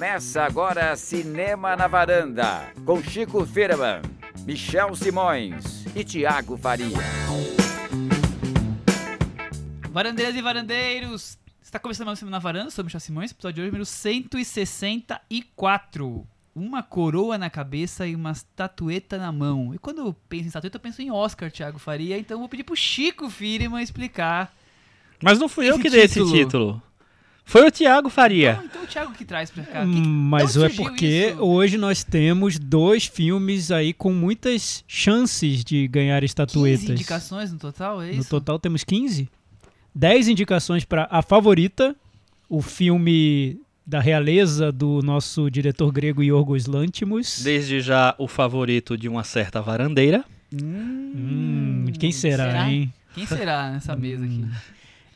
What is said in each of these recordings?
Começa agora Cinema na Varanda, com Chico Firman, Michel Simões e Tiago Faria. Varandeiras e varandeiros, está começando mais um Cinema na Varanda, sou Michel Simões, episódio de hoje número 164. Uma coroa na cabeça e uma estatueta na mão. E quando eu penso em estatueta, eu penso em Oscar, Thiago Faria, então eu vou pedir pro Chico Firman explicar. Mas não fui eu que dei esse título. Foi o Thiago Faria. Então, então o Thiago que traz pra cá. Que- Hum, Mas de é porque isso? hoje nós temos dois filmes aí com muitas chances de ganhar 15 estatuetas. indicações no total, é No isso? total temos 15. 10 indicações para A Favorita, o filme da realeza do nosso diretor grego Yorgos Lanthimos. Desde já o favorito de uma certa varandeira. Hum, quem será, será? hein? Quem será nessa mesa aqui?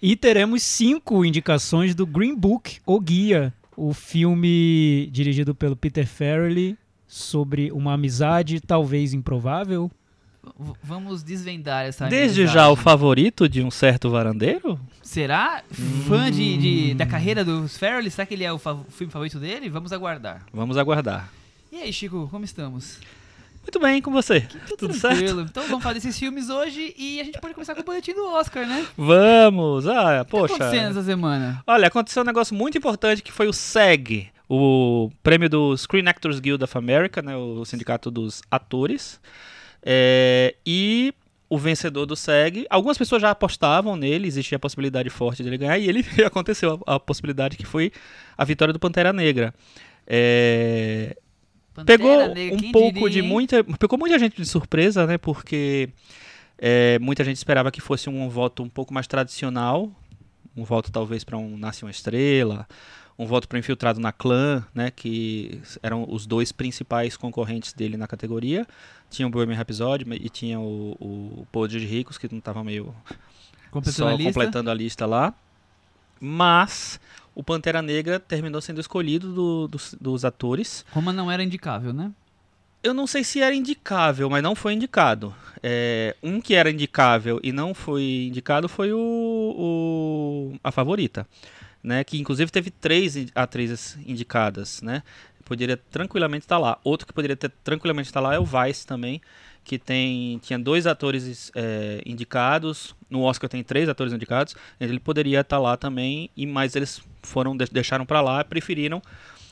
E teremos cinco indicações do Green Book, O Guia, o filme dirigido pelo Peter Farrelly sobre uma amizade talvez improvável. V- vamos desvendar essa Desde amizade. já o favorito de um certo varandeiro? Será? Fã de, de- da carreira dos Farrelly? Será que ele é o, o filme favorito dele? Vamos aguardar. Vamos aguardar. E aí, Chico, como estamos? Muito bem com você. Tudo certo? Tranquilo. Então vamos falar desses filmes hoje e a gente pode começar com o boletim do Oscar, né? Vamos. Ah, O que tá poxa. acontecendo essa semana? Olha, aconteceu um negócio muito importante que foi o SEG, o prêmio do Screen Actors Guild of America, né, o sindicato dos atores. É, e o vencedor do SEG, algumas pessoas já apostavam nele, existia a possibilidade forte dele ganhar, e ele aconteceu a, a possibilidade que foi a vitória do Pantera Negra. É, Pantera pegou Negra, um pouco diria, de muita pegou muita gente de surpresa né? Porque é, muita gente esperava que fosse um voto um pouco mais tradicional um voto talvez para um nasce uma estrela um voto para infiltrado na clã né? Que eram os dois principais concorrentes dele na categoria. Tinha o Bohemian Rhapsody e tinha o, o de Ricos que não estava meio Completando só completando a lista lá. Mas o Pantera Negra terminou sendo escolhido do- dos, dos atores. Roma não era indicável, né? Eu não sei se era indicável, mas não foi indicado. É, um que era indicável e não foi indicado foi o, o- a favorita, né? Que inclusive teve três atrizes indicadas, né? Poderia tranquilamente estar lá. Outro que poderia ter tranquilamente estar lá é o Vice também, que tem tinha dois atores é, indicados. No Oscar tem três atores indicados. Ele poderia estar lá também, e mas eles foram de- deixaram para lá, preferiram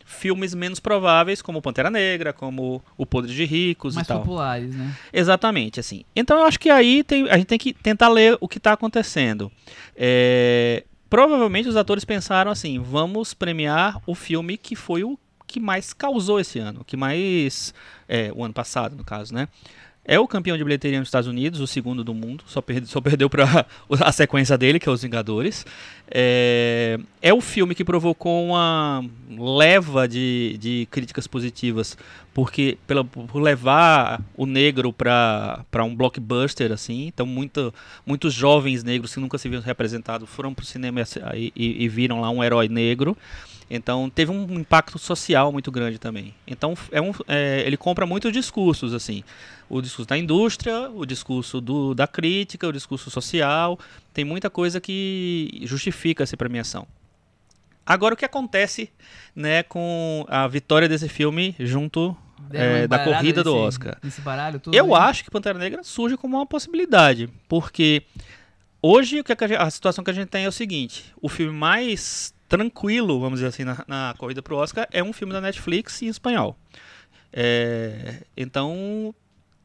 filmes menos prováveis, como Pantera Negra, como O Podre de Ricos Mais e tal. populares, né? Exatamente, assim. Então eu acho que aí tem- a gente tem que tentar ler o que está acontecendo. É, provavelmente os atores pensaram assim: vamos premiar o filme que foi o que mais causou esse ano, que mais. é, o ano passado, no caso, né? É o campeão de bilheteria nos Estados Unidos, o segundo do mundo, só, só perdeu para a sequência dele, que é Os Vingadores. É, é o filme que provocou uma leva de, de críticas positivas, porque pela, por levar o negro para um blockbuster, assim, então muito, muitos jovens negros que nunca se viram representados foram para o cinema e- e- e viram lá um herói negro. Então teve um impacto social muito grande também. Então é um, é, ele compra muitos discursos assim, o discurso da indústria, o discurso do, da crítica, o discurso social. Tem muita coisa que justifica essa premiação. Agora o que acontece, né, com a vitória desse filme junto é, da corrida do nesse- Oscar? Baralho? Eu acho que Pantera Negra surge como uma possibilidade, porque hoje o que a, gente- a situação que a gente tem é o seguinte: o filme mais tranquilo, vamos dizer assim, na, na corrida pro Oscar é um filme da Netflix em espanhol. É, então,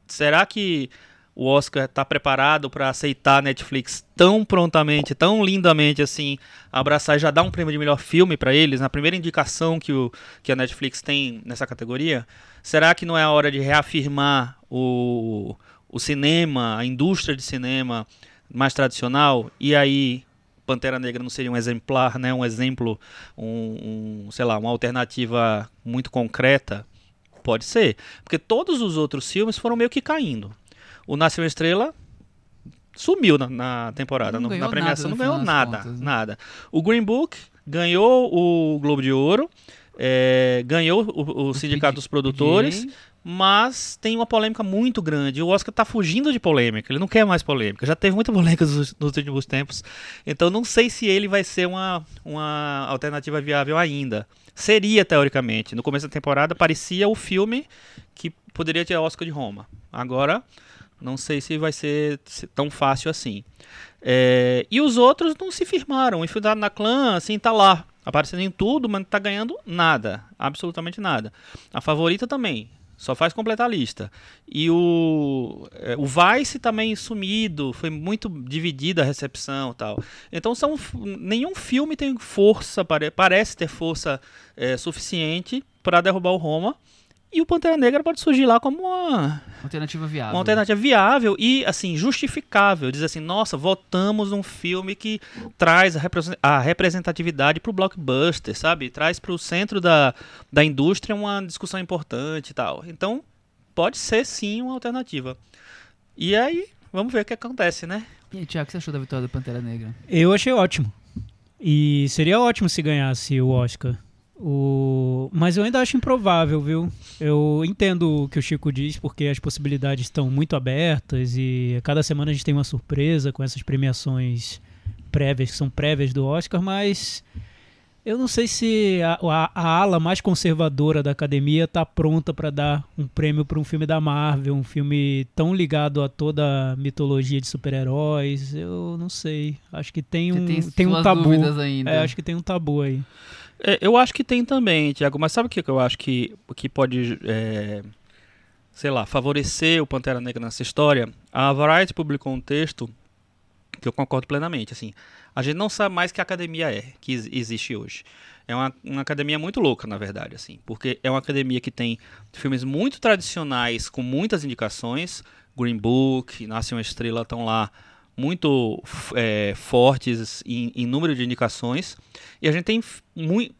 será que o Oscar está preparado para aceitar a Netflix tão prontamente, tão lindamente assim, abraçar e já dar um prêmio de melhor filme para eles, na primeira indicação que, o, que a Netflix tem nessa categoria? Será que não é a hora de reafirmar o, o cinema, a indústria de cinema mais tradicional? E aí, Pantera Negra não seria um exemplar, né? um exemplo, um, um, sei lá, uma alternativa muito concreta? Pode ser. Porque todos os outros filmes foram meio que caindo. O Nasceu uma Estrela sumiu na, na temporada, Não na premiação, nada, não ganhou nada, contas, né? nada. O Green Book ganhou o Globo de Ouro, é, ganhou o, o Sindicato Pedi- dos Produtores. Mas tem uma polêmica muito grande. O Oscar tá fugindo de polêmica, ele não quer mais polêmica. Já teve muita polêmica nos, nos últimos tempos, então não sei se ele vai ser uma, uma alternativa viável ainda. Seria, teoricamente. No começo da temporada parecia o filme que poderia ter Oscar de Roma. Agora, não sei se vai ser tão fácil assim. É, e os outros não se firmaram. Infiltrado na Clã, assim, tá lá. Aparecendo em tudo, mas não tá ganhando nada. Absolutamente nada. A favorita também. Só faz completar a lista. E o, é, o Vice também sumido, foi muito dividida a recepção tal. Então são, nenhum filme tem força, pare, parece ter força é, suficiente para derrubar o Roma. E o Pantera Negra pode surgir lá como uma alternativa viável. Uma alternativa viável e assim justificável, dizer assim, nossa, votamos um filme que traz a representatividade para o blockbuster, sabe? Traz para o centro da, da indústria uma discussão importante e tal. Então, pode ser sim uma alternativa. E aí, vamos ver o que acontece, né? E aí, Tiago, o que você achou da vitória do Pantera Negra? Eu achei ótimo. E seria ótimo se ganhasse o Oscar. O... Mas eu ainda acho improvável, viu? Eu entendo o que o Chico diz, porque as possibilidades estão muito abertas e a cada semana a gente tem uma surpresa com essas premiações prévias, que são prévias do Oscar, mas eu não sei se a, a, a ala mais conservadora da academia está pronta para dar um prêmio para um filme da Marvel, um filme tão ligado a toda a mitologia de super-heróis. Eu não sei. Acho que tem um, tem, tem um tabu. Ainda. É, acho que tem um tabu aí. É, eu acho que tem também, Tiago, mas sabe o que eu acho que, que pode, é, sei lá, favorecer o Pantera Negra nessa história? A Variety publicou um texto que eu concordo plenamente, assim, a gente não sabe mais que academia é, que existe hoje. É uma, uma academia muito louca, na verdade, assim, porque é uma academia que tem filmes muito tradicionais com muitas indicações, Green Book, Nasce uma Estrela estão lá muito é, fortes em, em, número de indicações. E a gente tem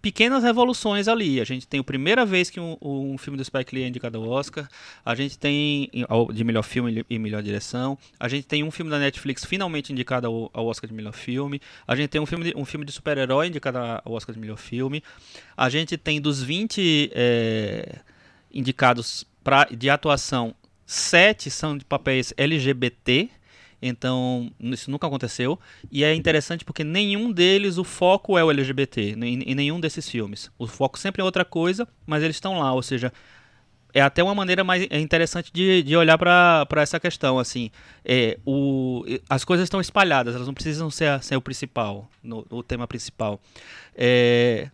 pequenas revoluções ali. A gente tem a primeira vez que um, um, filme do Spike Lee é indicado ao Oscar. A gente tem de melhor filme e melhor direção. A gente tem um filme da Netflix finalmente indicado ao, ao Oscar de melhor filme. A gente tem um filme de, um filme de super-herói indicado ao Oscar de melhor filme. A gente tem dos 20 é, indicados pra, de atuação, sete são de papéis LGBT então, isso nunca aconteceu. E é interessante porque nenhum deles o foco é o LGBT, em, nenhum desses filmes. O foco sempre é outra coisa, mas eles estão lá. Ou seja, é até uma maneira mais é interessante de, de olhar para essa questão. assim é, o, As coisas estão espalhadas, elas não precisam ser, ser o principal, no, o tema principal. É,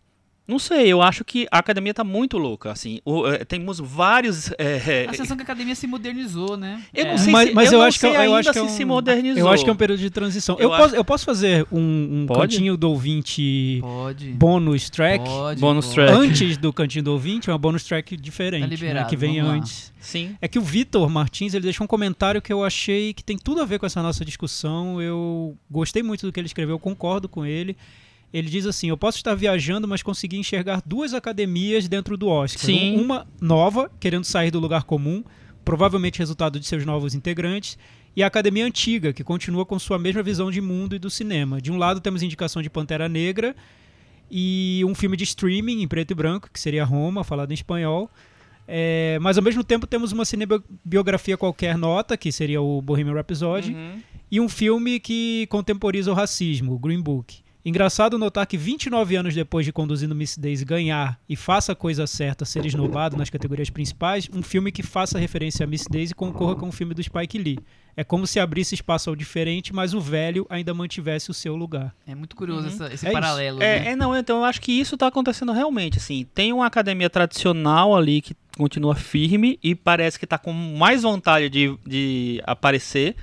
não sei, eu acho que a academia tá muito louca, assim. O, é, temos vários. É, a sensação que a academia se modernizou, né? Eu não é. sei mas, se, mas eu, eu acho que eu acho que é um, se modernizou. Eu acho que é um período de transição. Eu, eu posso, eu posso fazer um, um cantinho do ouvinte pode. bônus track? Pode, bônus pode. track. Antes do cantinho do ouvinte, é uma bônus track diferente, tá liberado, né, que vem antes. Sim. É que o Vitor Martins, ele deixou um comentário que eu achei que tem tudo a ver com essa nossa discussão. Eu gostei muito do que ele escreveu, concordo com ele. Ele diz assim: Eu posso estar viajando, mas consegui enxergar duas academias dentro do Oscar. Sim. Uma nova, querendo sair do lugar comum, provavelmente resultado de seus novos integrantes, e a academia antiga, que continua com sua mesma visão de mundo e do cinema. De um lado, temos indicação de Pantera Negra e um filme de streaming em preto e branco, que seria Roma, falado em espanhol. É, mas ao mesmo tempo temos uma cinebiografia qualquer nota, que seria o Bohemian Rhapsody, uhum. e um filme que contemporiza o racismo, o Green Book. Engraçado notar que 29 anos depois de Conduzindo Miss Daisy ganhar e Faça a Coisa Certa ser esnobado nas categorias principais, um filme que faça referência a Miss Daisy concorra com um filme do Spike Lee. É como se abrisse espaço ao diferente, mas o velho ainda mantivesse o seu lugar. É muito curioso uhum. essa, esse é paralelo. É, né? é, não, então eu acho que isso está acontecendo realmente. Assim, tem uma academia tradicional ali que continua firme e parece que está com mais vontade de, de aparecer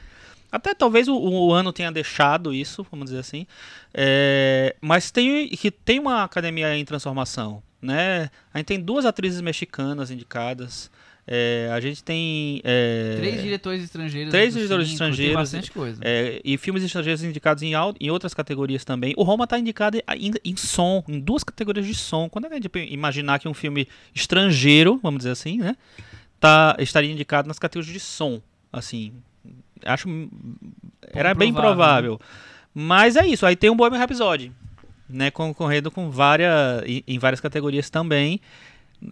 até talvez o, o, ano tenha deixado isso, vamos dizer assim. É, mas tem que tem uma academia em transformação, né? A gente tem duas atrizes mexicanas indicadas. É, a gente tem. É, três diretores estrangeiros. Três diretores cinco, estrangeiros. Bastante coisa. É, e filmes estrangeiros indicados em, em outras categorias também. O Roma está indicado ainda em som, em duas categorias de som. Quando é que a gente imaginar que um filme estrangeiro, vamos dizer assim, né? Tá, estaria indicado nas categorias de som? Assim, acho era bem provável. Né? Mas é isso, aí tem um Bohemian Rhapsody, né, concorrendo com várias em, várias categorias também.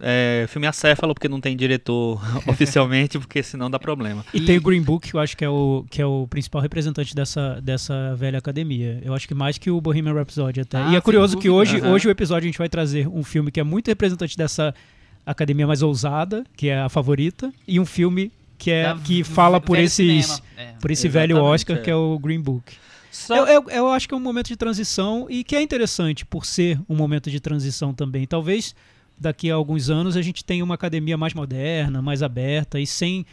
É, filme acéfalo, porque não tem diretor oficialmente, porque senão dá problema. E, tem o Green Book, que eu acho que é o, que é o principal representante dessa, dessa velha academia. Eu acho que mais que o Bohemian Rhapsody até. Ah, e é curioso que hoje, dúvida. hoje o episódio a gente vai trazer um filme que é muito representante dessa academia mais ousada, que é a favorita, e um filme que, é, Da- que fala por esses... É. Por esse velho Exatamente, Oscar é. que é o Green Book. Só- Eu, eu, eu acho que é um momento de transição e que é interessante por ser um momento de transição também. Talvez daqui a alguns anos a gente tenha uma academia mais moderna, mais aberta e sem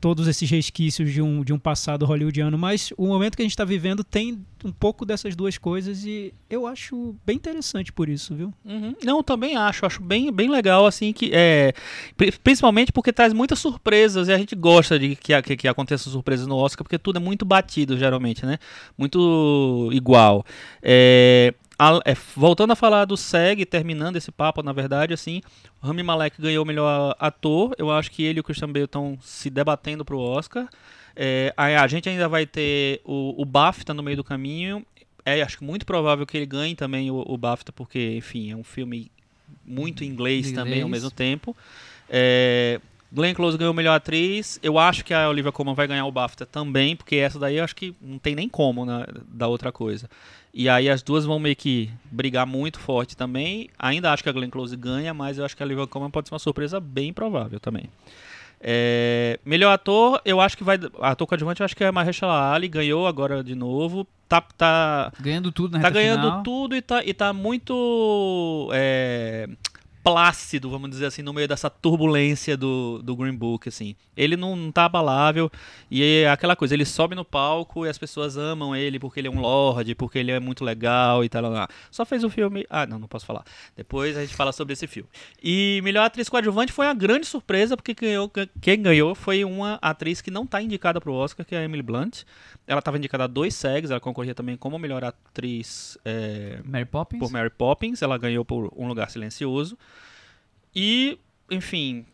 todos esses resquícios de um, de um passado hollywoodiano. Mas o momento que a gente está vivendo tem um pouco dessas duas coisas e eu acho bem interessante por isso, viu? Uhum. Não, também acho, acho bem, bem legal, assim, que é. pri- Principalmente porque traz muitas surpresas e a gente gosta de que, que, que aconteçam surpresas no Oscar, porque tudo é muito batido, geralmente, né? Muito igual. É, voltando a falar do SEG, terminando esse papo, na verdade, assim, o Rami Malek ganhou o melhor ator. Eu acho que ele e o Christian Bale estão se debatendo pro Oscar. É, a, gente ainda vai ter o, o BAFTA no meio do caminho. É, acho que muito provável que ele ganhe também o, o BAFTA, porque, enfim, é um filme muito inglês, De também ao inglês. mesmo tempo. É, Glenn Close ganhou melhor atriz. Eu acho que a Olivia Colman vai ganhar o BAFTA também, porque essa daí eu acho que não tem nem como né, da outra coisa. E aí as duas vão meio que brigar muito forte também. Ainda acho que a Glenn Close ganha, mas eu acho que a Olivia Colman pode ser uma surpresa bem provável também. É, melhor ator, eu acho que vai. Ator coadjuvante, eu acho que é Mahershala Ali, ganhou agora de novo. Tá, tá, Ganhando tudo na tá ganhando final. tudo e tá, e tá muito é, plácido, vamos dizer assim, no meio dessa turbulência do, do Green Book, assim. Ele não, não tá abalável e é aquela coisa, ele sobe no palco e as pessoas amam ele porque ele é um lord, porque ele é muito legal e tal, lá, lá. Só fez o filme... Ah, não, não posso falar. Depois a gente fala sobre esse filme. E melhor atriz coadjuvante foi uma grande surpresa, porque ganhou, quem ganhou foi uma atriz que não tá indicada pro Oscar, que é a Emily Blunt. Ela estava indicada a dois SEGs, ela concorria também como melhor atriz é, Mary Poppins. por Mary Poppins, ela ganhou por Um Lugar Silencioso. E, enfim,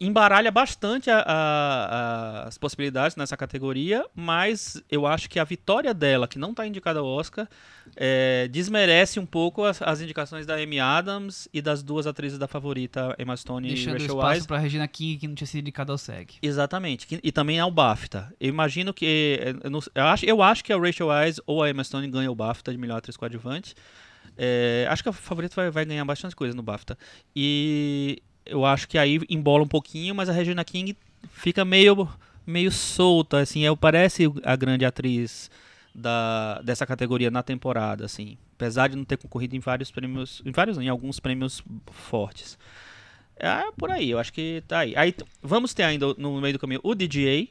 embaralha bastante a- a- as possibilidades nessa categoria, mas eu acho que a vitória dela, que não está indicada ao Oscar, é, desmerece um pouco as, as indicações da Amy Adams e das duas atrizes da favorita, Emma Stone Deixando e Rachel Weisz. pra Regina King, que não tinha sido indicada ao SEG. Exatamente, e também ao BAFTA. Eu imagino que. Eu, não- eu acho, eu acho que a Rachel Weisz ou a Emma Stone ganham o BAFTA de melhor atriz coadjuvante. É, acho que a favorita vai, vai ganhar bastante coisa no BAFTA. E eu acho que aí embola um pouquinho, mas a Regina King fica meio, meio solta, assim. É, parece a grande atriz da, dessa categoria na temporada, assim. Apesar de não ter concorrido em vários prêmios. Em vários, em alguns prêmios fortes. É por aí, eu acho que tá aí. Aí vamos ter ainda no meio do caminho o DGA,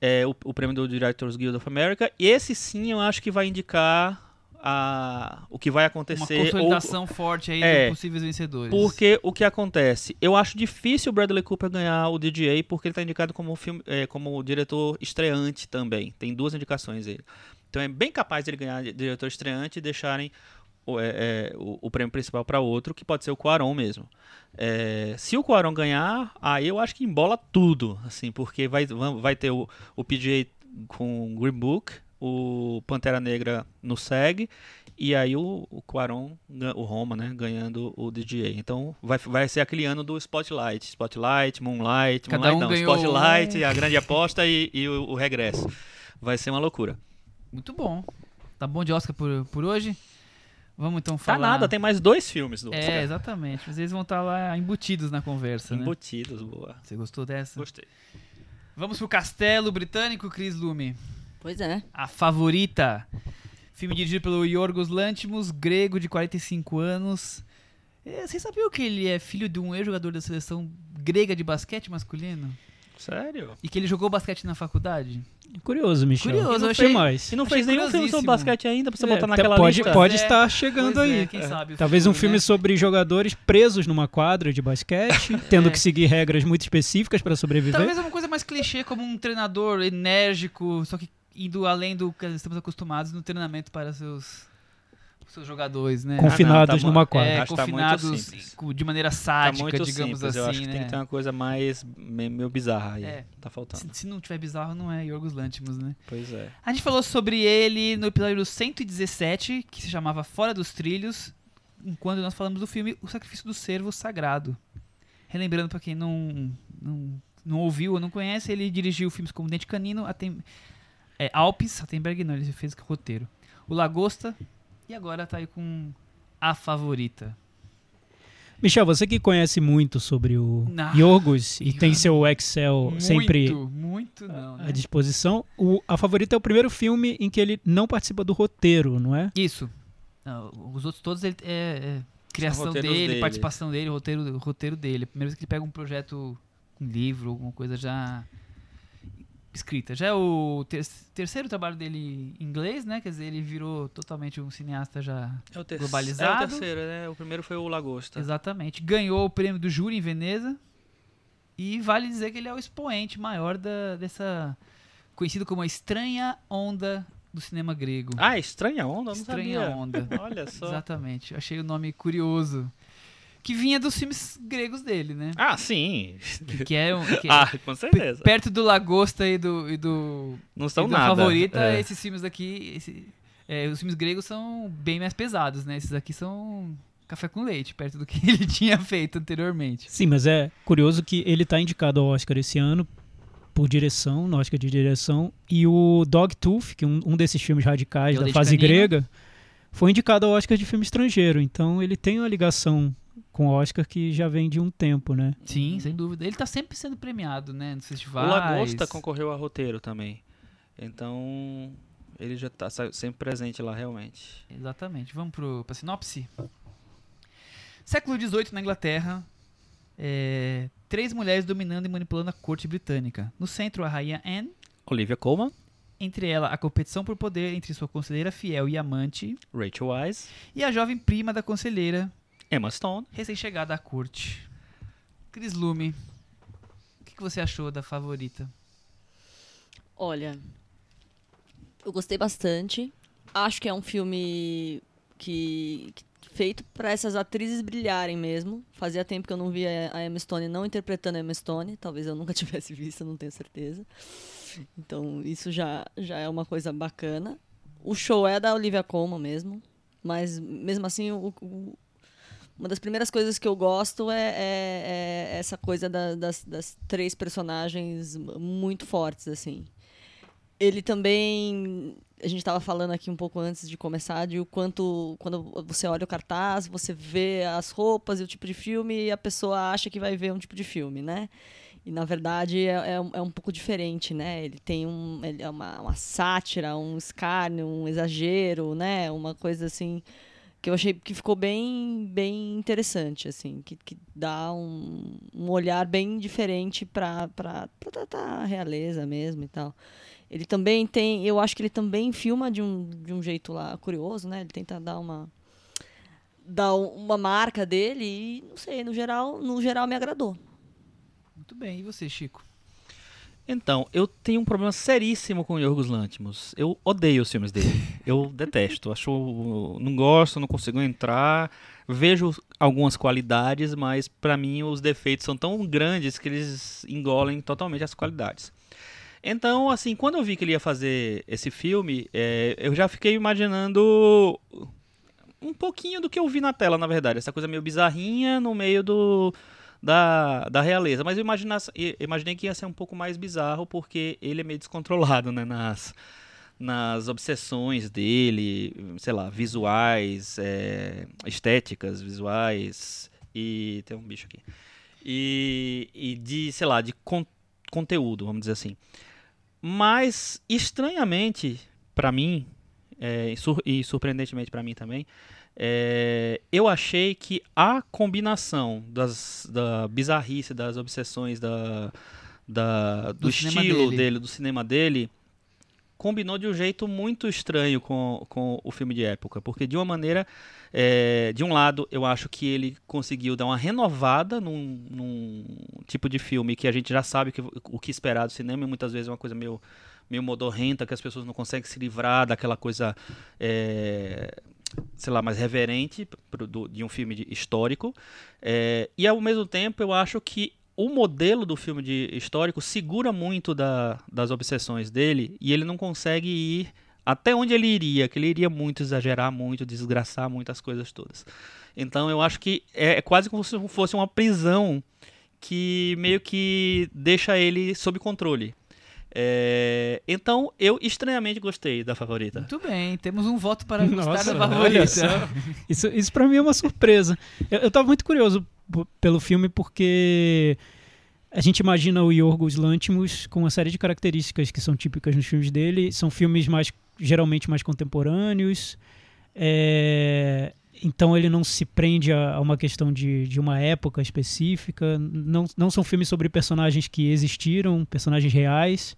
é, o, o prêmio do Directors Guild of America. E esse sim eu acho que vai indicar a, o que vai Uma acontecer. ou- consolidação forte aí É, de possíveis vencedores. porque o que acontece? Eu acho difícil o Bradley Cooper ganhar o DGA porque ele está indicado como, filme, é, como diretor estreante também. Tem duas indicações ele. Então é bem capaz dele ganhar diretor estreante e deixarem o, é, é, o- o prêmio principal para outro, que pode ser o Cuarón mesmo. É, se o Cuarón ganhar, aí eu acho que embola tudo, assim, porque vai, vai vai ter o, o PGA com Green Book, o Pantera Negra no SEG e aí o, o Quaron, o Roma, né, ganhando o DGA. Então vai, vai ser aquele ano do Spotlight. Spotlight, Moonlight, Cada Moonlight um não, ganhou Spotlight, a grande aposta e, e o, o regresso. Vai ser uma loucura. Muito bom. Tá bom de Oscar por, por hoje? Vamos então Tá falar... nada, tem mais dois filmes do É, Oscar. exatamente. Mas eles vão estar lá embutidos na conversa, né? Embutidos, boa. Você gostou dessa? Gostei. Vamos pro Castelo Britânico, Chris Lume. Pois é. A Favorita. Filme dirigido pelo Yorgos Lanthimos, grego de 45 anos. É, Vocês sabiam que ele é filho de um ex-jogador da seleção grega de basquete masculino? Sério? E que ele jogou basquete na faculdade? Curioso, Michel. Curioso, eu não achei- mais. E não Achei fez nenhum filme sobre basquete ainda pra você É, botar naquela pode, lista? pode é, estar chegando Pois aí. é, quem sabe Talvez um futuro, filme né? sobre jogadores presos numa quadra de basquete, tendo É. que seguir regras muito específicicas para sobreviver. Talvez uma coisa mais clichê, como um treinador enérgico, só que indo além do que estamos acostumados no treinamento para seus, seus jogadores, né? Confinados Ah, não, tá numa mu- quadra. É, Acho que tá confinados co- de maneira Tá sádica, muito digamos simples. Eu assim, acho que né? tem que ter uma coisa mais meio, bizarra aí. É. Tá faltando. Se, se não tiver bizarro, não é Yorgos Lanthimos, né? Pois é. A gente falou sobre ele no episódio 117, que se chamava Fora dos Trilhos, enquanto nós falamos do filme O Sacrifício do Servo Sagrado. Relembrando pra quem não, não, não ouviu ou não conhece, ele dirigiu filmes como Dente Canino, Atem, é, Alpes, Attenberg não, ele fez o roteiro. O Lagosta e agora tá aí com A Favorita. Michel, você que conhece muito sobre o Não. Yorgos e tem seu Excel sempre Muito, muito não, né? à disposição, o A Favorita é o primeiro filme em que ele não participa do roteiro, não é? Isso. Não, os outros todos ele, é, é criação dele, dele. participação dele, roteiro, roteiro dele. Primeiro vez que ele pega um projeto, um livro, alguma coisa já escrita. Já é o ter- terceiro trabalho dele em inglês, né? Quer dizer, ele virou totalmente um cineasta já É Globalizado. É o terceiro, né? O primeiro foi o Lagosta. Exatamente. Ganhou o prêmio do júri em Veneza. E vale dizer que ele é o expoente maior da, dessa. conhecido como a estranha onda do cinema grego. Ah, Estranha Onda? Eu não estranha sabia. onda. Olha só. Exatamente. Achei o nome curioso. Que vinha dos filmes gregos dele, né? Ah, sim. Que, que é, um- que é Ah, com certeza. perto do Lagosta e do, e do, Não e são do nada. Favorita, É. esses filmes daqui. esse- é, os filmes gregos são bem mais pesados, né? Esses aqui são café com leite, perto do que ele tinha feito anteriormente. Sim, mas é curioso que ele está indicado ao Oscar esse ano por direção, no Oscar de direção, e o Dogtooth, que é um, um desses filmes radicais da fase Canino. grega, foi indicado ao Oscar de filme estrangeiro. Então ele tem uma ligação com o Oscar que já vem de um tempo, né? Sim, sem dúvida. Ele tá sempre sendo premiado, né? Nos O festivais. Lagosta concorreu a roteiro também. Então, ele já tá sa- sempre presente lá, realmente. Exatamente. Vamos pro, pra sinopse? Século XVIII na Inglaterra. é, três mulheres dominando e manipulando a corte britânica. No centro, a rainha Anne. Olivia Colman, Entre ela, a competição por poder entre sua conselheira fiel e amante. Rachel Wise, E a jovem prima da conselheira, Emma Stone. recém-chegada à corte. Cris Lume, o que, que você achou da favorita? Olha, eu gostei bastante. Acho que é um filme que, que feito para essas atrizes brilharem mesmo. Fazia tempo que eu não via a Emma Stone não interpretando a Emma Stone. Talvez eu nunca tivesse visto, não tenho certeza. Então isso já, já é uma coisa bacana. O show é da Olivia Colman mesmo, mas mesmo assim o- o- uma das primeiras coisas que eu gosto é, é- é essa coisa da- das, das três personagens muito fortes assim. Ele também a gente estava falando aqui um pouco antes de começar de o quanto quando você olha o cartaz você vê as roupas e o tipo de filme e a pessoa acha que vai ver um tipo de filme né? E na verdade é, é, um- é um pouco diferente né? Ele tem um ele é uma, uma sátira um escárnio um exagero né? Uma coisa assim que eu achei que ficou bem bem interessante assim que, que dá um, um olhar bem diferente para para tratar a realeza mesmo e tal ele também tem, eu acho que ele também filma de um, de um jeito lá curioso, né? Ele tenta dar uma dar uma marca dele e não sei, no geral, no geral me agradou. Muito bem, e você, Chico? Então, eu tenho um problema seríssimo com o Yorgos Lanthimos. Eu odeio os filmes dele. Eu detesto. Acho, não gosto, não consigo entrar. Vejo algumas qualidades, mas pra mim os defeitos são tão grandes que eles engolem totalmente as qualidades. Então, assim, quando eu vi que ele ia fazer esse filme, é, eu já fiquei imaginando um pouquinho do que eu vi na tela, na verdade. Essa coisa meio bizarrinha no meio do, da, da realeza. Mas eu imaginei que ia ser um pouco mais bizarro, porque ele é meio descontrolado, né? Nas, nas obsessões dele, sei lá, visuais, é, estéticas, visuais. E. Tem um bicho aqui. E, e de, sei lá, de con- conteúdo, vamos dizer assim. Mas, estranhamente, pra mim, é, e sur- surpreendentemente pra mim também, é, eu achei que a combinação das, da bizarrice, das obsessões, da, da- do, Do estilo dele. dele. do cinema dele, combinou de um jeito muito estranho com, com o filme de época. Porque, de uma maneira, é, de um lado, eu acho que ele conseguiu dar uma renovada num, num tipo de filme que a gente já sabe que, o que esperar do cinema, e muitas vezes é uma coisa meio, meio modorrenta, que as pessoas não conseguem se livrar daquela coisa. é, sei lá, mais reverente pro- do- de um filme de- histórico. É, e ao mesmo tempo eu acho que o modelo do filme de histórico segura muito da- das obsessões dele e ele não consegue ir até onde ele iria, que ele iria muito exagerar muito, desgraçar muito as coisas todas. Então eu acho que é, é quase como se fosse uma prisão que meio que deixa ele sob controle. É, então, eu estranhamente gostei da favorita. Muito bem, temos um voto para gostar Nossa, da olha favorita. Isso, isso pra mim é uma surpresa. Eu, eu tava muito curioso pelo filme porque a gente imagina o Yorgos Lanthimos com uma série de características que são típicas nos filmes dele. São filmes mais geralmente mais contemporâneos. É, então ele não se prende a, a uma questão de, de uma época específica. Não, não são filmes sobre personagens que existiram, personagens reais.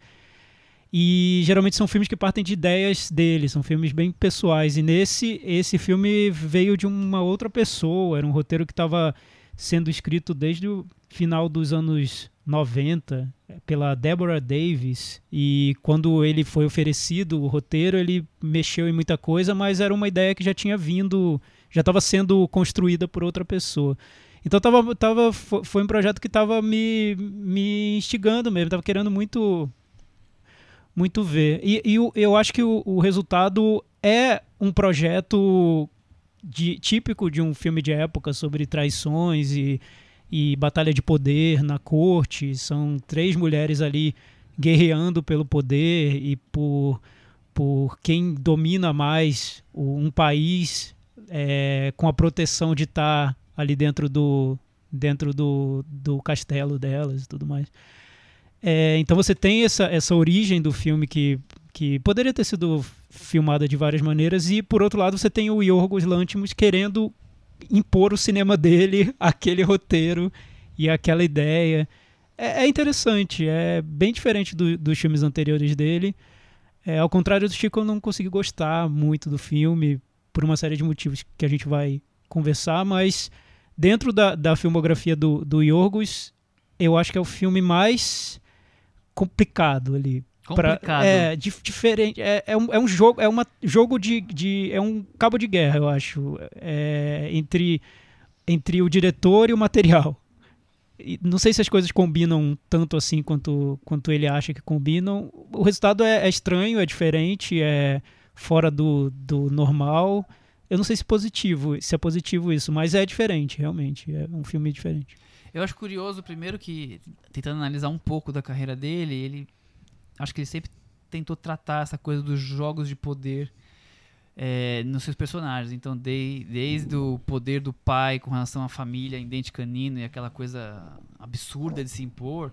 E geralmente são filmes que partem de ideias dele, são filmes bem pessoais. E nesse, esse filme veio de uma outra pessoa, era um roteiro que estava sendo escrito desde o final dos anos 90 eh, pela Deborah Davis. E quando ele foi oferecido o roteiro, ele mexeu em muita coisa, mas era uma ideia que já tinha vindo, já estava sendo construída por outra pessoa. Então tava, tava, fo- foi um projeto que estava me, me instigando mesmo, estava querendo muito muito ver. E, e o- eu acho que o, o resultado é um projeto de- típico de um filme de época sobre traições e, e batalha de poder na corte. São três mulheres ali guerreando pelo poder e por, por quem domina mais um país é, com a proteção de estar ali dentro do dentro do, do castelo delas e tudo mais. É, então você tem essa, essa origem do filme que, que poderia ter sido filmada de várias maneiras e por outro lado você tem o Yorgos Lanthimos querendo impor o cinema dele aquele roteiro e aquela ideia. É, é interessante é bem diferente do- dos filmes anteriores dele. É, ao contrário do Chico eu não consegui gostar muito do filme por uma série de motivos que a gente vai conversar mas dentro da, da filmografia do, do Yorgos eu acho que é o filme mais complicado ali. Pra- Complicado. é dif- diferente é, é, um, é um jogo é uma jogo de, de é um cabo de guerra eu acho é, entre entre o diretor e o material. E não sei se as coisas combinam tanto assim quanto quanto ele acha que combinam. O resultado é, é estranho é diferente é fora do, do normal eu não sei se positivo se é positivo isso mas é diferente realmente é um filme diferente Eu acho curioso, primeiro, que tentando analisar um pouco da carreira dele, ele. Acho que ele sempre tentou tratar essa coisa dos jogos de poder é, nos seus personagens. Então, de- desde o poder do pai com relação à família em Dente Canino e aquela coisa absurda de se impor.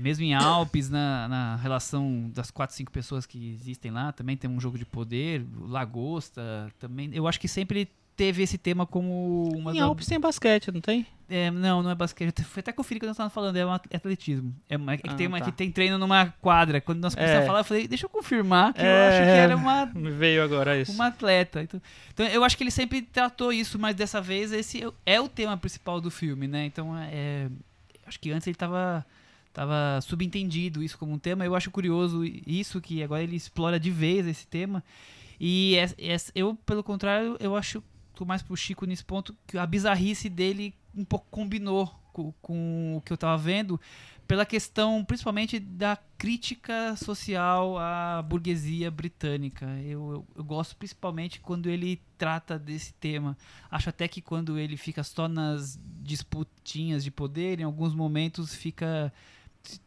Mesmo em Alpes, na, na relação das quatro, cinco pessoas que existem lá, também tem um jogo de poder. Lagosta também. Eu acho que sempre teve esse tema como uma Em da- Alpes tem basquete, não tem? é, não, não é basquete. Eu fui até conferir quando nós estávamos falando, é um atletismo. É, uma, é que, Ah, tem uma, tá. que tem treino numa quadra. Quando nós começamos É. a falar, eu falei, deixa eu confirmar, que eu É, acho que era uma, Me veio agora isso. uma atleta. Então, então, eu acho que ele sempre tratou isso, mas dessa vez esse é- é o tema principal do filme, né? Então, é, acho que antes ele estava tava subentendido isso como um tema. Eu acho curioso isso, que agora ele explora de vez esse tema. E eu, pelo contrário, eu acho, tô mais pro Chico nesse ponto, que a bizarrice dele um pouco combinou com, com o que eu tava vendo, pela questão principalmente da crítica social à burguesia britânica. Eu, eu, eu gosto principalmente quando ele trata desse tema. Acho até que quando ele fica só nas disputinhas de poder, em alguns momentos fica.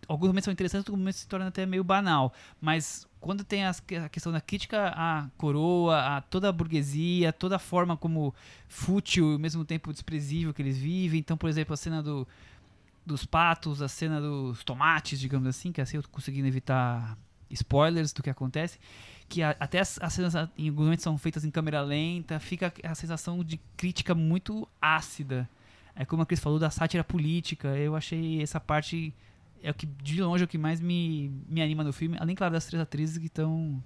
Alguns momentos são interessantes, outros momentos se torna até meio banal. Mas quando tem as- a questão da crítica à coroa, a toda a burguesia, toda a forma como fútil e ao mesmo tempo desprezível que eles vivem. Então, por exemplo, a cena do, dos patos, a cena dos tomates, digamos assim, que assim eu tô conseguindo evitar spoilers do que acontece, que a- até as, as cenas em alguns momentos são feitas em câmera lenta, fica a sensação de crítica muito ácida. É como a Cris falou da sátira política, eu achei essa parte é o que de longe é o que mais me, me anima no filme, além claro das três atrizes que estão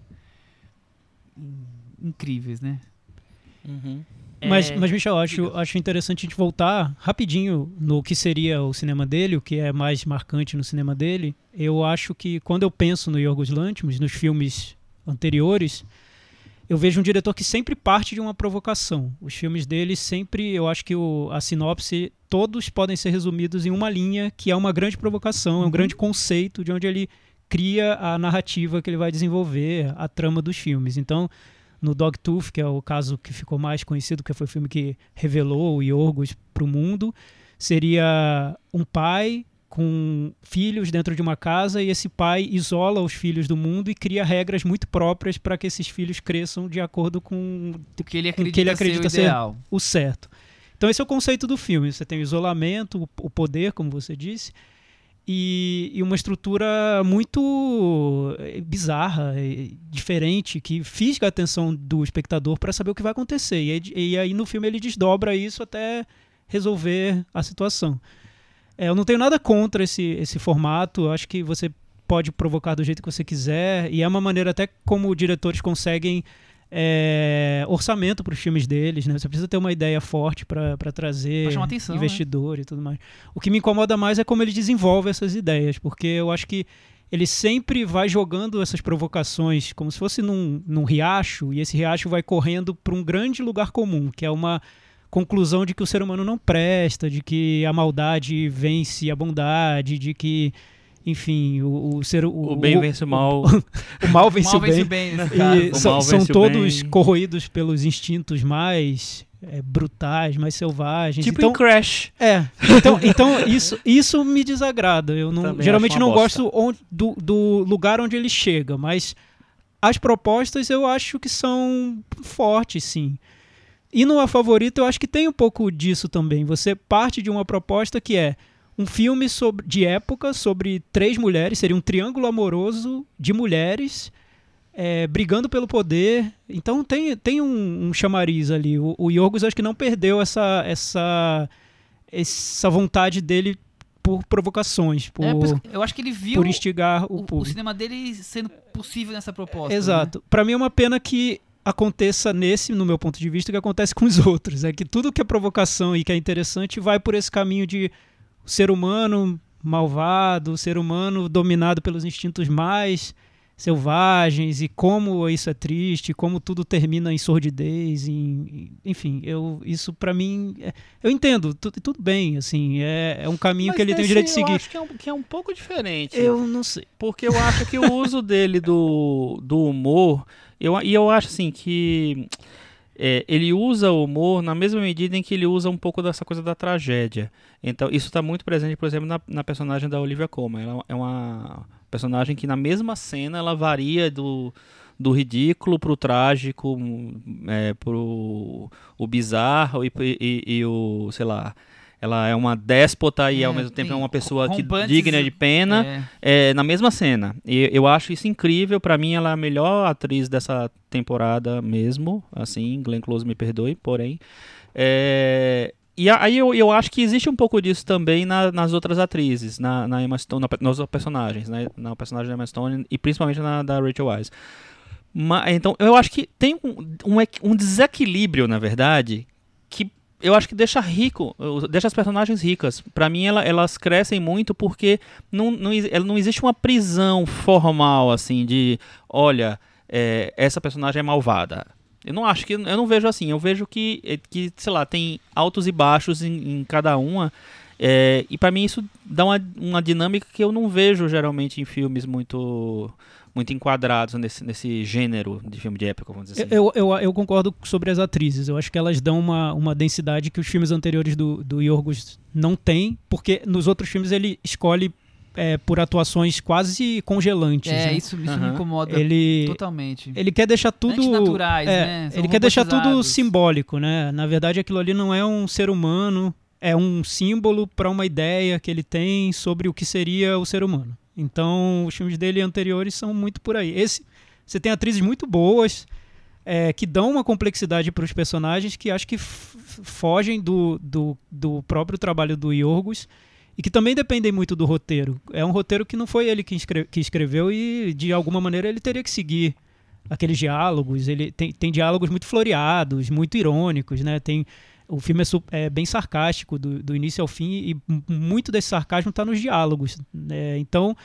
incríveis, né? Uhum. Mas, É, mas Michel, eu acho, diga. acho interessante a gente voltar rapidinho no que seria o cinema dele, o que é mais marcante no cinema dele. Eu acho que quando eu penso no Yorgos Lanthimos, nos filmes anteriores, eu vejo um diretor que sempre parte de uma provocação. Os filmes dele sempre, eu acho que o, a sinopse, todos podem ser resumidos em uma linha, que é uma grande provocação, é um grande conceito de onde ele cria a narrativa que ele vai desenvolver, a trama dos filmes. Então, no Dogtooth, que é o caso que ficou mais conhecido, que foi o filme que revelou o Yorgos para o mundo, seria um pai com filhos dentro de uma casa e esse pai isola os filhos do mundo e cria regras muito próprias para que esses filhos cresçam de acordo com O que ele acredita, que ele acredita ser o ideal. o certo. Então esse é o conceito do filme. Você tem o isolamento, o- poder, como você disse, e, e uma estrutura muito eh, bizarra, eh, diferente, que fisga a atenção do espectador para saber o que vai acontecer. E, e aí no filme ele desdobra isso até resolver a situação. É, eu não tenho nada contra esse, esse formato. Eu acho que você pode provocar do jeito que você quiser. E é uma maneira até como diretores conseguem é, orçamento para os filmes deles, né? Você precisa ter uma ideia forte para trazer atenção, né? investidor e tudo mais. O que me incomoda mais é como ele desenvolve essas ideias, porque eu acho que ele sempre vai jogando essas provocações como se fosse num, num riacho, e esse riacho vai correndo para um grande lugar comum, que é uma conclusão de que o ser humano não presta, de que a maldade vence a bondade, de que, enfim, o, o ser o, O bem vence o mal. o mal vence Mal o bem. vence o bem nesse E. O são, mal são o todos bem. corroídos pelos instintos mais é, brutais, mais selvagens. Tipo então, em Crash. é, então, então isso, isso me desagrada. Eu não, Também geralmente não bosta. gosto onde- do, do lugar onde ele chega, mas as propostas eu acho que são fortes, sim. E no A Favorita eu acho que tem um pouco disso também. Você parte de uma proposta que é um filme sobre, de época sobre três mulheres, seria um triângulo amoroso de mulheres é, brigando pelo poder. Então tem, tem um, um chamariz ali. O, o Yorgos acho que não perdeu essa, essa, essa vontade dele por provocações, por, É, eu acho que ele viu por instigar o, o, o público. cinema dele sendo possível nessa proposta. né? Exato. Pra mim é uma pena que aconteça nesse, no meu ponto de vista, que acontece com os outros. É que tudo que é provocação e que é interessante vai por esse caminho de ser humano malvado, ser humano dominado pelos instintos mais selvagens e como isso é triste, como tudo termina em sordidez, em, enfim, eu isso pra mim é- eu entendo, tu- tudo bem, assim, é, é um caminho Mas que ele tem o esse direito de Eu seguir. acho que é, um, que é um pouco diferente. Eu não sei. Porque eu acho que o uso dele do, do humor. Eu, e eu acho assim que. é, ele usa o humor na mesma medida em que ele usa um pouco dessa coisa da tragédia. Então, isso está muito presente, por exemplo, na, na personagem da Olivia Colman. Ela é uma personagem que, na mesma cena, ela varia do, do ridículo pro trágico, hum, é, pro o bizarro e, e, e o, sei lá. Ela é uma déspota e É, ao mesmo tempo é uma pessoa que digna de pena É. é, na mesma cena. E eu acho isso incrível. Pra mim, ela é a melhor atriz dessa temporada mesmo. Assim, Glenn Close me perdoe, porém. É, e aí eu, eu acho que existe um pouco disso também na- nas outras atrizes, na, na Emma Stone, na, pe- nos personagens, né? Na personagem da Emma Stone e principalmente na da Rachel Weisz. Ma- então, eu acho que tem um, um, um desequilíbrio, na verdade, que eu acho que deixa rico, deixa as personagens ricas. Pra mim, ela- elas crescem muito porque não, não, não existe uma prisão formal, assim, de, olha, é, essa personagem é malvada. Eu não acho que, eu não vejo assim, eu vejo que, é, que sei lá, tem altos e baixos em, em cada uma, é, e pra mim isso dá uma, uma dinâmica que eu não vejo geralmente em filmes muito muito enquadrados nesse, nesse gênero de filme de época, vamos dizer assim. Eu, eu, eu concordo sobre as atrizes. Eu acho que elas dão uma, uma densidade que os filmes anteriores do, do Yorgos não têm, porque nos outros filmes ele escolhe é, por atuações quase congelantes. É, né? isso, isso me Aham. incomoda Ele, totalmente. ele quer deixar tudo. Antinaturais, é, né? São Ele quer deixar tudo simbólico, né? Na verdade, aquilo ali não é um ser humano, é um símbolo para uma ideia que ele tem sobre o que seria o ser humano. Então, os filmes dele anteriores são muito por aí. Esse, você tem atrizes muito boas é, que dão uma complexidade para os personagens que acho que fogem do, do, do próprio trabalho do Yorgos e que também dependem muito do roteiro. É um roteiro que não foi ele que, que escreveu e, de alguma maneira, ele teria que seguir aqueles diálogos. Ele tem, tem diálogos muito floreados, muito irônicos, né? Tem, o filme é, é bem sarcástico do, do início ao fim e muito desse sarcasmo está nos diálogos. né? Então,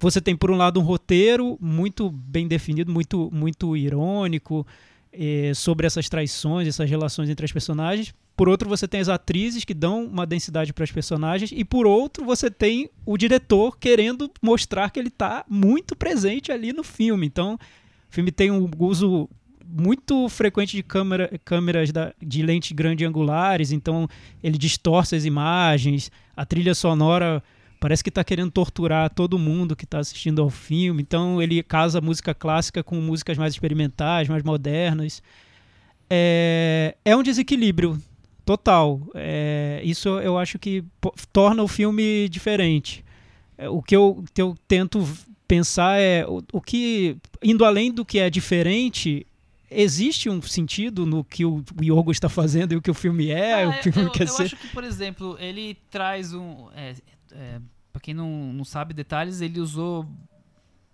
você tem, por um lado, um roteiro muito bem definido, muito, muito irônico eh, sobre essas traições, essas relações entre as personagens. Por outro, você tem as atrizes que dão uma densidade para as personagens. E por outro, você tem o diretor querendo mostrar que ele está muito presente ali no filme. Então, o filme tem um uso muito frequente de câmera, câmeras da, de lentes grande angulares, então ele distorce as imagens, a trilha sonora parece que está querendo torturar todo mundo que está assistindo ao filme, então ele casa música clássica com músicas mais experimentais, mais modernas. É, é um desequilíbrio total. É, isso eu acho que torna o filme diferente. É, o que eu, que eu tento pensar é o, o que, indo além do que é diferente, existe um sentido no que o Yorgo está fazendo e o que o filme é, Ah, o que eu, quer eu ser. acho que, por exemplo, ele traz um. É, é, pra quem não, não sabe detalhes, ele usou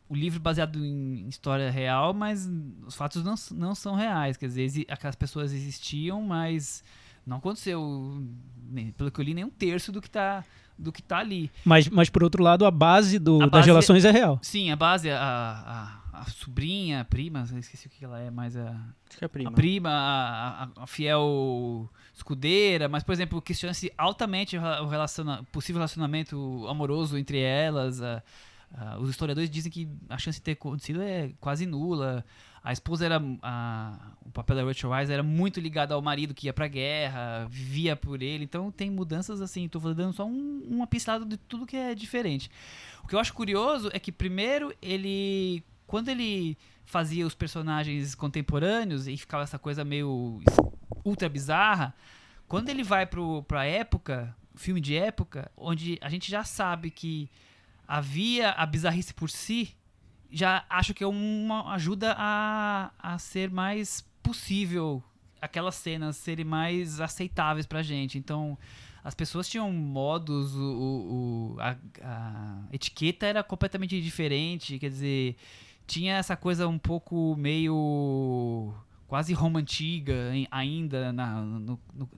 o livro baseado em história real, mas os fatos não, não são reais. Quer dizer, aquelas pessoas existiam, mas não aconteceu, nem- pelo que eu li, nem um terço do que tá, do que tá ali. Mas, mas por outro lado, a base, do, A das base- relações é real. Sim, a base, a, a, a sobrinha, a prima, esqueci o que ela é, mas a. Acho que é prima. a prima, a, a- a fiel escudeira, mas, por exemplo, questiona-se altamente o rela- o relaciona, possível relacionamento amoroso entre elas. a- a- os historiadores dizem que a chance de ter acontecido é quase nula. A esposa era. a- o papel da Rachel Weisz era muito ligado ao marido que ia pra guerra, vivia por ele. Então tem mudanças assim. Tô dando só um, uma pincelada de tudo que é diferente. O que eu acho curioso é que, primeiro, ele. Quando ele fazia os personagens contemporâneos e ficava essa coisa meio ultra bizarra, quando ele vai pro, pra época, filme de época, onde a gente já sabe que havia a bizarrice por si, já acho que é uma ajuda a, a ser mais possível aquelas cenas serem mais aceitáveis pra gente. Então, as pessoas tinham modos, o, o- o- a, a etiqueta era completamente diferente, quer dizer, tinha essa coisa um pouco meio quase em- ainda na, no- no-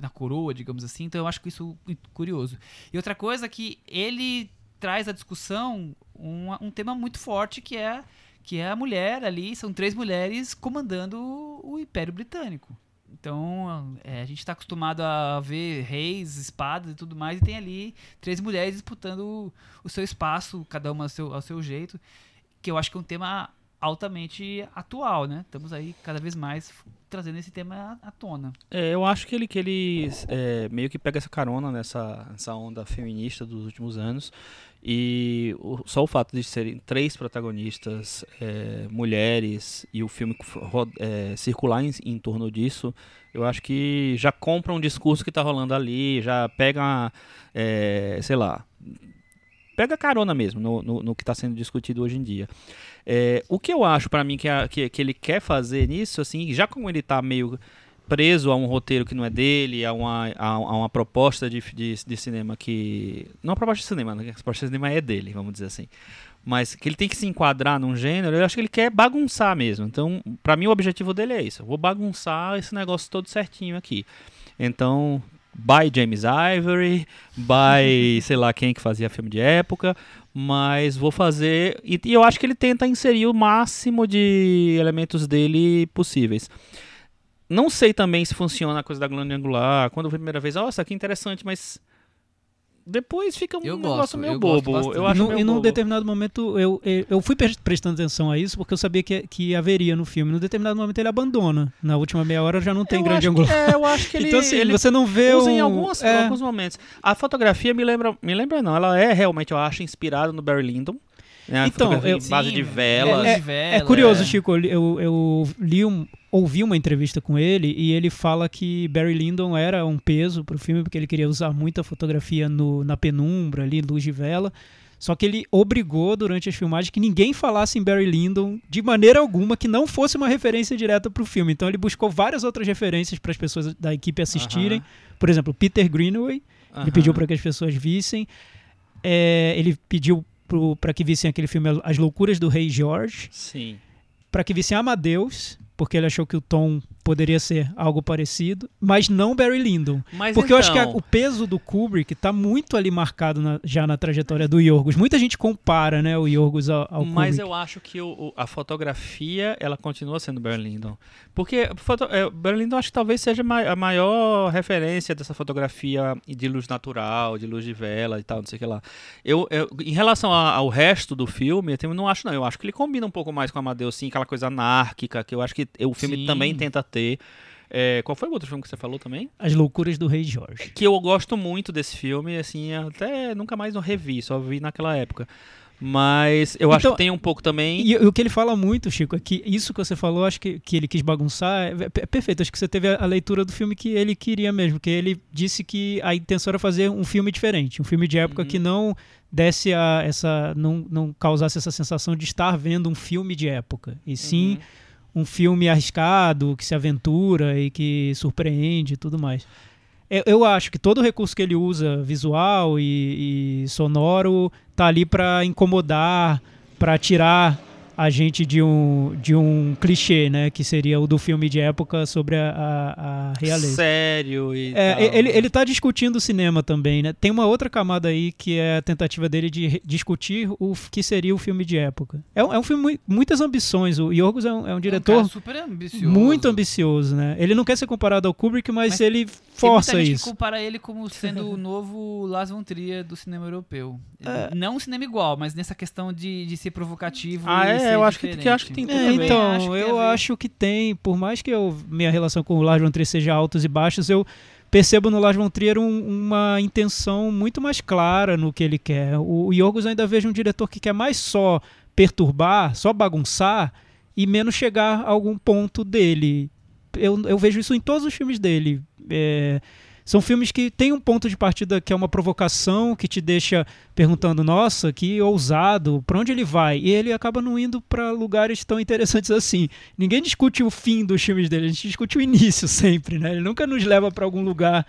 na coroa, digamos assim. Então eu acho que isso é curioso. E outra coisa é que ele traz à discussão um, um tema muito forte que é que é a mulher ali, são três mulheres comandando o, Império Britânico. Então, é, a gente está acostumado a ver reis, espadas e tudo mais, e tem ali três mulheres disputando o, o seu espaço, cada uma ao seu, ao seu jeito, que eu acho que é um tema altamente atual, né? Estamos aí cada vez mais trazendo esse tema à tona. É, eu acho que ele, que ele é, meio que pega essa carona nessa, nessa onda feminista dos últimos anos. E o- só o fato de serem três protagonistas é, mulheres e o filme é, circular em, em torno disso, eu acho que já compra um discurso que está rolando ali, já pega, é, sei lá, pega carona mesmo no, no, no que está sendo discutido hoje em dia. É, o que eu acho para mim que, a- que, que ele quer fazer nisso, assim, já como ele tá meio preso a um roteiro que não é dele, a uma, a, uma proposta de, de, de cinema que. Não a proposta de cinema, né? a proposta de cinema é dele, vamos dizer assim. Mas que ele tem que se enquadrar num gênero, eu acho que ele quer bagunçar mesmo. Então, para mim, o objetivo dele é isso. Eu vou bagunçar esse negócio todo certinho aqui. Então, by James Ivory, by sei lá quem que fazia filme de época, mas vou fazer. E, e eu acho que ele tenta inserir o máximo de elementos dele possíveis. Não sei também se funciona a coisa da glândula angular. Quando eu vi a primeira vez, nossa, que interessante, mas depois fica um Eu negócio gosto, meio eu bobo. Eu E acho num- meio e num bobo. determinado momento eu, eu, eu fui pre- prestando atenção a isso porque eu sabia que, que haveria no filme. Num determinado momento ele abandona. Na última meia hora já não tem eu grande acho angular. é, eu acho que ele, então assim, ele você não vê usa um... em algumas, é, alguns momentos. A fotografia me lembra, me lembra não, ela é realmente, eu acho, inspirada no Barry Lyndon. Né? A Então, eu- em base de Sim, velas. velas É- de vela, É curioso, é. Chico. Eu, eu, li um, ouvi uma entrevista com ele e ele fala que Barry Lyndon era um peso pro filme porque ele queria usar muita fotografia no, na penumbra, ali, luz de vela. Só que ele obrigou durante as filmagens que ninguém falasse em Barry Lyndon de maneira alguma que não fosse uma referência direta pro filme. Então ele buscou várias outras referências para as pessoas da equipe assistirem. Por exemplo, Peter Greenaway, ele Aham. pediu para que as pessoas vissem. É, ele pediu para que vissem aquele filme As Loucuras do Rei George Sim. para que vissem Amadeus, porque ele achou que o tom poderia ser algo parecido, mas não Barry Lyndon. Mas Porque eu acho que a- então- o peso do Kubrick tá muito ali marcado na- já na trajetória do Yorgos. Muita gente compara, né, o Yorgos ao, ao Mas Kubrick. eu acho que o- o- a fotografia ela continua sendo Barry Lyndon. Porque foto, é, Barry Lyndon acho que talvez seja a maior referência dessa fotografia de luz natural, de luz de vela e tal, não sei o que lá. Eu, eu- em relação a- ao resto do filme, eu não acho não. Eu acho que ele combina um pouco mais com Amadeus, sim, aquela coisa anárquica que eu acho que o filme Sim. também tenta ter. É, qual foi o outro filme que você falou também? As loucuras do Rei Jorge. que eu gosto muito desse filme, assim, até nunca mais não revi, só vi naquela época. Mas eu acho Então, que tem um pouco também. E, o que ele fala muito, Chico, é que isso que você falou, acho que, que ele quis bagunçar, é, é perfeito. Acho que você teve a, a leitura do filme que ele queria mesmo, que ele disse que a intenção era fazer um filme diferente, um filme de época Uhum. que não desse a, essa. Não, não causasse essa sensação de estar vendo um filme de época. E sim Uhum. Um filme arriscado, que se aventura e que surpreende e tudo mais. Eu, acho que todo o recurso que ele usa, visual e, e sonoro, tá ali para incomodar, para tirar a gente de um, de um clichê, né? Que seria o do filme de época sobre a, a, a realeza. Sério e. É, ele, ele tá discutindo o cinema também, né? Tem uma outra camada aí que é a tentativa dele de re- discutir o que seria o filme de época. É um, é um filme com muitas ambições. O Yorgos é um, é um É um diretor cara super ambicioso. muito ambicioso, né? Ele não quer ser comparado ao Kubrick, mas, Mas ele Tem força muita gente isso. que compara ele como sendo o novo Lars von Trier do cinema europeu. É. Não um cinema igual, mas nessa questão de, de ser provocativo Ah, e é? ser Eu acho que- que diferente. acho que tem tudo É, então, Acho eu acho que tem, por mais que eu, minha relação com o Lars von Trier seja altos e baixos, eu percebo no Lars von Trier um- uma intenção muito mais clara no que ele quer. O, o Yorgos eu ainda vejo um diretor que quer mais só perturbar, só bagunçar e menos chegar a algum ponto dele. Eu, eu vejo isso em todos os filmes dele. É, são filmes que têm um ponto de partida que é uma provocação, que te deixa perguntando, nossa, que ousado, pra onde ele vai? E ele acaba não indo pra lugares tão interessantes assim. Ninguém discute o fim dos filmes dele, a gente discute o início sempre, né? Ele nunca nos leva pra algum lugar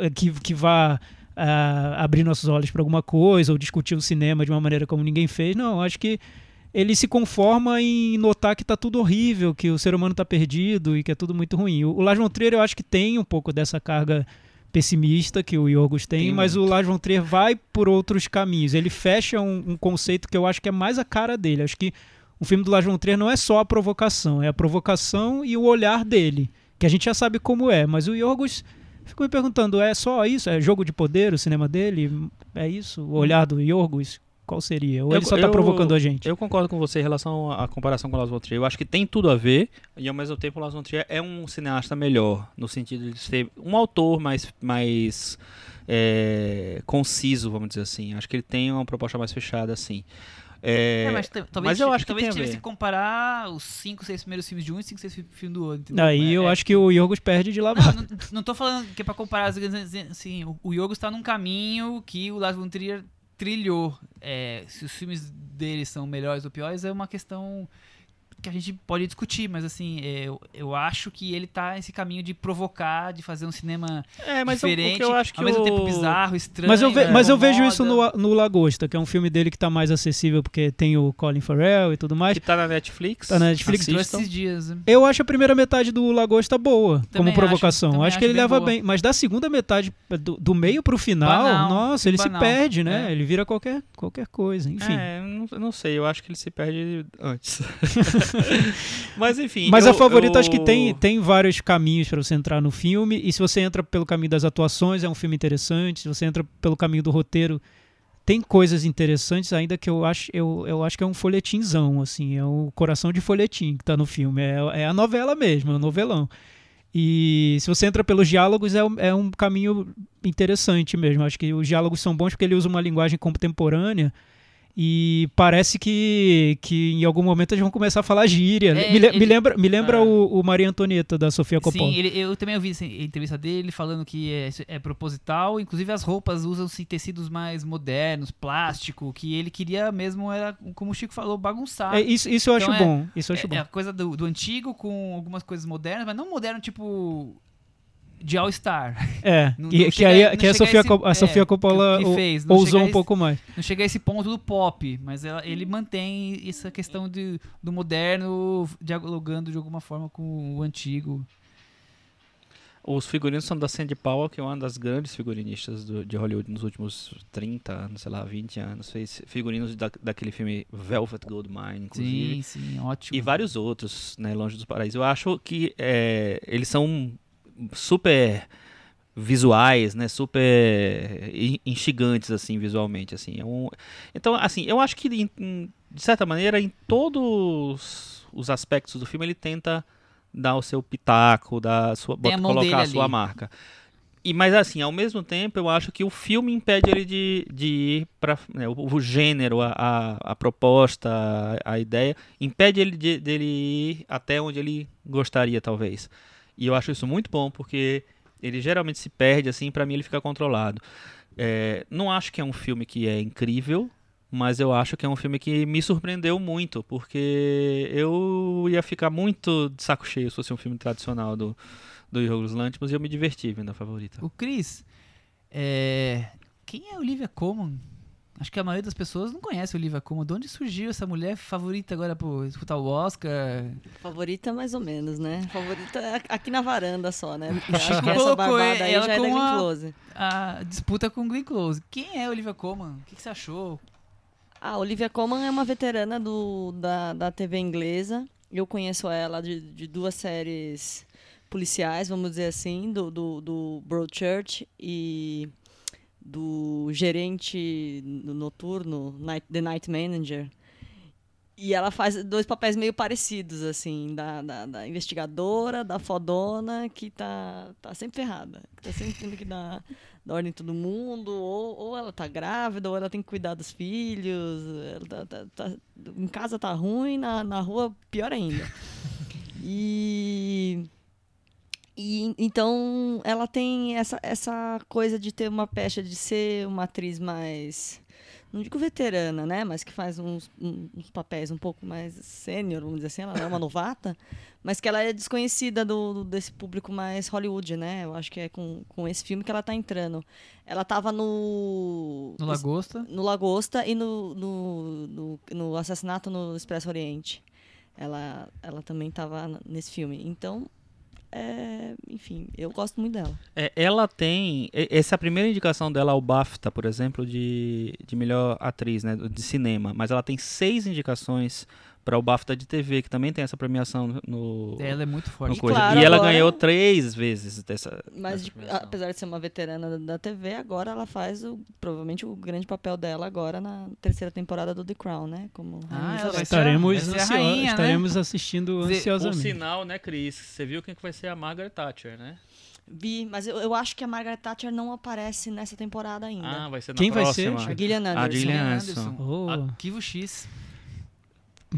eh, que, que vá ah, abrir nossos olhos pra alguma coisa ou discutir o cinema de uma maneira como ninguém fez. Não, acho que ele se conforma em notar que tá tudo horrível, que o ser humano tá perdido e que é tudo muito ruim. O, o Lars von Trier eu acho que tem um pouco dessa carga pessimista que o Yorgos tem, Tem mas muito. o Lars von Trier vai por outros caminhos. Ele fecha um, um conceito que eu acho que é mais a cara dele. Acho que o filme do Lars von Trier não é só a provocação, é a provocação e o olhar dele, que a gente já sabe como é, mas o Yorgos fico me perguntando, é só isso? É jogo de poder o cinema dele? É isso? O olhar do Yorgos? Qual seria? Ou Eu- ele só tá eu- provocando a gente? Eu concordo com você em relação à comparação com o Lars von Trier. Eu acho que tem tudo a ver e ao mesmo tempo o Lars von Trier é um cineasta melhor no sentido de ser um autor mais mais é, conciso, vamos dizer assim. Acho que ele tem uma proposta mais fechada assim. É, É, mas, talvez, mas eu acho que talvez tivesse que comparar os 5, 6 primeiros filmes de um e 5, 6 filmes do outro. entendeu? Aí É- eu é- acho que o Yorgos perde de Não, lavada. não, não tô falando que é pra comparar, assim, o, o Yorgos tá num caminho que o Lars von Trier trilhou. É, se os filmes dele são melhores ou piores é uma questão que a gente pode discutir, mas assim, é, eu, eu acho que ele tá nesse caminho de provocar, de fazer um cinema é, mas diferente, o que eu acho que ao mesmo o... tempo bizarro, estranho. Mas eu, ve- é, mas eu vejo isso no, no Lagosta, que é um filme dele que tá mais acessível porque tem o Colin Farrell e tudo mais. que tá na Netflix. Tá na Netflix, Assistam. esses dias. né? Eu acho a primeira metade do Lagosta boa, Também como provocação. acho, acho que acho ele leva boa. bem. Mas da segunda metade, do, do meio pro final, Banal, nossa, ele banal. se perde, né? É. Ele vira qualquer, qualquer coisa. Enfim. É, eu não, eu não sei, eu acho que ele se perde antes. mas enfim. Mas eu- a favorita eu- acho que tem, tem vários caminhos para você entrar no filme. E se você entra pelo caminho das atuações, é um filme interessante. Se você entra pelo caminho do roteiro, tem coisas interessantes, ainda que eu acho, eu, eu acho que é um folhetinzão, assim, é o coração de folhetim que tá no filme. É, é a novela mesmo, é o novelão. E se você entra pelos diálogos, é, um- é um caminho interessante mesmo. Acho que os diálogos são bons porque ele usa uma linguagem contemporânea. E parece que, que em algum momento eles vão começar a falar gíria. É, me, le- ele- me lembra, me lembra É. o, o Maria Antonieta da Sofia Coppola. Sim, ele- eu também ouvi essa entrevista dele falando que é, é proposital, inclusive as roupas usam-se tecidos mais modernos, plástico, que ele queria mesmo, era, como o Chico falou, bagunçar. É, isso, isso eu acho Então é- bom. Isso eu acho É- bom. é a coisa do, do antigo com algumas coisas modernas, mas não moderno tipo de All Star. É, Não- e não que, chega- aí, não que a Sofia, esse- a é, Sofia Coppola fez, ousou um esse- pouco mais. Não chega a esse ponto do pop, mas ela- ele mantém essa questão de, do moderno dialogando de alguma forma com o antigo. Os figurinos são da Sandy Powell, que é uma das grandes figurinistas do- de Hollywood nos últimos 30 anos, sei lá, 20 anos. Fez figurinos da, daquele filme Velvet Goldmine, inclusive. Sim, sim, ótimo. E vários outros, né, Longe dos Paraísos. Eu acho que é, eles são super visuais, né, super in- instigantes, assim, visualmente, assim. É um- Então, assim, eu acho que, em- de certa maneira, em todos os aspectos do filme, ele tenta dar o seu pitaco, dar a sua, a bota- dele colocar a sua ali. marca. E, mas assim, ao mesmo tempo, eu acho que o filme impede ele de, de ir para o, o gênero, a, a, a proposta, a, a ideia, impede ele de, dele ir até onde ele gostaria, talvez. E eu acho isso muito bom, porque ele geralmente se perde, assim, para mim ele fica controlado. É, não acho que é um filme que é incrível, mas eu acho que é um filme que me surpreendeu muito, porque eu ia ficar muito de saco cheio se fosse um filme tradicional do, do Yorgos Lanthimos e eu me diverti vendo a favorita. O Chris, é... quem é Olivia Colman? Acho que a maioria das pessoas não conhece Olivia Colman. De onde surgiu essa mulher favorita agora por disputar o Oscar? Favorita mais ou menos, né? Favorita é aqui na varanda só, né? Porque acho que essa barbada aí já é da Glenn a- Close. A disputa com Glenn Close. Quem é Olivia Colman? O que, que você achou? A Olivia Colman é uma veterana do, da, da TV inglesa. Eu conheço ela de, de duas séries policiais, vamos dizer assim, do, do, do Broadchurch e do gerente no- noturno, Night, The Night Manager. E ela faz dois papéis meio parecidos, assim, da, da, da investigadora, da fodona, que tá, tá sempre ferrada. Que tá sempre tendo que dar, dar ordem em todo mundo, ou, ou ela tá grávida, ou ela tem que cuidar dos filhos. Tá, tá- tá- em casa tá ruim, na, na rua pior ainda. E, e então ela tem essa, essa coisa de ter uma pecha de ser uma atriz mais não digo veterana, né, mas que faz uns, uns papéis um pouco mais sênior, vamos dizer assim, ela é uma novata, mas que ela é desconhecida do, do- desse público mais Hollywood, né? Eu acho que é com, com esse filme que ela tá entrando. Ela tava no No Lagosta? no Lagosta e no, no, no, no Assassinato no Expresso Oriente. Ela, ela também estava nesse filme. Então, é, enfim, eu gosto muito dela. É, ela tem. Essa é a primeira indicação dela ao BAFTA, por exemplo, de, de melhor atriz, né? De cinema. Mas ela tem seis indicações para o BAFTA de TV, que também tem essa premiação no. Ela é muito forte. E claro, e ela agora- ganhou três vezes dessa. Mas, dessa de- apesar de ser uma veterana da, TV, agora ela faz o, provavelmente o grande papel dela agora na terceira temporada do The Crown, né? Como Ah, ela vai ser- Estaremos, vai ser a ansio- rainha, né? estaremos assistindo Por ansiosamente. sinal, né, Cris? Você viu quem que vai ser a Margaret Thatcher, né? Vi, mas eu, eu acho que a Margaret Thatcher não aparece nessa temporada ainda. Ah, vai ser na Quem vai ser? próxima. a Gillian Anderson. A Gillian Anderson. Oh. Arquivo X.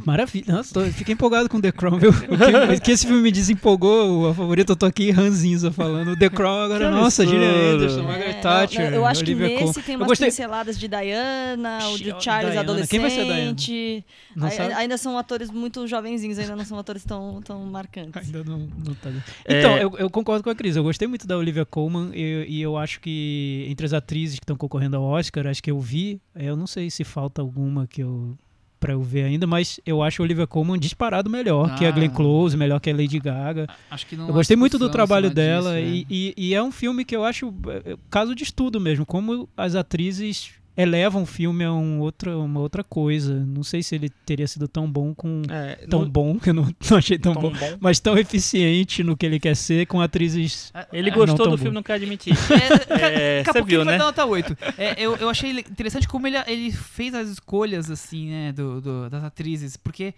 Maravilha. Nossa, tô, fiquei empolgado com The Crown, viu? O que, que esse filme me desempolgou, a favorita, eu tô aqui ranzinza falando. The Crown agora, Que nossa, absurdo. Gillian Anderson, É, Margaret não, Thatcher, não, eu acho Olivia que nesse tem Eu umas gostei- pinceladas de Diana, o de Charles Diana. adolescente. Quem vai ser a Diana? Não sabe? ainda são atores muito jovenzinhos, ainda não são atores tão, tão marcantes. Ainda não, não tá. É. Então, eu, eu concordo com a Cris. Eu gostei muito da Olivia Colman e, e eu acho que entre as atrizes que estão concorrendo ao Oscar, acho que eu vi, eu não sei se falta alguma que eu para eu ver ainda, mas eu acho a Olivia Colman disparado melhor que a Ah. Glenn Close, melhor que a Lady Gaga. Acho que não Eu gostei muito do trabalho dela disso, e, e- e é um filme que eu acho é, caso de estudo mesmo, como as atrizes elevam o filme a um outra, uma outra coisa. Não sei se ele teria sido tão bom com É, tão no- bom que eu não, não achei tão, tão bom, bom. mas tão eficiente no que ele quer ser com atrizes. é. Ele É, gostou não tão do bom. filme, não quer admitir. É, É, a você viu, vai né? dar nota 8. É, eu, eu achei interessante como ele, ele fez as escolhas, assim, né, do, do- das atrizes, porque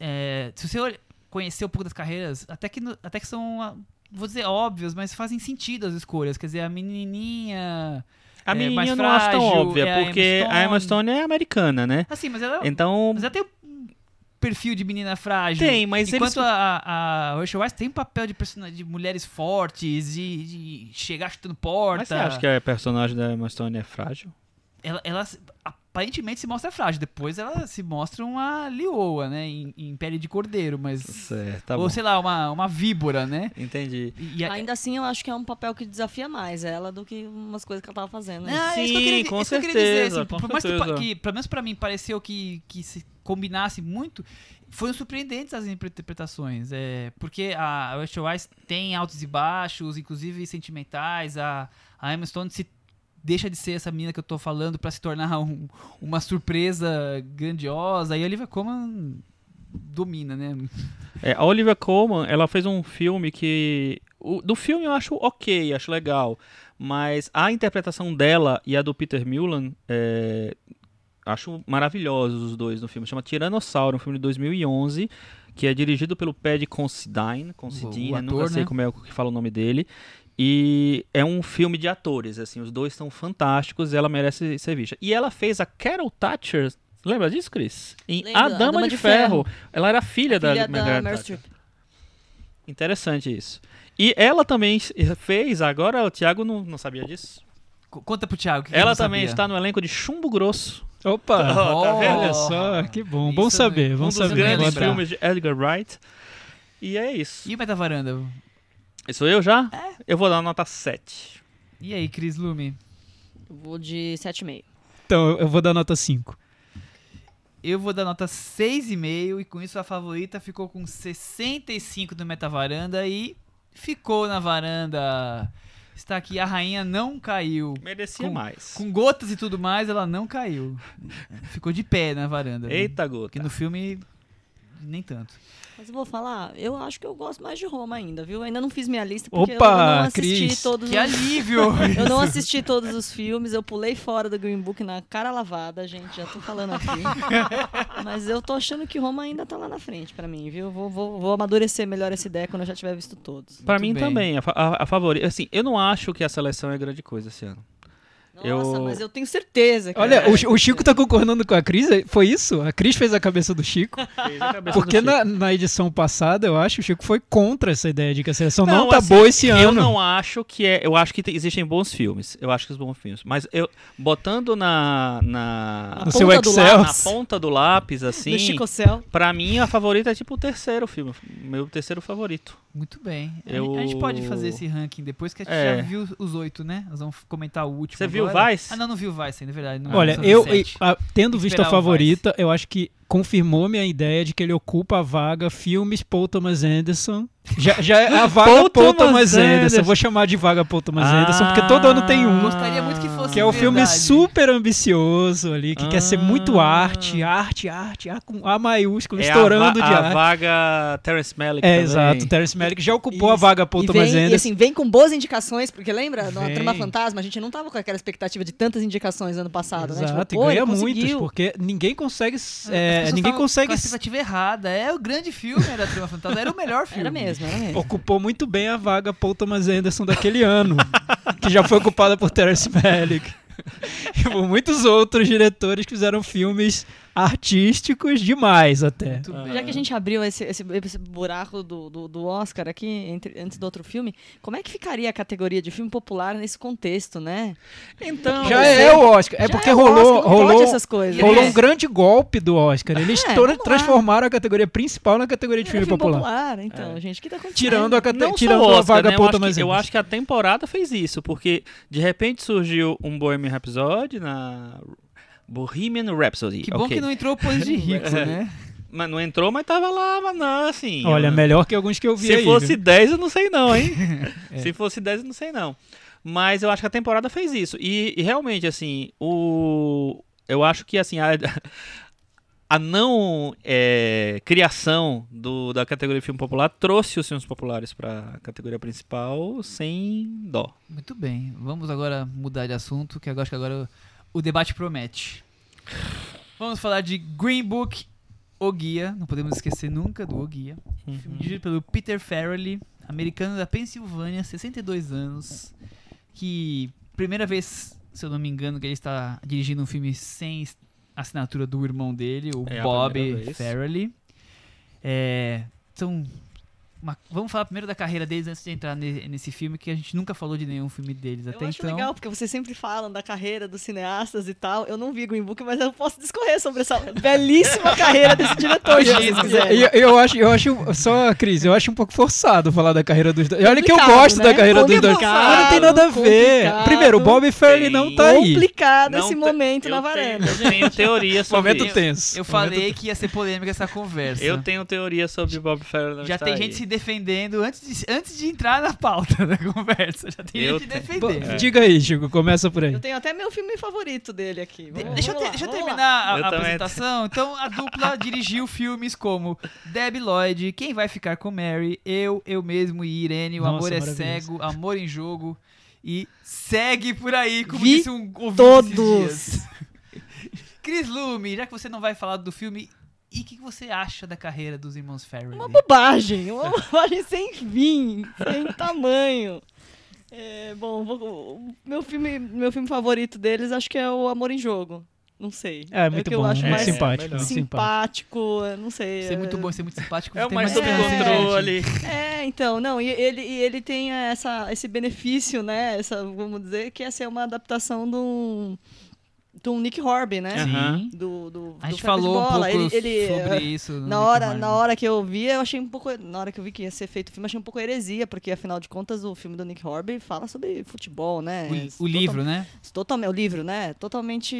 é, se você conhecer um pouco das carreiras, até que, até que são, ah, vou dizer, óbvias, mas fazem sentido as escolhas. Quer dizer, a menininha... A É, eu não acho tão frágil, óbvia, é a porque Emma a Emma Stone. É americana, né? Assim, mas ela, Então. mas ela tem um perfil de menina frágil. Tem, mas eles. Enquanto a, a Rachel Weisz tem um papel de, persona- de mulheres fortes, de, de chegar chutando porta. Mas você acha que a personagem da Emma Stone é frágil? ela, ela a aparentemente se mostra frágil. Depois ela se mostra uma lioa, né? Em, em pele de cordeiro, mas. Certo, tá ou bom. sei lá, uma, uma víbora, né? Entendi. E, e a- Ainda assim, eu acho que é um papel que desafia mais ela do que umas coisas que ela tava fazendo. né? Ah, é isso que eu Sim, queria, com isso que eu queria dizer, certeza, assim, com por mais certeza. que, pelo menos pra mim, pareceu que, que se combinasse muito, foram surpreendentes as interpretações. É, porque a Rachel Weisz tem altos e baixos, inclusive sentimentais. A, a Emma Stone se deixa de ser essa menina que eu tô falando pra se tornar um- uma surpresa grandiosa. E a Olivia Colman domina, né? É, a Olivia Colman, ela fez um filme que. o- do filme eu acho ok, acho legal. Mas a interpretação dela e a do Peter Mullan, é, acho maravilhosos os dois no filme. Chama Tiranossauro, um filme de 2011, que é dirigido pelo Paddy Considine. Considine, O eu nunca ator, sei né? como é que fala o nome dele. E é um filme de atores, assim, os dois são fantásticos e ela merece ser vista. E ela fez a Carol Thatcher, lembra disso, Chris? Em Lembro, A Dama, de, Ferro. Ela era filha, Filha da, da Margaret Meryl. Interessante isso. E ela também fez, agora o Thiago não, não sabia disso. Co- Conta pro Thiago. que ela não também sabia. está no elenco de Chumbo Grosso, Opa! tá vendo? Olha só, que bom. Bom Isso saber, eu bom um dos saber. ia grandes lembrar. filmes de Edgar Wright. E é isso. E o Metavaranda? Sou eu já? É. Eu vou dar nota 7. E aí, Cris Lume? Eu Vou de 7,5. Então, eu vou dar nota 5. Eu vou dar nota 6,5 e com isso a favorita ficou com 65 do Metavaranda e ficou na varanda. Está aqui, a rainha não caiu. Merecia Com- mais. Com gotas e tudo mais, ela não caiu. Ficou de pé na varanda. Eita Porque gota. no filme, nem tanto. Mas eu vou falar, eu acho que eu gosto mais de Roma ainda, viu? Ainda não fiz minha lista porque Opa, eu não assisti Cris. todos Que os... alívio! Eu não assisti todos os filmes, eu pulei fora do Green Book na cara lavada, gente, já tô falando aqui. Mas eu tô achando que Roma ainda tá lá na frente pra mim, viu? Vou, vou, vou amadurecer melhor essa ideia quando eu já tiver visto todos. Pra Muito mim bem. também, a, a, a favorita. Assim, eu não acho que a seleção é grande coisa esse ano. Nossa, Eu- mas eu tenho certeza que Olha, o, o Chico tá concordando com a Cris, foi isso? A Cris fez a cabeça do Chico. Porque na, na edição passada, eu acho, o Chico foi contra essa ideia de que a seleção não, Não, tá assim, boa esse Eu ano. não acho que é. Eu acho que te- existem bons filmes. Eu acho que os bons filmes. Mas eu botando na. na Na No seu ponta do Excel. lápis. na ponta do lápis, assim. do Chico Céu. Pra mim, a favorita é tipo o terceiro filme. Meu terceiro favorito. Muito bem. A Eu- gente- A gente pode fazer esse ranking depois que a gente É. já viu os oito, né? Nós vamos comentar o último. Você viu. Vice? Ah, não, não viu Vice ainda, é verdade. não, Olha, eu, sete. a- tendo visto a o favorita, eu acho que confirmou minha ideia de que ele ocupa a vaga filmes Paul Thomas Anderson. Já, já é a vaga Paul Paul, Thomas Thomas Anderson. Anderson. Vou chamar de vaga Paul Thomas Ah. Anderson, porque todo ano tem um. Gostaria muito que fosse Que é o filme verdade. super ambicioso ali, que quer ser muito Ah. arte, arte, arte, A com A maiúsculo, É estourando a, de a arte. vaga Terrence Malick É, também. exato. Terence Malick já ocupou a Isso. vaga Paul E, Thomas vem, e Anderson. assim, vem com boas indicações, porque lembra, na. Trama Fantasma, a gente não tava com aquela expectativa de tantas indicações ano passado, né? Exato, Tipo, pô, e ganha conseguiu. porque ninguém consegue. As é, ninguém consegue. Com a expectativa errada. É o grande filme da Trama Fantasma. Era o melhor filme. Era mesmo, Ocupou muito bem a vaga Paul Thomas Anderson daquele ano, que já foi ocupada por Terence Malick. E por muitos outros diretores que fizeram filmes artísticos demais até. Bem. Já que a gente abriu esse, esse, esse buraco do, do, do Oscar aqui, entre- antes do outro filme, como é que ficaria a categoria de filme popular nesse contexto, né? Então. Já é o Oscar. É porque o rolou, Oscar, rolou, essas coisas. rolou né? um grande golpe do Oscar. Eles É, transformaram a categoria principal na categoria de Era filme popular. Então, gente, o que tá acontecendo? Tirando a, cate- tirando só o a Oscar, vaga né? eu, acho que, eu acho que a temporada fez isso, porque de repente surgiu um Bohemian Rhapsody na Bohemian Rhapsody. Que bom ok. que não entrou o Pose de Rico, né? Mas não entrou, mas tava lá, mas não, assim. Olha, eu- melhor que alguns que eu vi Se aí. fosse viu? 10, eu não sei não, hein? É. Se fosse 10, eu não sei não. Mas eu acho que a temporada fez isso. E, e realmente, assim, o... Eu acho que, assim, a, a não é, criação do, da categoria filme popular trouxe os filmes populares para a categoria principal sem dó. Muito bem. Vamos agora mudar de assunto, que eu acho que agora o, o debate promete. Vamos falar de Green Book, O Guia. Não podemos esquecer nunca do O Guia. Filme dirigido pelo Peter Farrelly, americano da Pensilvânia, 62 anos. Que, primeira vez, se eu não me engano, que ele está dirigindo um filme sem assinatura do irmão dele, o É Bob. Farrelly. É, são uma- vamos falar primeiro da carreira deles antes de entrar ne- nesse filme, que a gente nunca falou de nenhum filme deles Eu até acho então. legal, porque vocês sempre falam da carreira dos cineastas e tal. Eu não vi Green Book, mas eu posso discorrer sobre essa belíssima carreira desse diretor, se vocês quiserem. Eu, eu acho, eu acho, só, Cris, eu acho um pouco forçado falar da carreira dos dois. Olha que eu gosto né? da carreira dos dois. Mas não tem nada a ver. Primeiro, o Bob Tem. não tá aí. Complicado Não esse te- momento na tenho- varanda. Eu tenho teoria sobre Momento isso. tenso. Eu Momento falei que ia ser polêmica essa conversa. Eu tenho teoria sobre Bob Farrell não Já estar tem aí. gente se defendendo antes de, antes de entrar na pauta da conversa. Já tem Eu gente tenho. Defendendo. Diga aí, Chico, começa por aí. Eu tenho até meu filme favorito dele aqui. De- Vamos- deixa eu, vamos ter- lá, deixa eu terminar a, Eu a apresentação. Então, a dupla dirigiu filmes como Debbie Lloyd, Quem Vai Ficar com Mary, Eu, Eu Mesmo e Irene, O Nossa, Amor é. Cego, Amor em Jogo e segue por aí, como Vi disse um ouvinte Todos. Cris Lume, já que você não vai falar do filme, e o que, que você acha da carreira dos irmãos Farrell? Uma bobagem, uma bobagem sem fim, sem tamanho. É, bom, vou- o meu filme, meu filme favorito deles acho que é o Amor em Jogo. Não sei. É, o muito que eu bom. acho muito mais simpático. muito simpático. eu não sei. Ser muito bom, ser muito simpático. É o tem mais sob controle. É, então, não, e ele, e ele tem essa, esse benefício, né? Essa, vamos dizer, que é ser uma adaptação de um, um Nick Horby, né? Aham. Do, do, A do gente falou um Bola. pouco ele, ele, sobre eh, isso. Na hora, na hora que eu vi, eu achei um pouco. Na hora que eu vi que ia ser feito o filme, achei um pouco heresia, porque afinal de contas o filme do Nick Horby fala sobre futebol, né? O, livro, né? Totalmente, o livro, né? Totalmente.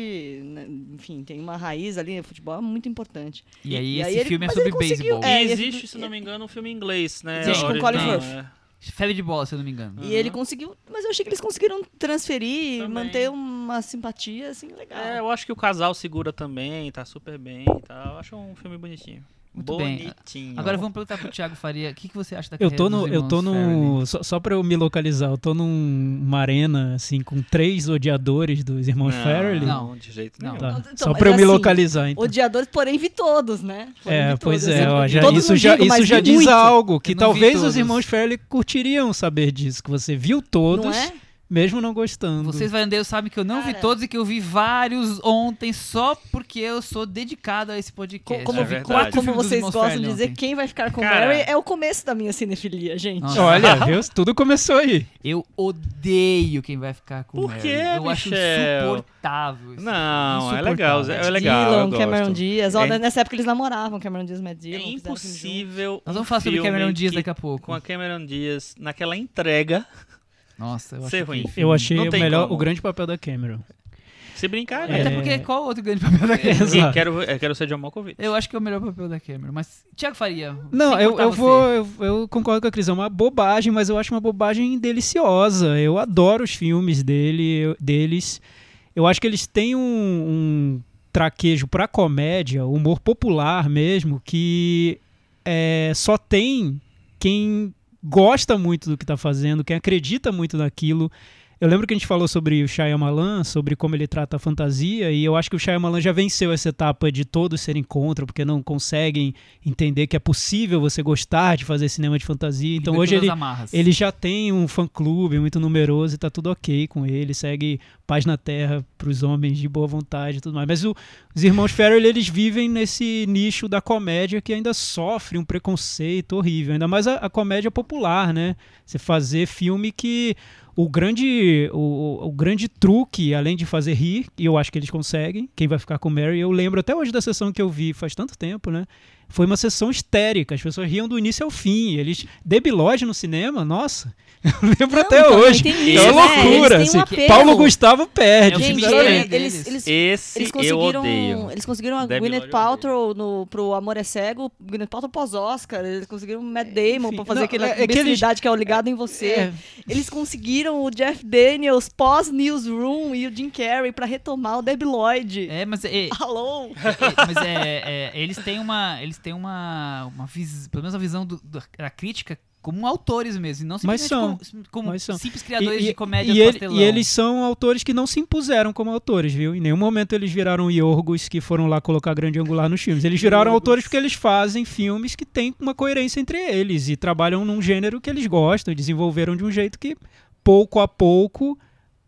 né, Enfim, tem uma raiz ali, o futebol é muito importante. E aí E esse aí ele- filme é sobre ele conseguiu- beisebol. É, existe, se não me engano, um filme em inglês, né? Existe, com Colin Firth. Febre de bola, se eu não me engano. E ele conseguiu. Mas eu achei que eles conseguiram transferir, Também. manter uma simpatia, assim, legal. É, eu acho que o casal segura também, tá super bem e tal. Eu acho um filme bonitinho. Muito bem. Bonitinho. Agora vamos perguntar pro Thiago Faria, o que, que você acha da Eu tô no, dos eu tô Farrelly? no, só, só pra eu me localizar, eu tô numa arena, assim, com três odiadores dos irmãos não, Farrelly. Não. de jeito Não. nenhum. Tá. Então, só pra eu me assim, localizar, então. Odiadores, porém vi todos, né? Porém, É, vi pois todos. é, ó, já- todos isso já, digo, isso já diz muito. algo que talvez os todos. irmãos Fairley curtiriam saber disso, que você viu todos, Não é? Mesmo não gostando. Vocês varandeiros sabem que eu não vi Cara. todos e que eu vi vários ontem só porque eu sou dedicado a esse podcast. Co- Como, É vi verdade. como vocês gostam de dizer, ontem. quem vai ficar com Cara. Mary é o começo da minha cinefilia, gente. Nossa. Olha, viu? Tudo começou aí. Eu odeio quem vai ficar com Por Mary. quê, Eu acho Michel? insuportável. esse Não, é legal, insuportável. é legal. eu Dylan. Cameron Diaz. Ó, É- Nessa época eles namoravam, Cameron Diaz e Matt É impossível. Nós vamos falar sobre Cameron Diaz daqui a pouco. Com a Cameron Diaz naquela entrega. Nossa, eu que ruim. Eu achei Não o tem melhor, como. o grande papel da Cameron. Se brincar, É. Até né? porque qual outro grande papel da Cameron? Exato. Quero, eu quero ser John Malkovich. Eu acho que é o melhor papel da Cameron. Mas, Thiago Faria. Não, sem eu, eu você. vou. Eu, eu concordo com a Cris. É uma bobagem, mas eu acho uma bobagem deliciosa. Eu adoro os filmes dele, eu- deles. Eu acho que eles têm um, um traquejo pra comédia, humor popular mesmo, que é, só tem quem gosta muito do que tá fazendo, quem acredita muito naquilo. Eu lembro que a gente falou sobre o Shyamalan, sobre como ele trata a fantasia, e eu acho que o Shyamalan já venceu essa etapa de todos serem contra, porque não conseguem entender que é possível você gostar de fazer cinema de fantasia. Então hoje ele, ele já tem um fã-clube muito numeroso e tá tudo ok com ele, segue paz na terra pros homens de boa vontade e tudo mais. Mas o- os irmãos Farrell, eles vivem nesse nicho da comédia que ainda sofre um preconceito horrível, ainda mais a, a comédia popular, né? Você fazer filme que o grande, o, o grande truque, além de fazer rir, e eu acho que eles conseguem, quem vai ficar com Mary, eu lembro até hoje da sessão que eu vi faz tanto tempo, né? Foi uma sessão histérica, as pessoas riam do início ao fim. Eles. Debi Lodge no cinema, nossa, eu lembro Não, até então, hoje. É isso, uma né? loucura. Um assim. apelo. Paulo Gustavo perde. É Gente, eles, eles, eles, Esse eles eu conseguiram, odeio. eles conseguiram a Debbie Gwyneth Paltrow no, pro Amor é Cego, Gwyneth Paltrow pós-Oscar, eles conseguiram o Matt Damon enfim, pra fazer não, aquela é- é que é o Ligado em Você. É, Eles conseguiram o Jeff Daniels pós-Newsroom e o Jim Carrey pra retomar o Lloyd. É, mas é, Alô? É, mas é, é, eles têm uma, eles têm uma, uma vis, pelo menos a visão do- da crítica como autores mesmo, e não simplesmente como, como mas são. simples criadores E- de comédia e, ele- e eles são autores que não se impuseram como autores, viu? Em nenhum momento eles viraram iorgos que foram lá colocar grande angular nos filmes. Eles viraram autores porque eles fazem filmes que têm uma coerência entre eles e trabalham num gênero que eles gostam, e desenvolveram de um jeito que, pouco a pouco,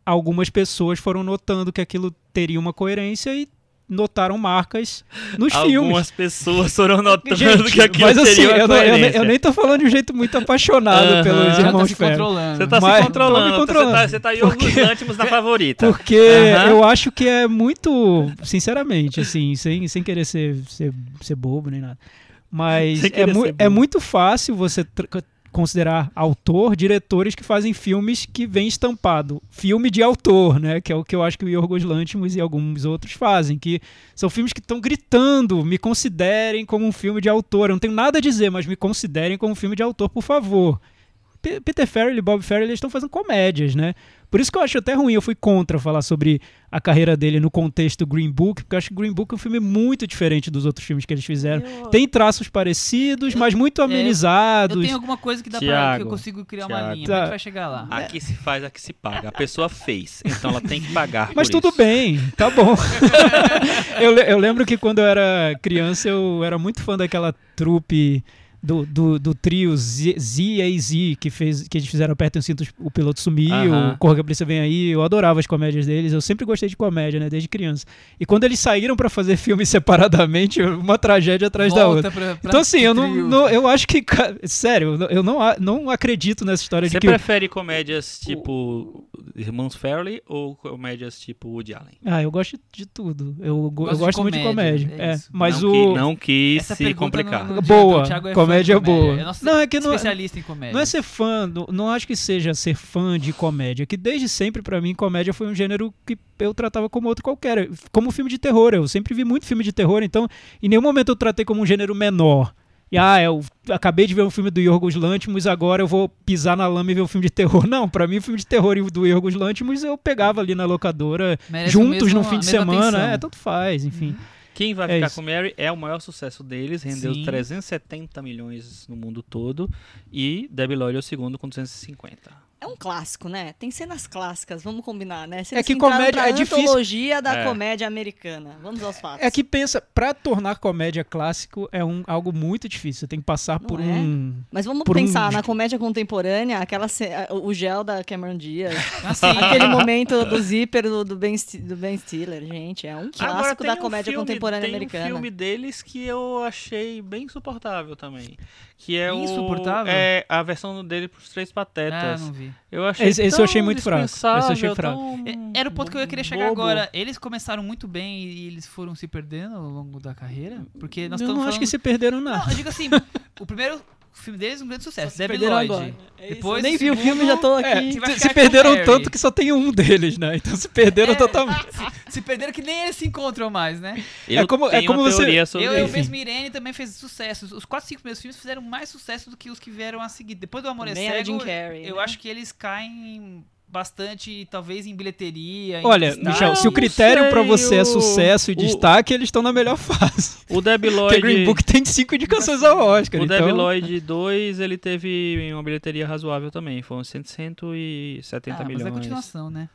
algumas pessoas foram notando que aquilo teria uma coerência e notaram marcas nos Algumas filmes. pessoas foram notando Gente, que aquilo mas assim, eu, não- eu nem- eu nem tô falando de um jeito muito apaixonado Aham. pelos tá irmãos se Ferro. controlando. Você tá Mas- se controlando. controlando. Você tá, você tá aí Yorgos Lanthimos na favorita. Porque eu acho que é muito, sinceramente, assim, sem, sem querer ser, ser, ser bobo nem nada. Mas é, mu- é muito fácil você tr- considerar autor diretores que fazem filmes que vem estampado filme de autor, né? Que é o que eu acho que o Yorgos Lanthimos e alguns outros fazem, que são filmes que estão gritando, me considerem como um filme de autor. Eu não tenho nada a dizer, mas me considerem como um filme de autor, por favor. Peter Farrell e Bob Farrell eles estão fazendo comédias, né? Por isso que eu acho até ruim, eu fui contra falar sobre a carreira dele no contexto Green Book, porque eu acho que Green Book é um filme muito diferente dos outros filmes que eles fizeram. Eu- Tem traços parecidos, mas muito Eu amenizados. tenho alguma coisa que dá pra Tiago, que eu consigo criar uma linha, Tá. mas a gente vai chegar lá. Aqui se faz, aqui se paga. A pessoa fez, então ela tem que pagar Mas por tudo isso. bem, tá bom. eu, eu lembro que quando eu era criança, eu era muito fã daquela trupe do, do, do trio Z, Z, que, fez, que eles fizeram Apertem os Cintos, o piloto sumiu, Aham. Corra que a Polícia Vem Aí. Eu adorava as comédias deles, eu sempre gostei de comédia, né, desde criança. E quando eles saíram pra fazer filmes separadamente, uma tragédia atrás da outra. Volta pra, pra Então, assim, eu não, não- eu acho que, sério, eu não, não acredito nessa história Você de que. o- prefere comédias tipo Irmãos Farrelly ou comédias tipo Woody Allen? Ah, eu gosto de tudo. Eu, go- eu Gosto de gosto muito de comédia, comédia. é É, mas não, o. qui- não quis Essa se complicar. não- não Boa, adianta, Thiago é comédia boa. É Não, é que não- especialista em comédia. Não é ser fã, não, não acho que seja ser fã de comédia, que desde sempre pra mim comédia foi um gênero que eu tratava como outro qualquer, como filme de terror. Eu sempre vi muito filme de terror, então em nenhum momento eu tratei como um gênero menor. E ah, eu acabei de ver um filme do Yorgos Lanthimos, agora eu vou pisar na lama e ver um filme de terror. Não, pra mim o filme de terror e o do Yorgos Lanthimos eu pegava ali na locadora Merece juntos mesmo- no fim de semana, atenção. é, tanto faz, enfim. Quem vai É ficar isso. com Mary é o maior sucesso deles, rendeu Sim. 370 milhões no mundo todo e Debbie Lloyd é o segundo com 250. É um clássico, né? Tem cenas clássicas, vamos combinar, né? Cenas que entraram comédia é difícil. antologia da É. comédia americana. Vamos aos fatos. É que pensa, pra tornar comédia clássico é um, algo muito difícil. Você tem que passar Não por é? um. Mas vamos por um- pensar na comédia contemporânea, aquela o gel da Cameron Diaz, Assim, aquele momento do zíper do, do, ben, do Ben Stiller, gente, é um clássico tem da um comédia filme- contemporânea tem americana. um filme deles que eu achei bem insuportável também. Que é Insuportável? o. É a versão dele pros Três ah, Patetas. não vi. Eu achei Esse- esse eu achei muito fraco. Esse eu achei fraco. tão É, Era o ponto que eu ia querer chegar bobo. agora. Eles começaram muito bem e eles foram se perdendo ao longo da carreira? Porque nós eu não estamos acho que falando... se perderam nada. Não, eu digo assim, o primeiro filme deles é um grande sucesso, Se Debbie perderam Lloyd. agora. É Depois eu nem vi o filme, já tô É, aqui. que vai se perderam tanto que só tem um deles, né? Então se perderam É, totalmente. Se perderam que nem eles se encontram mais, né? Eu É como- é como uma você- sobre Eu, eu mesmo Irene também fez sucesso. Os quatro, cinco primeiros filmes fizeram mais sucesso do que os que vieram a seguir. Depois do Amor é Também era Cego, Jim Carrey, eu né? acho que eles caem bastante, talvez, em bilheteria. em Olha, destaque. Michel, se o critério pra sei, você é o- sucesso e o- destaque, eles estão na melhor fase. O Debbie Porque Green Lloyd. Book tem cinco indicações ao Oscar. O então... Debbie Lloyd 2, ele teve uma bilheteria razoável também. Foram 100, 170 ah, mas milhões. é continuação, né?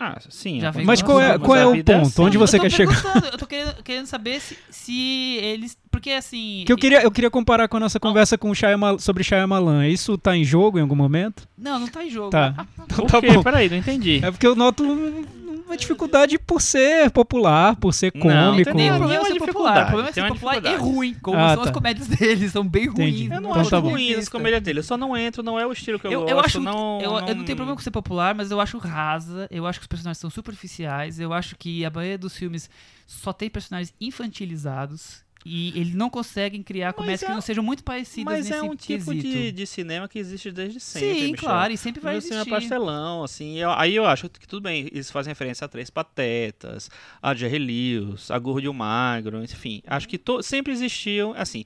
Ah, sim. Já vem Mas qual é, qual é o ponto? assim. Onde você quer chegar? Eu tô querendo, querendo saber se, se eles... Porque, assim... Que eu queria, eu queria comparar com a nossa conversa com o Shyamalan, sobre Shyamalan. Isso tá em jogo em algum momento? Não, não tá em jogo. Tá. Então Por tá quê? bom. Peraí, não entendi. É porque eu noto um- uma dificuldade por ser popular, por ser Não, cômico. Não tem Tem problema uma ser dificuldade, popular. O problema é ser popular e ruim, como Ah, são tá. as comédias deles. São bem Entendi. ruins. Eu não Então acho tá ruim as comédias dele. Eu só não entro, não é o estilo que eu, Eu, gosto. eu acho. não, eu, eu não tenho problema com ser popular, mas eu acho rasa. Eu acho que os personagens são superficiais. Eu acho que a maioria dos filmes só tem personagens infantilizados. E eles não conseguem criar comédias é que não sejam muito parecidas Mas nesse é um tipo quesito. de, de cinema que existe desde sempre. Sim, Michel. claro, e sempre vai cinema existir. pastelão, assim. eu- aí eu acho que tudo bem, eles fazem referência a Três Patetas, a Jerry Lewis, a Gordo e o Magro, enfim. Acho que to- sempre existiam, assim.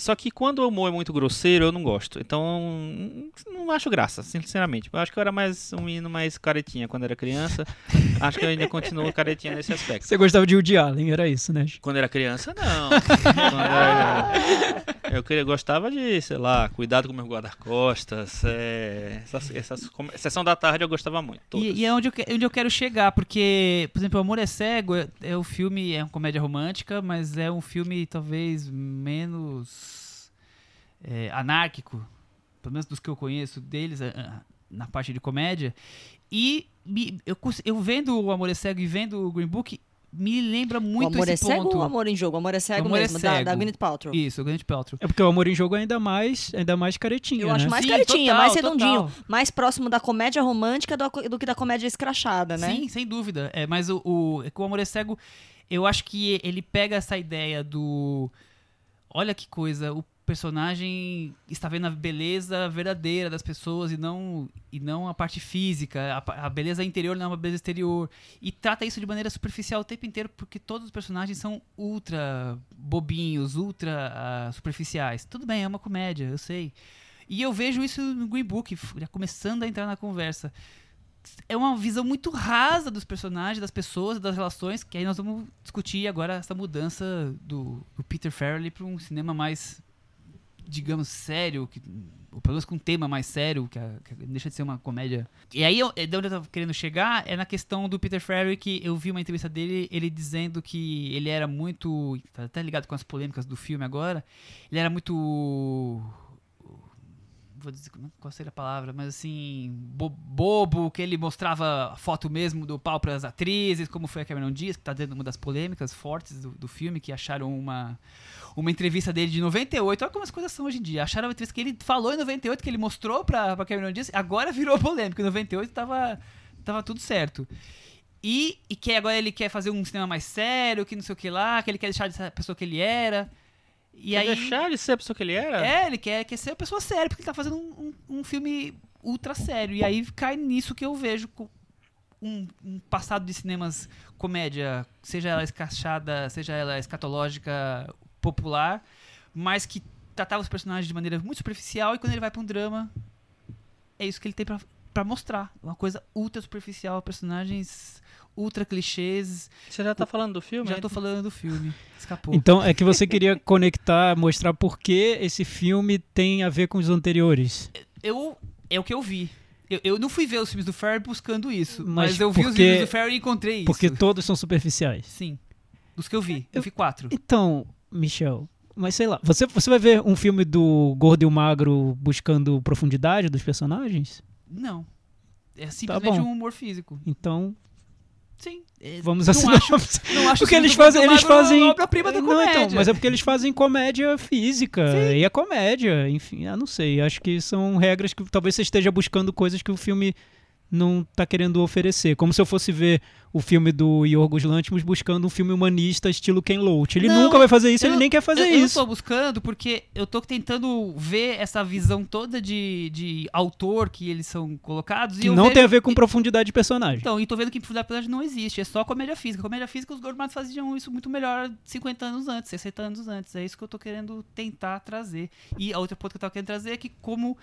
Só que quando o humor é muito grosseiro, eu não gosto. Então, não acho graça, sinceramente. Eu acho que eu era mais um menino mais caretinha quando era criança. acho que eu ainda continuo caretinha nesse aspecto. Você gostava de Woody Allen, era isso, né? Quando era criança, não. Quando era- eu queria, gostava de, sei lá, cuidado com meus guarda-costas. É, essas, essas, sessão da tarde eu gostava muito. E, e é onde eu, onde eu quero chegar, porque, por exemplo, O Amor é Cego é, é o filme, é uma comédia romântica, mas é um filme talvez menos é, anárquico, pelo menos dos que eu conheço deles, é, é, na parte de comédia. E me- eu, eu vendo O Amor é Cego e vendo o Green Book, me lembra O muito amor é esse cego ponto. ou o amor em jogo? O amor é cego Amor é mesmo, da, da cego. Gwyneth Paltrow. Isso, o Gwyneth Paltrow. É porque o Amor em Jogo é ainda mais, ainda mais caretinha, Eu né? acho mais Sim, caretinha, total, mais redondinho. total. Mais próximo da comédia romântica do, do que da comédia escrachada, né? Sim, sem dúvida. É, mas o, o, é que o Amor é Cego, eu acho que ele pega essa ideia do. Olha que coisa, o personagem está vendo a beleza verdadeira das pessoas e não, e não a parte física. A, a beleza interior não é uma beleza exterior. E trata isso de maneira superficial o tempo inteiro, porque todos os personagens são ultra bobinhos, ultra ah, superficiais. Tudo bem, é uma comédia, eu sei. E eu vejo isso no Green Book, já começando a entrar na conversa é uma visão muito rasa dos personagens, das pessoas, das relações, que aí nós vamos discutir agora essa mudança do, do Peter Farrelly para um cinema mais, digamos, sério, que, ou pelo menos com um tema mais sério, que, a- que deixa de ser uma comédia. E aí, eu, é de onde eu tava querendo chegar é na questão do Peter Farrelly, que eu vi uma entrevista dele, ele dizendo que ele era muito, tá até ligado com as polêmicas do filme agora, ele era muito vou dizer qual seria a palavra, mas assim, bo- bobo, que ele mostrava foto mesmo do pau para as atrizes, como foi a Cameron Diaz, que tá dando uma das polêmicas fortes do, do filme, que acharam uma, uma entrevista dele de 98. Olha como as coisas são hoje em dia. Acharam uma entrevista que ele falou em 98, que ele mostrou pra, pra Cameron Diaz, agora virou polêmica. Em 98 tava, tava tudo certo. E, e que agora ele quer fazer um cinema mais sério, que não sei o que lá, que ele quer deixar de ser a pessoa que ele era. E Quer aí, deixar de ser a pessoa que ele era? é, ele quer, quer ser uma pessoa séria, porque ele tá fazendo um, um, um filme ultra sério. E aí cai nisso que eu vejo um, um passado de cinemas comédia, seja ela escachada, seja ela escatológica, popular, mas que tratava os personagens de maneira muito superficial e quando ele vai pra um drama, é isso que ele tem pra mostrar. Uma coisa ultra superficial, personagens ultra clichês. Você já tá falando do filme? Já tô falando do filme. Escapou. Então, é que você queria conectar, mostrar por que esse filme tem a ver com os anteriores. eu é o que eu vi. Eu, eu não fui ver os filmes do Ferry buscando isso, Mas mas, eu vi os porque- filmes do Ferry e encontrei isso. Porque todos são superficiais. Sim. Dos que eu vi. Eu, vi quatro. Então, Michel, mas sei lá, você, você vai ver um filme do gordo e o magro buscando profundidade dos personagens? Não. É simplesmente Tá um humor físico. Então, Sim. Vamos não assinar. acho, não acho Porque os eles fazem, eles fazem. uma obra-prima da não, comédia. então, mas é porque eles fazem comédia física. E é comédia, enfim, eu não sei. Acho que são regras que talvez você esteja buscando coisas que o filme não tá querendo oferecer. Como se eu fosse ver o filme do Yorgos Lanthimos buscando um filme humanista estilo Ken Loach. Ele Não, nunca vai fazer isso, eu- ele nem quer fazer eu, eu isso. não tô buscando porque eu tô tentando ver essa visão toda de, de autor que eles são colocados. e Que eu não vejo tem a ver com que- profundidade de personagem. Então, e tô vendo que profundidade não existe, é só comédia física. Comédia física, os Gordos faziam isso muito melhor 50 anos antes, 60 anos antes. É isso que eu tô querendo tentar trazer. E a outra ponto que eu tava querendo trazer é que como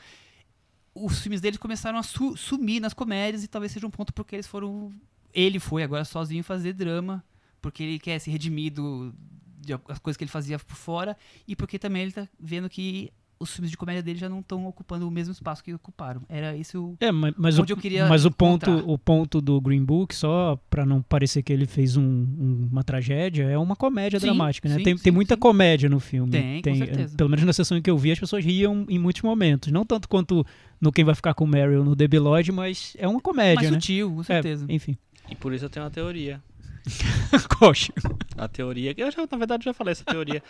os filmes deles começaram a su- sumir nas comédias e talvez seja um ponto porque eles foram... Ele foi agora sozinho fazer drama, porque ele quer se redimir do, de as coisas que ele fazia por fora e porque também ele tá vendo que os filmes de comédia dele já não estão ocupando o mesmo espaço que ocuparam. Era isso É, mas, mas, o, onde eu queria mas o ponto, o ponto do Green Book, só pra não parecer que ele fez um- um- uma tragédia, é uma comédia Sim, dramática, né? sim, tem, sim, tem muita sim. comédia no filme. Tem, com certeza. Pelo menos na sessão em que eu vi, as pessoas riam em muitos momentos. Não tanto quanto no Quem Vai Ficar com o Meryl no Debi Lodge, mas é uma comédia, mais né? sutil, com É, certeza. enfim. E por isso eu tenho uma teoria. Coxa. A teoria, eu já, na verdade já falei essa teoria.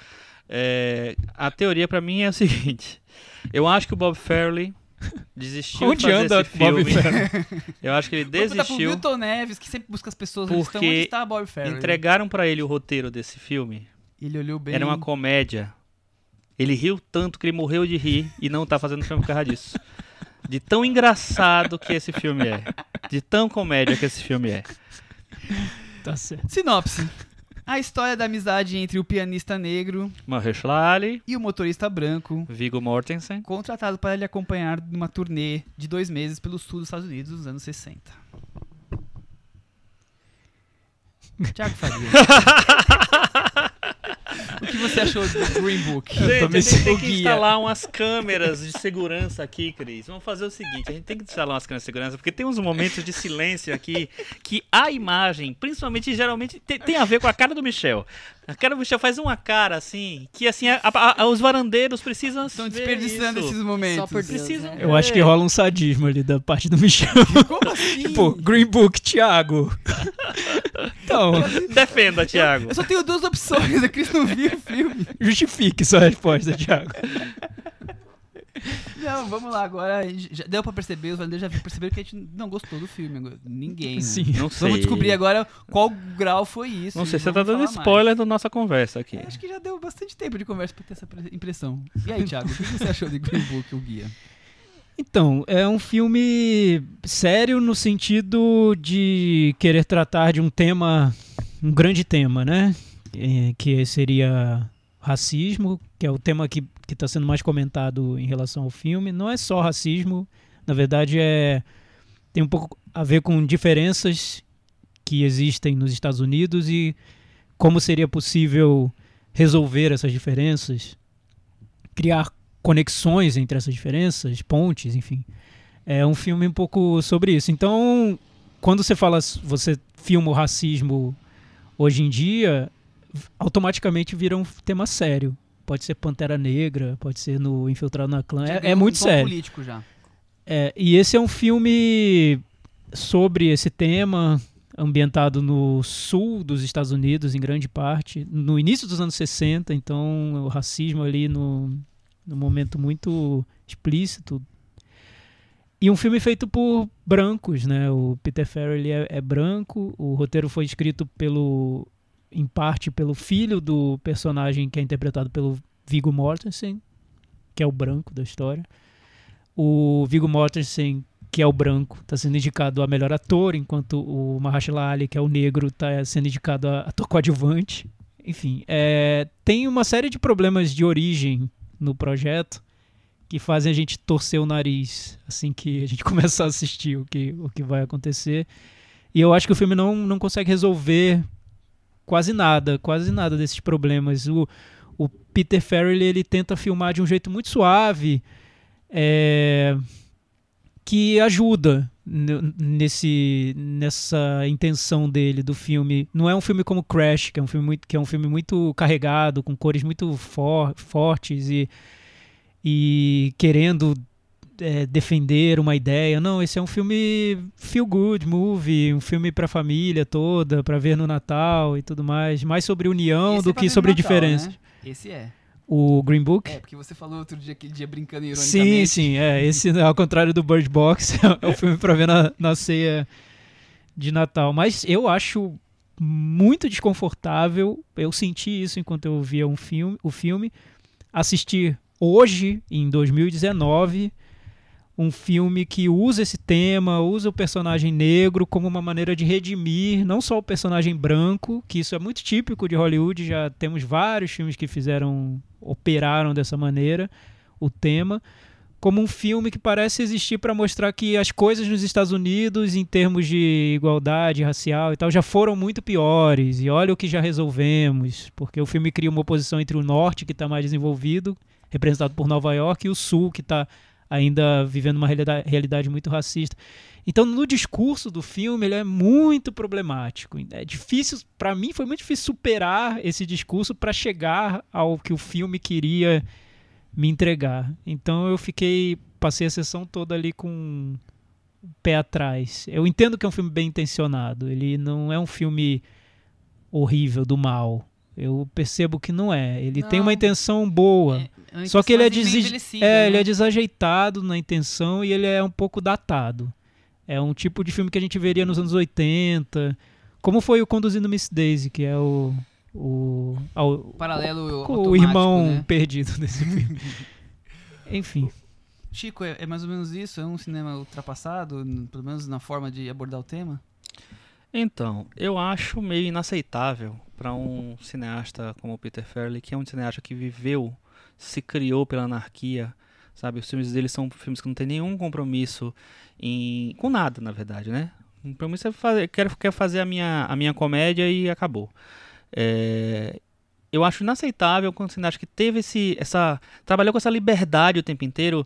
É, a teoria pra mim é o seguinte: eu acho que o Bob Farrelly desistiu Onde de fazer anda esse Bob filme. Eu acho que ele desistiu. Milton Neves, que sempre busca as pessoas onde estão. Porque Onde está Bob? Entregaram pra ele o roteiro desse filme. Ele olhou bem. Era uma comédia. Ele riu tanto que ele morreu de rir e não tá fazendo filme por causa disso. De tão engraçado que esse filme é. De tão comédia que esse filme é. Tá certo. Sinopse. A história da amizade entre o pianista negro Mahershala Ali, e o motorista branco, Viggo Mortensen. contratado para lhe acompanhar numa turnê de dois meses pelo sul dos Estados Unidos nos anos 60. Tiago Faria. o que você achou do Green Book? Gente, me a gente tem que instalar umas câmeras de segurança aqui, Cris. Vamos fazer o seguinte, a gente tem que instalar umas câmeras de segurança, porque tem uns momentos de silêncio aqui que a imagem, principalmente, geralmente, tem, tem a ver com a cara do Michel. A cara Michel faz uma cara assim, que assim, a- a- a- os varandeiros precisam Estão desperdiçando isso. esses momentos. Só por Deus, Precisam né? Eu acho que rola um sadismo ali da parte do Michel. Como assim? Pô, Green Book, Thiago. Então, Defenda, Thiago. Eu só tenho duas opções, a Cris não viu o filme. justifique sua resposta, Thiago. Não, vamos lá, agora já deu pra perceber, os valideiros já perceberam que a gente não gostou do filme. agora. Ninguém, né? Sim. Não sei. Vamos descobrir agora qual grau foi isso. Não sei, você tá dando spoiler da nossa conversa aqui. mais. Acho que já deu bastante tempo de conversa pra ter essa pre- impressão. E aí, Thiago, o que você achou de Green Book, o guia? Então, é um filme sério no sentido de querer tratar de um tema, um grande tema, né? Eh, Que seria racismo, que é o tema que está sendo mais comentado em relação ao filme. Não é só racismo, na verdade é tem um pouco a ver com diferenças que existem nos Estados Unidos e como seria possível resolver essas diferenças, criar conexões entre essas diferenças, pontes, enfim. É um filme um pouco sobre isso. Então, quando você fala, você filma o racismo hoje em dia, automaticamente vira um tema sério. Pode ser Pantera Negra, pode ser no Infiltrado na Clã. É, é um muito tom sério. político já. É, e esse é um filme sobre esse tema, ambientado no sul dos Estados Unidos, em grande parte, no início dos anos 60, então o racismo ali no, no momento muito explícito. E um filme feito por brancos, né? O Peter Farrelly é, é branco, o roteiro foi escrito pelo, em parte pelo filho do personagem que é interpretado pelo Viggo Mortensen, que é o branco da história. O Viggo Mortensen, que é o branco, está sendo indicado a melhor ator, enquanto o Mahershala Ali, que é o negro, está sendo indicado a ator coadjuvante. Enfim, é, tem uma série de problemas de origem no projeto que fazem a gente torcer o nariz assim que a gente começa a assistir o que, o que vai acontecer. E eu acho que o filme não, não consegue resolver quase nada, quase nada desses problemas. O, o Peter Farrelly ele tenta filmar de um jeito muito suave, é, que ajuda nesse nessa intenção dele do filme. Não é um filme como Crash, que é um filme muito, que é um filme muito carregado, com cores muito for, fortes e, e querendo é, defender uma ideia. Não, esse é um filme feel good movie, um filme para família toda, para ver no Natal e tudo mais, mais sobre união Esse do é que sobre Natal, diferenças. né? Esse é. O Green Book? É, porque você falou outro dia, aquele dia brincando Sim, ironicamente. sim, é. Esse, ao contrário do Bird Box, é o filme pra ver na, na ceia de Natal. Mas eu acho muito desconfortável. Eu senti isso enquanto eu via um filme, o filme. Assistir hoje, em 2019, um filme que usa esse tema, usa o personagem negro como uma maneira de redimir não só o personagem branco, que isso é muito típico de Hollywood, já temos vários filmes que fizeram, operaram dessa maneira o tema, como um filme que parece existir para mostrar que as coisas nos Estados Unidos, em termos de igualdade racial e tal, já foram muito piores. E olha o que já resolvemos, porque o filme cria uma oposição entre o norte, que está mais desenvolvido, representado por Nova York, e o sul, que está ainda vivendo uma realida- realidade muito racista. Então, no discurso do filme, ele é muito problemático. É difícil, para mim, foi muito difícil superar esse discurso para chegar ao que o filme queria me entregar. Então, eu fiquei, passei a sessão toda ali com o pé atrás. Eu entendo que é um filme bem intencionado. Ele não é um filme horrível do mal. Eu percebo que não é. Ele tem Não. uma intenção boa. É uma Só que ele é, desi- é, né? ele é desajeitado na intenção e ele é um pouco datado. É um tipo de filme que a gente veria nos anos 80. Como foi o Conduzindo Miss Daisy, que é o. O, ao- Paralelo o, o irmão né? perdido desse filme. Enfim. Chico, é, é mais ou menos isso? É um cinema ultrapassado, pelo menos na forma de abordar o tema? Então, eu acho meio inaceitável para um cineasta como o Peter Farrelly, que é um cineasta que viveu, se criou pela anarquia, sabe? Os filmes dele são filmes que não tem nenhum compromisso em com nada, na verdade, né? O compromisso é fazer, quero, quero fazer a minha, a minha comédia e acabou. É, eu acho inaceitável quando o cineasta que teve esse, essa, trabalhou com essa liberdade o tempo inteiro,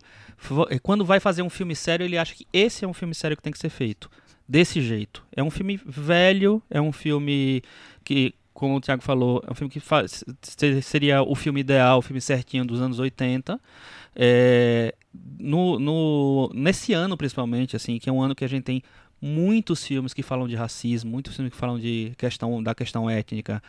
quando vai fazer um filme sério, ele acha que esse é um filme sério que tem que ser feito desse jeito. É um filme velho, é um filme que, como o Thiago falou, é um filme que faz, se- seria o filme ideal, o filme certinho dos anos 80. É, no, no, nesse ano, principalmente, assim, que é um ano que a gente tem muitos filmes que falam de racismo, muitos filmes que falam de questão da questão étnica,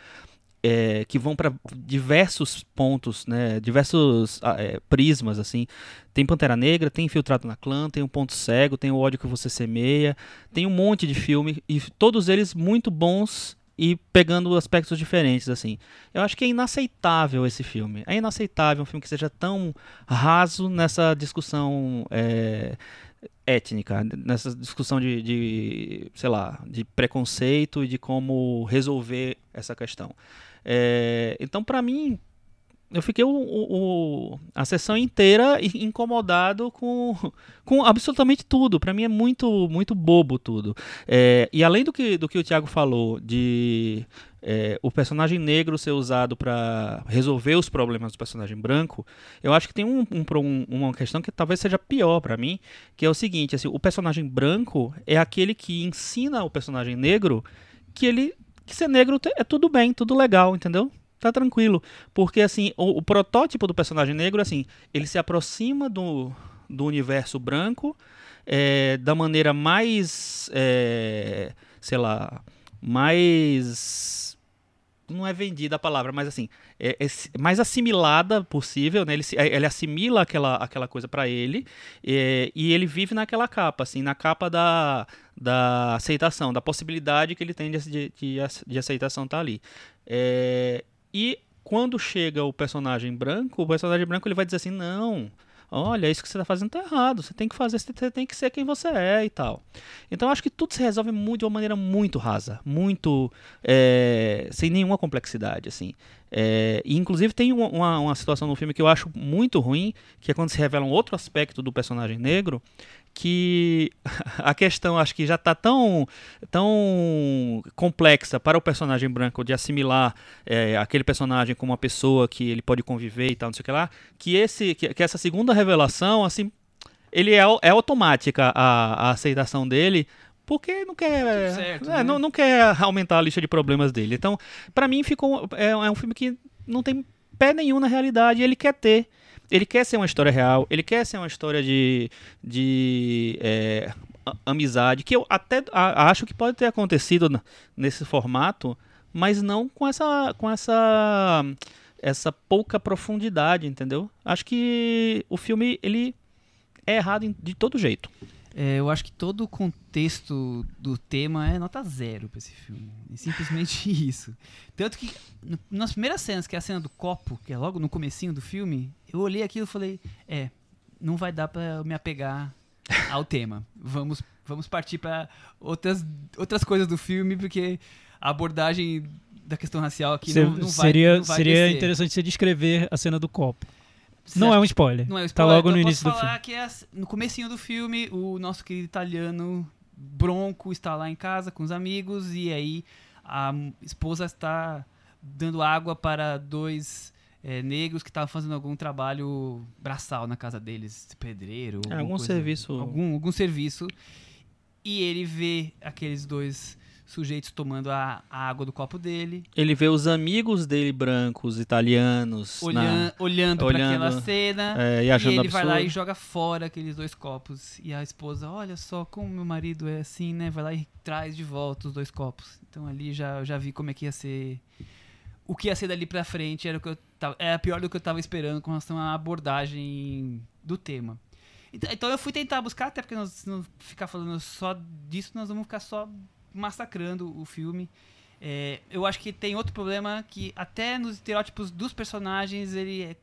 é, que vão para diversos pontos, né, diversos ah, é, prismas assim. Tem Pantera Negra, tem Infiltrado na Clã, tem O Ponto Cego, tem O ódio que você semeia, tem um monte de filme e todos eles muito bons e pegando aspectos diferentes assim. Eu acho que é inaceitável esse filme. É inaceitável um filme que seja tão raso nessa discussão é, étnica, nessa discussão de, de, sei lá, de preconceito e de como resolver essa questão. É, então, para mim, eu fiquei o, o, a sessão inteira incomodado com, com absolutamente tudo. Para mim é muito muito bobo tudo. É, e além do que, do que o Thiago falou de é, o personagem negro ser usado para resolver os problemas do personagem branco, eu acho que tem um, um, uma questão que talvez seja pior para mim, que é o seguinte: assim, o personagem branco é aquele que ensina o personagem negro que ele que ser negro é tudo bem, tudo legal, entendeu? Tá tranquilo. Porque, assim, o, o protótipo do personagem negro, assim, ele se aproxima do, do universo branco é, da maneira mais, é, sei lá, mais não é vendida a palavra, mas assim, é, é mais assimilada possível, né? Ele, ele assimila aquela, aquela coisa para ele é, e ele vive naquela capa, assim, na capa da, da aceitação, da possibilidade que ele tem de, de, de aceitação tá ali. É, e quando chega o personagem branco, o personagem branco ele vai dizer assim, não, olha, isso que você está fazendo está errado, você tem que fazer, você tem que ser quem você é e tal. Então acho que tudo se resolve muito de uma maneira muito rasa, muito é, sem nenhuma complexidade, assim. É, e inclusive tem uma, uma, situação no filme que eu acho muito ruim, que é quando se revela um outro aspecto do personagem negro, que a questão acho que já está tão, tão complexa para o personagem branco de assimilar é, aquele personagem como uma pessoa que ele pode conviver e tal, não sei o que lá, que, esse, que, que essa segunda revelação, assim, ele é, é automática a, a aceitação dele, porque não quer certo, é, né? não, não quer aumentar a lista de problemas dele. Então, para mim ficou é, é um filme que não tem pé nenhum na realidade, ele quer ter ele quer ser uma história real, ele quer ser uma história de, de é, amizade, que eu até acho que pode ter acontecido nesse formato, mas não com essa, com essa, essa pouca profundidade, entendeu? Acho que o filme ele é errado de todo jeito. É, eu acho que todo o contexto do tema é nota zero pra esse filme. É simplesmente isso. Tanto que, no, nas primeiras cenas, que é a cena do copo, que é logo no comecinho do filme, eu olhei aquilo e falei, é, não vai dar pra me apegar ao tema. Vamos, vamos partir para outras, outras coisas do filme, porque a abordagem da questão racial aqui não, não, vai Seria, não vai seria descer. interessante você descrever a cena do copo. Não é um spoiler. Não é um Tá spoiler. logo então no eu início do filme. que é no comecinho do filme, o nosso querido italiano Bronco está lá em casa com os amigos e aí a esposa está dando água para dois eh, negros que estavam fazendo algum trabalho braçal na casa deles, pedreiro, É, algum coisa- serviço. algum, algum serviço e ele vê aqueles dois sujeitos tomando a, a água do copo dele, Ele vê os amigos dele brancos, italianos, na- olhan, olhando para olhando, aquela cena é, e e achando ele vai lá e absurdo. joga fora aqueles dois copos. E a esposa, olha só como meu marido é assim, né? Vai lá e traz de volta os dois copos. Então ali já, já vi como é que ia ser. O que ia ser dali pra frente era o que eu tava, era pior do que eu tava esperando com relação à abordagem do tema. Então, então eu fui tentar buscar, até porque nós se não ficar falando só disso, nós vamos ficar só massacrando o filme. É, eu acho que tem outro problema que até nos estereótipos dos personagens ele é,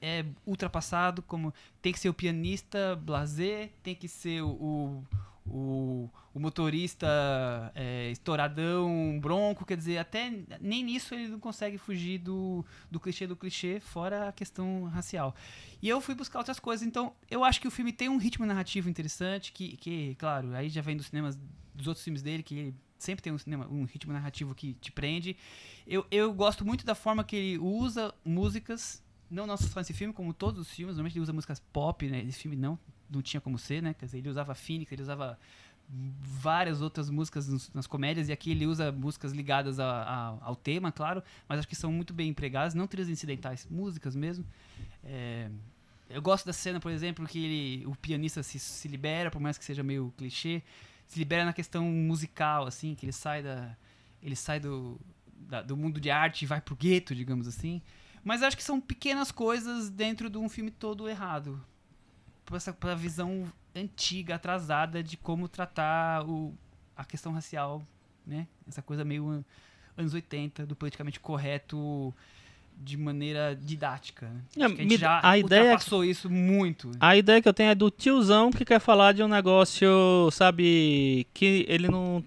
é ultrapassado, como tem que ser o pianista blazer, tem que ser o, o, o, o motorista é, estouradão, bronco, quer dizer, até nem nisso ele não consegue fugir do, do clichê do clichê, fora a questão racial. E eu fui buscar outras coisas, então eu acho que o filme tem um ritmo narrativo interessante, que, que claro, aí já vem dos cinemas, dos outros filmes dele, que ele sempre tem um, cinema, um ritmo narrativo que te prende. Eu, eu gosto muito da forma que ele usa músicas, não só nesse filme, como todos os filmes, normalmente ele usa músicas pop, né? Esse filme não, não tinha como ser, né? Quer dizer, ele usava Phoenix, ele usava várias outras músicas nas comédias, e aqui ele usa músicas ligadas a- a- ao tema, claro, mas acho que são muito bem empregadas, não trilhas incidentais, músicas mesmo. É, eu gosto da cena, por exemplo, que ele- o pianista se, se libera, por mais que seja meio clichê. se libera na questão musical, assim, que ele sai da. Ele sai do, da- do mundo de arte e vai pro gueto, digamos assim. Mas acho que são pequenas coisas dentro de um filme todo errado. Pra essa pra visão antiga, atrasada de como tratar o, a questão racial, né? Essa coisa meio an- anos 80, do politicamente correto de maneira didática. né? Acho que a gente já a ideia é que- ultrapassou isso muito. A ideia que eu tenho é do tiozão que quer falar de um negócio, sabe, que ele não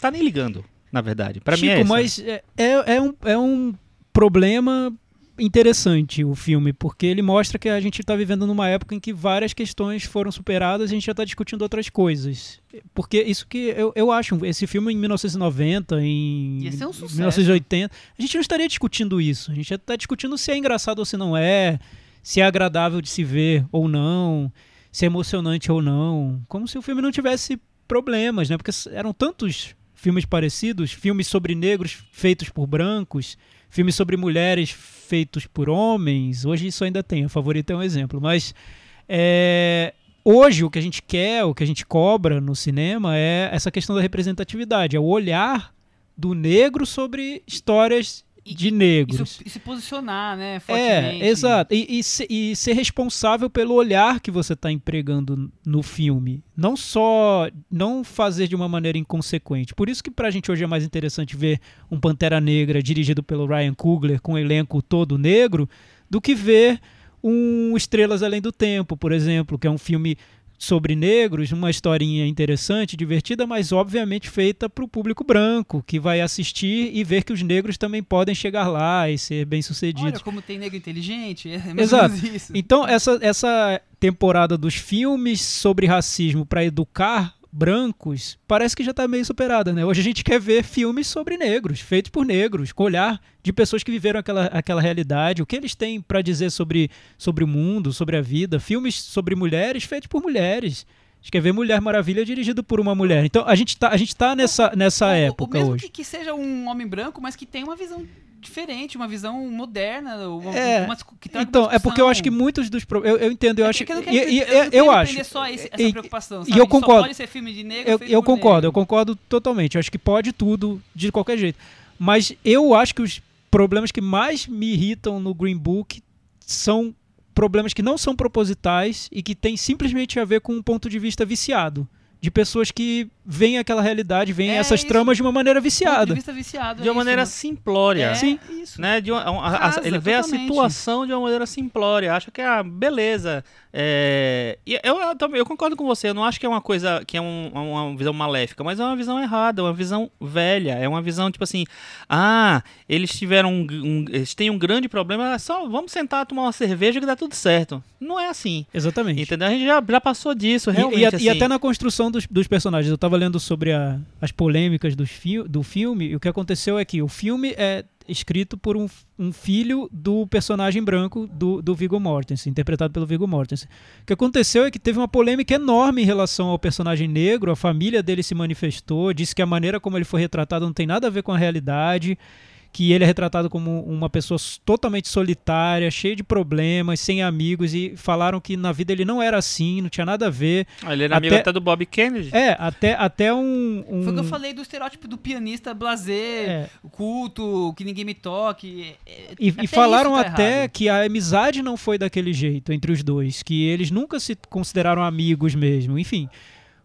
tá nem ligando, na verdade. Pra mim é Chico, essa. mas é, é, é um, é um problema interessante o filme, porque ele mostra que a gente está vivendo numa época em que várias questões foram superadas e a gente já está discutindo outras coisas. Porque isso que eu, eu acho, esse filme em 1990, em Ia ser um sucesso. 1980, a gente não estaria discutindo isso. A gente está discutindo se é engraçado ou se não é, se é agradável de se ver ou não, se é emocionante ou não. Como se o filme não tivesse problemas, né? Porque eram tantos filmes parecidos, filmes sobre negros feitos por brancos, filmes sobre mulheres feitos por homens. Hoje isso ainda tem, a favorita é um exemplo, mas é, hoje o que a gente quer, o que a gente cobra no cinema é essa questão da representatividade, é o olhar do negro sobre histórias E- de negros. E se posicionar, né? Fortemente. É, exato. E, e, se- e ser responsável pelo olhar que você está empregando no filme. Não só. Não fazer de uma maneira inconsequente. Por isso que pra gente hoje é mais interessante ver um Pantera Negra dirigido pelo Ryan Coogler com um elenco todo negro do que ver um Estrelas Além do Tempo, por exemplo, que é um filme sobre negros, uma historinha interessante, divertida, mas obviamente feita para o público branco, que vai assistir e ver que os negros também podem chegar lá e ser bem-sucedidos. Olha como tem negro inteligente. É mais Exato. Então, essa, essa temporada dos filmes sobre racismo para educar brancos parece que já está meio superada, né? Hoje a gente quer ver filmes sobre negros, feitos por negros, com olhar de pessoas que viveram aquela, aquela realidade, o que eles têm para dizer sobre, sobre o mundo, sobre a vida, filmes sobre mulheres feitos por mulheres. A gente quer ver Mulher Maravilha dirigido por uma mulher. Então a gente tá, a gente tá nessa, nessa ou época mesmo hoje. Que, que seja um homem branco, mas que tenha uma visão diferente, uma visão moderna. Uma, É, uma que Então, é porque eu acho que muitos dos eu, eu entendo, eu É acho que eu, e- quero- e- eu, eu, eu acho só esse- essa e- preocupação. e sabe? eu Que só concordo. pode ser filme de negro eu, eu concordo, eu negro. concordo totalmente. Eu acho que pode tudo de qualquer jeito. Mas eu acho que os problemas que mais me irritam no Green Book são problemas que não são propositais e que têm simplesmente a ver com um ponto de vista viciado. De pessoas que veem aquela realidade, veem É essas isso. tramas de uma maneira de viciada. vista viciado. De é uma maneira isso, simplória. é Sim. isso. Né? De uma- a- a- Rasa, ele vê a totalmente. situação de uma maneira simplória. Acha que, ah, beleza. é, e também- eu concordo com você. Eu não acho que é uma coisa que é um- uma visão maléfica, mas é uma visão errada, uma visão velha. É uma visão tipo assim: ah, eles tiveram um, um- eles têm um grande problema, é só vamos sentar tomar uma cerveja que dá tudo certo. Não é assim. Exatamente. Entendeu? A gente já, já passou disso, E- realmente. e, a- assim. e até na construção dos, dos personagens. Eu estava lendo sobre a- as polêmicas dos fi- do filme, e o que aconteceu é que o filme é escrito por um, um filho do personagem branco do, do Viggo Mortensen, interpretado pelo Viggo Mortensen. O que aconteceu é que teve uma polêmica enorme em relação ao personagem negro, a família dele se manifestou, disse que a maneira como ele foi retratado não tem nada a ver com a realidade, que ele é retratado como uma pessoa totalmente solitária, cheia de problemas, sem amigos, e falaram que na vida ele não era assim, não tinha nada a ver. Ah, Ele era amigo até- até do Bob Kennedy. É, até, até um. um Foi o que eu falei do estereótipo do pianista blazer, é, culto, que ninguém me toque. é- é- e, até e falaram tá até errado. que a amizade não foi daquele jeito entre os dois, que eles nunca se consideraram amigos mesmo. Enfim,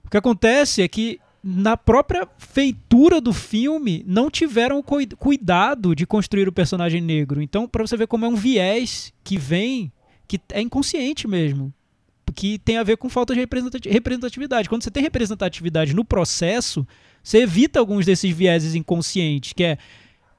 o que acontece é que na própria feitura do filme não tiveram o cuidado de construir o personagem negro. Então, pra você ver como é um viés que vem, que é inconsciente mesmo. Que tem a ver com falta de representati- representatividade. Quando você tem representatividade no processo, você evita alguns desses vieses inconscientes, que é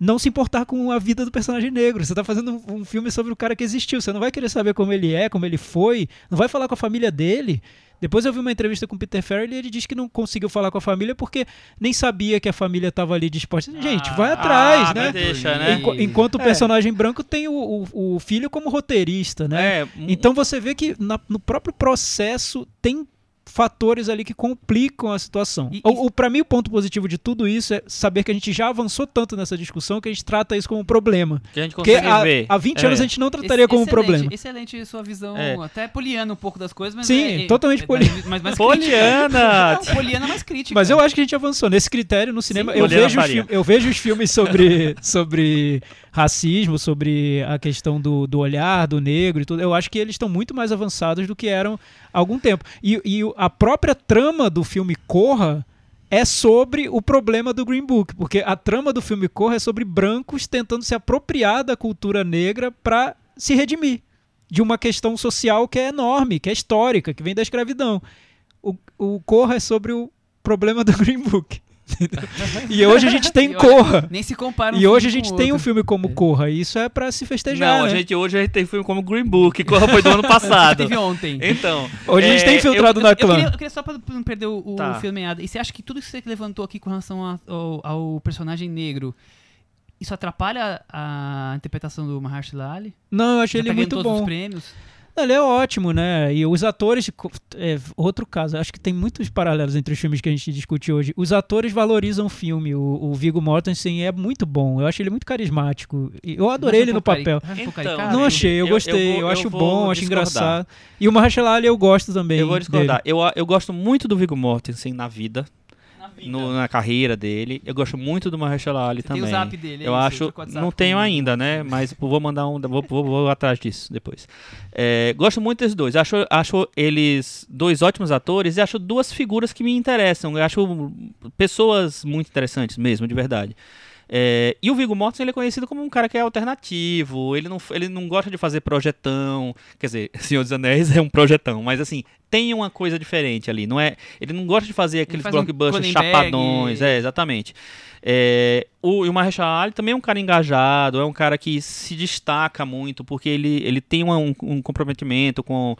não se importar com a vida do personagem negro. Você tá fazendo um filme sobre o cara que existiu. Você não vai querer saber como ele é, como ele foi, não vai falar com a família dele. Depois eu vi uma entrevista com o Peter Farrell e ele disse que não conseguiu falar com a família porque nem sabia que a família estava ali disposta. Gente, vai Ah, atrás, mas né? deixa, né? Enqu- enquanto o É. personagem branco tem o, o, o filho como roteirista, né? É, Então você vê que na- no próprio processo tem fatores ali que complicam a situação. E- o, o, para mim, o ponto positivo de tudo isso é saber que a gente já avançou tanto nessa discussão que a gente trata isso como um problema. Que a gente Porque consegue há, ver. há 20 É. anos a gente não trataria como um Excelente, problema. Excelente sua visão, É. até poliana um pouco das coisas, mas Sim, é, totalmente é, poliana. Mas, mas Poliana! Não, poliana mais crítica. Mas eu acho que a gente avançou. Nesse critério, no cinema, Sim, eu, vejo eu vejo os filmes sobre, sobre racismo, sobre a questão do, do olhar, do negro e tudo. Eu acho que eles estão muito mais avançados do que eram há algum tempo. E, e a própria trama do filme Corra é sobre o problema do Green Book, porque a trama do filme Corra é sobre brancos tentando se apropriar da cultura negra para se redimir de uma questão social que é enorme, que é histórica, que vem da escravidão. O, o Corra é sobre o problema do Green Book. e hoje a gente tem Corra. Nem se compara um E hoje a gente com tem um outro. filme como Corra, e isso é pra se festejar. Não, a né? gente, hoje a gente tem filme como Green Book, que foi do ano passado. teve ontem. Então. Hoje a gente é, tem infiltrado eu, na eu clã. queria, eu queria só pra não perder o, o Tá. fio da meada. E você acha que tudo isso que você levantou aqui com relação a- ao, ao personagem negro, isso atrapalha a interpretação do Mahershala Ali? Não, eu achei Já ele tá muito todos os bom. prêmios. Ele é ótimo, né? E os atores. É, outro caso, acho que tem muitos paralelos entre os filmes que a gente discute hoje. Os atores valorizam o filme. O, o Viggo Mortensen é muito bom. Eu acho ele muito carismático. E Eu adorei Acha ele no cari- papel. pouco Então? Não eu- achei, eu eu- gostei. eu Eu, vou- acho eu bom, acho discordar. engraçado. E o Mahershala Ali eu gosto também. Eu vou discordar. dele. Eu, eu gosto muito do Viggo Mortensen na vida, no- na carreira dele. Eu gosto muito do Mahershala Ali Você tem também. o zap dele, é eu acho, não tenho ainda, né? Mas vou mandar um, vou, vou, vou atrás disso depois. É, gosto muito desses dois. Acho, acho eles dois ótimos atores e acho duas figuras que me interessam. Eu acho pessoas muito interessantes mesmo, de verdade. É, e o Viggo Mortensen ele é conhecido como um cara que é alternativo, ele não, ele não gosta de fazer projetão, quer dizer, Senhor dos Anéis é um projetão, mas assim, tem uma coisa diferente ali, não é? Ele não gosta de fazer aqueles faz um blockbusters Cronenberg. chapadões, é, exatamente. É, o, e o Mahershala Ali também é um cara engajado, é um cara que se destaca muito, porque ele, ele tem uma- um, um comprometimento com,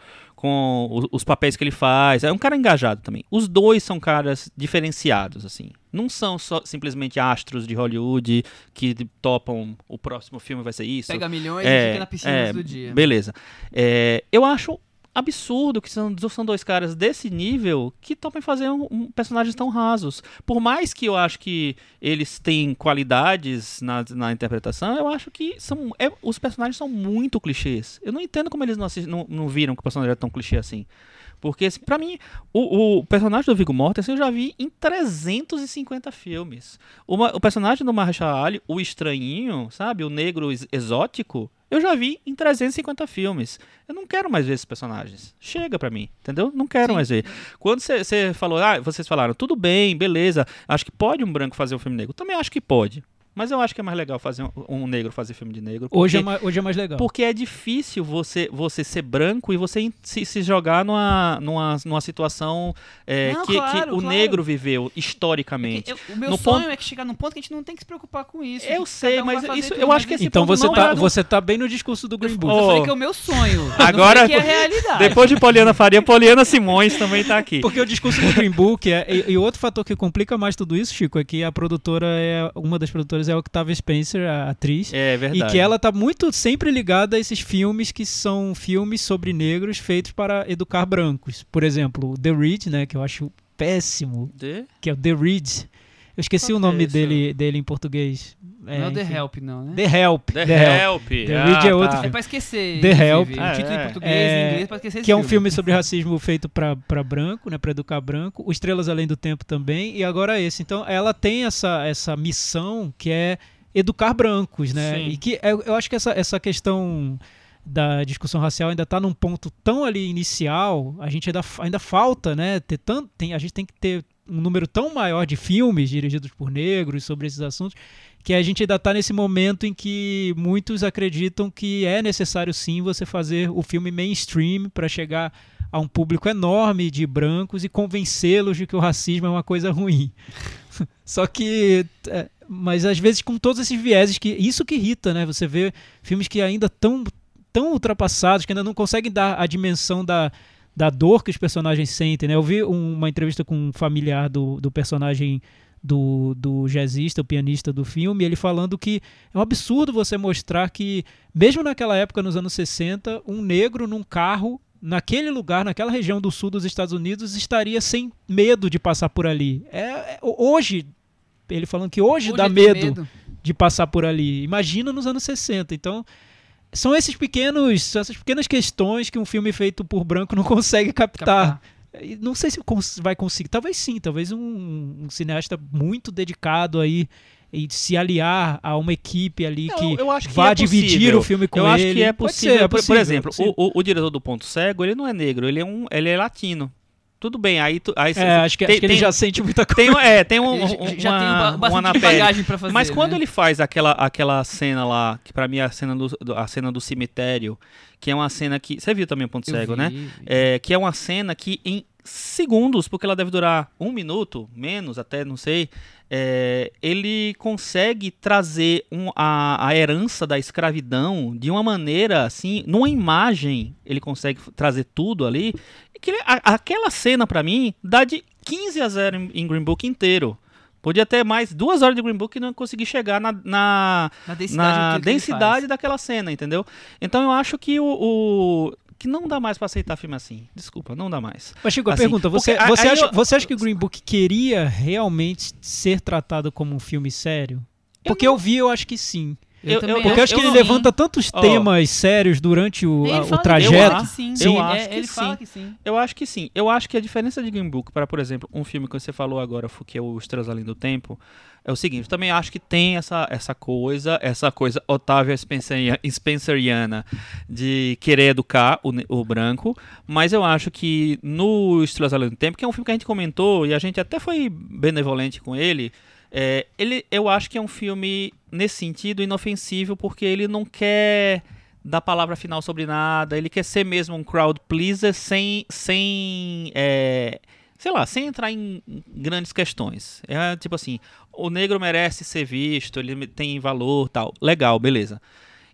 com os, os papéis que ele faz, é um cara engajado também. Os dois são caras diferenciados, assim. Não são só simplesmente astros de Hollywood que topam o próximo filme vai ser isso. Pega milhões É, e fica na piscina é, do dia. Beleza. É, eu acho absurdo que são, são dois caras desse nível que topem fazer um, um- personagens tão rasos. Por mais que eu acho que eles têm qualidades na, na interpretação, eu acho que são, é- os personagens são muito clichês. Eu não entendo como eles não, assis- não, não viram que o personagem é tão clichê assim. Porque, pra mim, o, o personagem do Viggo Mortensen eu já vi em 350 filmes. Uma- o personagem do Mahershala Ali, o estranhinho, sabe? O negro ex- exótico, eu já vi em 350 filmes. Eu não quero mais ver esses personagens. Chega pra mim, entendeu? Não quero Sim. mais ver. Quando você falou, ah, vocês falaram, tudo bem, beleza, acho que pode um branco fazer um filme negro. Também acho que pode. Mas eu acho que é mais legal fazer um, um negro fazer filme de negro. Hoje, é porque- mais, hoje é mais legal. porque é difícil você, você ser branco e você in- se, se jogar numa, numa, numa situação é, Não, que, que claro, o claro. negro viveu historicamente. Eu- o meu No sonho ponto- é que chegar num ponto que a gente não tem que se preocupar com isso. Eu que sei, um mas isso- eu acho que esse Então ponto você tá, é do- você tá bem no discurso do Green Book. Eu falei que é o meu sonho. Agora- que é a realidade. Depois de Poliana Faria, Poliana Simões também tá aqui. Porque o discurso do Green Book é, e, e outro fator que complica mais tudo isso, Chico, é que a produtora é uma das produtoras é a Octavia Spencer, a atriz, É e verdade. que ela tá muito sempre ligada a esses filmes que são filmes sobre negros feitos para educar brancos. Por exemplo, The Read, né, que eu acho péssimo, De- que é o The Read. Eu esqueci Qual o é nome dele, dele em português. não é The enfim. Help, não, né? The Help. The, The Help. Help. The Ah, Read é tá. outro É filme. pra esquecer. The. Help. O título É, em é. português É, em inglês pra esquecer que é um filme sobre racismo feito para branco, né, para educar branco. O Estrelas Além do Tempo também e agora esse. Então ela tem essa, essa missão que é educar brancos, né? Sim. E que eu, eu acho que essa, essa questão da discussão racial ainda está num ponto tão ali inicial, a gente ainda, ainda falta, né? Ter tanto, tem, a gente tem que ter um número tão maior de filmes dirigidos por negros sobre esses assuntos que a gente ainda está nesse momento em que muitos acreditam que é necessário sim você fazer o filme mainstream para chegar a um público enorme de brancos e convencê-los de que o racismo é uma coisa ruim. Só que, é, mas às vezes com todos esses vieses que isso que irrita, né? Você vê filmes que ainda tão tão ultrapassados que ainda não conseguem dar a dimensão da da dor que os personagens sentem, né? Eu vi um- uma entrevista com um familiar do, do personagem do, do jazzista, o pianista do filme, ele falando que é um absurdo você mostrar que, mesmo naquela época, nos anos 60, um negro num carro naquele lugar, naquela região do sul dos Estados Unidos, estaria sem medo de passar por ali. É, é- hoje, ele falando que hoje, Hoje dá tem medo, de passar por ali. Imagina nos anos 60. Então, são esses pequenos, são essas pequenas questões que um filme feito por branco não consegue captar. E Não sei se vai conseguir. Talvez sim, talvez um, um cineasta muito dedicado aí e se aliar a uma equipe ali Não, que eu acho que vá é dividir possível. o filme com eu ele. acho que é possível. ser, é Por- Por, possível, exemplo, é possível. o, o- o diretor do Ponto Cego, ele não é negro, ele é um, ele é latino. Tudo bem, aí, tu, aí É, acho que, tem, acho que ele tem- já sente muita coisa. tem, é, tem um, um- já uma, tem ba- uma bastante pele. bagagem pra fazer. Mas quando né? ele faz aquela, aquela cena lá, que pra mim é a cena do, do- a cena do cemitério, que é uma cena que. Você viu também o Ponto Eu Cego, vi, né? vi. É, que é uma cena que em segundos, porque ela deve durar um minuto, menos até, não sei, é, ele consegue trazer um- a, a herança da escravidão de uma maneira assim, numa imagem, ele consegue trazer tudo ali. Que ele- a- aquela cena pra mim dá de 15 a 0 em, em Green Book inteiro. Podia ter mais duas horas de Green Book e não conseguir chegar na, na, Na densidade, na densidade daquela cena, entendeu? Então eu acho que o, o- que não dá mais pra aceitar filme assim. Desculpa, não dá mais. Mas Chico, Assim, pergunta, você, porque a- você, aí acha, eu- você acha que o Green Book queria realmente ser tratado como um filme sério? Porque eu, vi, eu acho que sim. Eu- eu- Porque eu acho que ele não- levanta tantos Ó. temas sérios durante o, Ele a- fala o que- trajeto. Eu acho que sim. Eu Sim, acho é, que ele fala sim. que sim. Eu acho que sim. Eu acho que a diferença de Green Book para, por exemplo, um filme que você falou agora, que é o Estrelas Além do Tempo, é o seguinte, eu também acho que tem essa, essa coisa, essa coisa Otávia Spenceria- Spenceriana de querer educar o, o branco, mas eu acho que no Estrelas Além do Tempo, que é um filme que a gente comentou e a gente até foi benevolente com ele, é, ele, eu acho que é um filme, nesse sentido, inofensivo, porque ele não quer dar palavra final sobre nada, ele quer ser mesmo um crowd pleaser sem, sem é, sei lá, sem entrar em grandes questões. É tipo assim, o negro merece ser visto, ele tem valor, tal. Legal, beleza.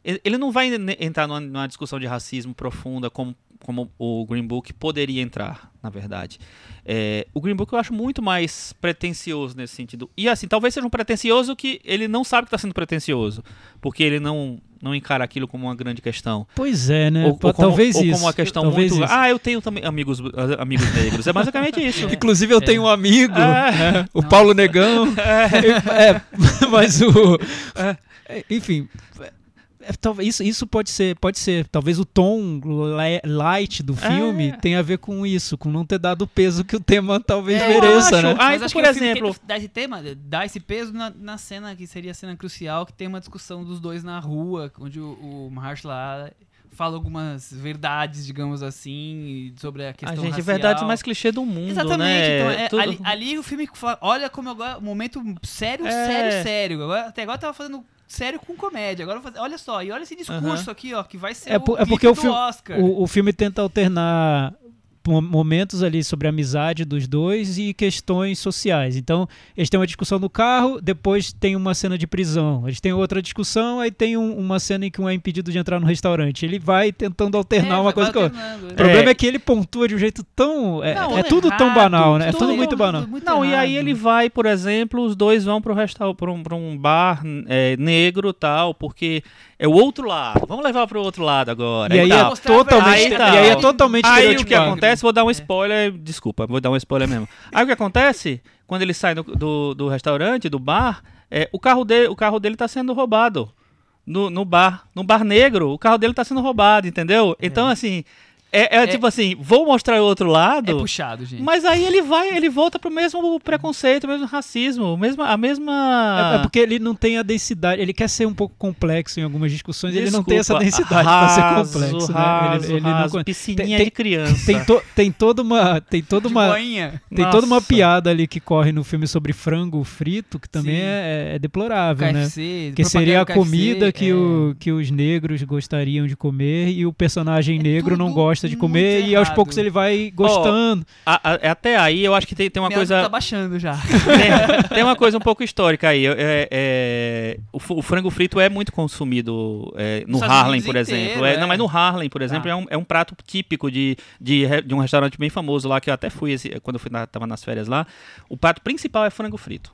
Ele não vai entrar numa, numa discussão de racismo profunda como, como o Green Book poderia entrar, na verdade. É, o Green Book eu acho muito mais pretencioso nesse sentido. E assim, talvez seja um pretencioso que ele não sabe que está sendo pretencioso, porque ele não, não encara aquilo como uma grande questão. Pois é, né? Ou, Pô, ou como, talvez ou isso. como uma questão talvez muito. isso. Ah, eu tenho também amigos, amigos negros. É basicamente isso. Inclusive eu É. tenho um amigo, É. o. Paulo Negão. É, mas o. é, enfim. É, talvez isso, isso pode ser, pode ser. Talvez o tom li- light do filme É. tenha a ver com isso, com não ter dado o peso que o tema talvez É, mereça, acho. né? Ah, Mas então, acho por exemplo- dá esse tema, dá esse peso na, na cena que seria a cena crucial, que tem uma discussão dos dois na rua, onde o, o lá fala algumas verdades, digamos assim, sobre a A questão gente, racial. verdade mais clichê do mundo, Exatamente, né? então é, Tudo- ali, ali o filme fala, olha como agora, um momento sério, É. sério, sério. Agora, até agora eu tava fazendo sério com comédia. Agora fazer, olha só, e olha esse discurso aqui, ó, que vai ser É o é porque o filme-. O, o filme tenta alternar momentos ali sobre a amizade dos dois e questões sociais. Então, eles têm uma discussão no carro, depois tem uma cena de prisão. Eles têm outra discussão, aí tem um- uma cena em que um é impedido de entrar no restaurante. Ele vai tentando alternar É, uma coisa com a outra. O problema é. É. que ele pontua de um jeito tão. É, Não, é tudo tão errado, banal, né? É tudo muito errado, banal. muito Não, e aí errado. ele vai, por exemplo, os dois vão pra um, pra um bar é, negro tal, porque é o outro lado. Vamos levar pro outro lado agora. E aí, tal. é totalmente, verdade. e aí é Aí, totalmente Aí o que estereotipado. Acontece, vou dar um spoiler, desculpa, vou dar um spoiler mesmo. Aí o que acontece, quando ele sai do, do, do restaurante, do bar, é, o, carro dele, o carro dele tá sendo roubado. No, no bar, no bar negro, o carro dele tá sendo roubado, entendeu? Então, assim, é, é tipo assim, vou mostrar o outro É lado, puxado, gente. mas aí ele vai, ele volta pro mesmo preconceito, o mesmo racismo, mesmo, a mesma... É, é porque ele não tem a densidade, ele quer ser um pouco complexo em algumas discussões, ele não tem essa Desculpa, densidade raso, pra ser complexo, raso, né? Ele, ele não raso, piscininha tem- de criança. tem, to- tem toda uma tem toda uma boinha. tem toda uma Nossa. piada ali que corre no filme sobre frango frito que também é, é deplorável, né? KFC, Que seria a KFC, comida que, é. o, que os negros gostariam de comer e o personagem É negro não tudo gosta de muito comer e aos errado. poucos ele vai gostando. A- a- até aí eu acho que tem, tem uma Minha coisa. tá baixando já. tem, tem uma coisa um pouco histórica aí. É, é, o, o frango frito é muito consumido é, no Nos Harlem, por exemplo. inteiro, É, é. Não, mas no Harlem, por exemplo, Tá. é, um, é um prato típico de, de, de um restaurante bem famoso lá, que eu até fui esse- quando eu fui na, tava nas férias lá. O prato principal é frango frito.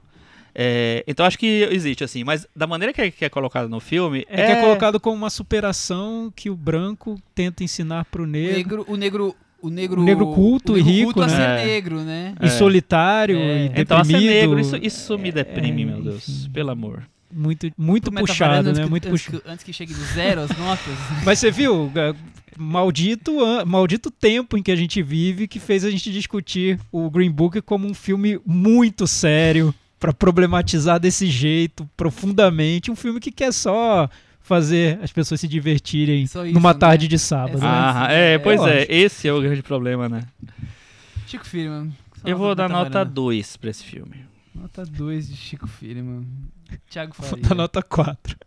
É, então acho que existe, assim. Mas da maneira que é, que é colocado no filme. É, que é colocado como uma superação que o branco tenta ensinar pro O negro. negro, o negro, o negro, O negro culto o e negro rico, culto a né? ser É. negro, né? E solitário, É. e Então, a ser deprimido. negro, isso, isso me deprime, é, meu Deus. enfim. Pelo amor. Muito, muito Pro puxado, né? que- Muito antes puxado. que, antes que chegue no zero as notas. Mas você viu, maldito, maldito tempo em que a gente vive que fez a gente discutir o Green Book como um filme muito sério pra problematizar desse jeito profundamente, um filme que quer só fazer as pessoas se divertirem isso, numa né? tarde de sábado. É né? Ah, é, é, pois é, lógico. esse é o grande problema, né? Chico Firman. só Eu vou dar nota Metavaranda. 2 pra esse filme. Nota 2 de Chico Firman. Thiago Vou Faria. dar nota 4.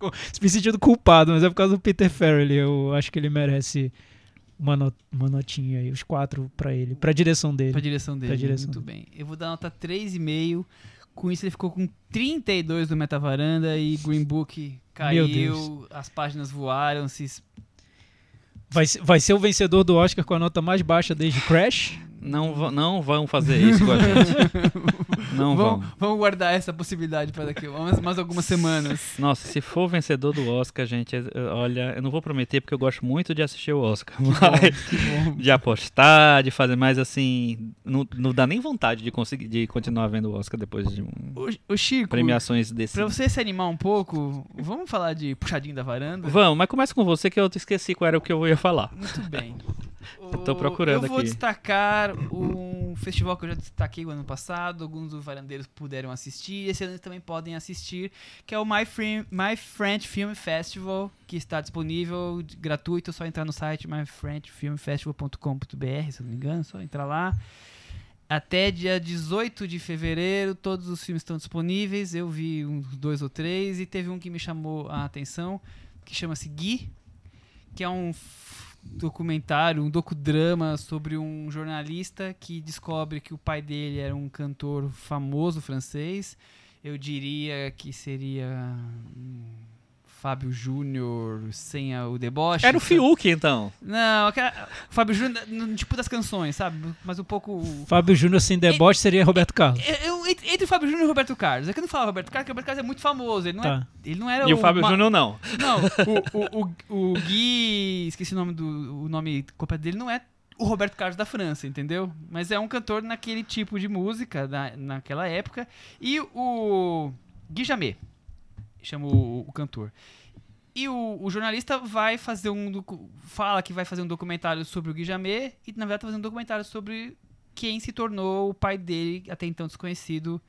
Me sentindo culpado, mas é por causa do Peter Farrell. Eu acho que ele merece uma, no- uma notinha aí, os quatro pra ele, pra direção dele. Pra direção dele. Pra direção Muito dele. bem. Eu vou dar nota 3,5. Com isso ele ficou com 32 do Metavaranda e Green Book caiu, as páginas voaram, se Vai, vai ser o vencedor do Oscar com a nota mais baixa desde Crash? Não, não vão fazer isso com a gente. Não vão. vamos, guardar essa possibilidade para daqui mais, mais algumas semanas. Nossa, se for vencedor do Oscar, gente, é- é- olha, eu não vou prometer porque eu gosto muito de assistir o Oscar. Mas, Que bom. de apostar, de fazer mais assim. Não, não dá nem vontade de conseguir de continuar vendo o Oscar depois de um, O, o Chico, premiações desse. pra você se animar um pouco, vamos falar de puxadinho da varanda? Vamos, mas começa com você que eu esqueci qual era o que eu ia falar. Muito bem. O- procurando Eu vou aqui. destacar um festival que eu já destaquei o ano passado, alguns dos varandeiros puderam assistir, esse ano também podem assistir, que é o My, Free, My French Film Festival, que está disponível, gratuito, é só entrar no site myfrenchfilmfestival.com.br, se não me engano, é só entrar lá. Até dia 18 de fevereiro, todos os filmes estão disponíveis. Eu vi uns dois ou três e teve um que me chamou a atenção, que chama-se Gui, que é um documentário, um docudrama sobre um jornalista que descobre que o pai dele era um cantor famoso francês. Eu diria que seria hum, Fábio Júnior sem a- o deboche. Era o sabe? Fiuk, então. Não, aquela- Fábio Júnior, no tipo das canções, sabe? Mas um pouco. Fábio Júnior sem deboche seria Roberto Carlos. Eu, entre o Fábio Júnior e o Roberto Carlos. É que eu não falo Roberto Carlos, porque o Roberto Carlos é muito famoso. Ele não, é, Tá. ele não era E o Fábio ma- Júnior não. Não, o, o, o, Gui. Esqueci o nome do o nome completo dele, não é o Roberto Carlos da França, entendeu? Mas é um cantor naquele tipo de música, na, naquela época. E o Gui Jamé, chama o, o cantor. E o, o jornalista vai fazer um. Fala que vai fazer um documentário sobre o Gui Jamé e, na verdade, tá fazendo um documentário sobre quem se tornou o pai dele, até então desconhecido,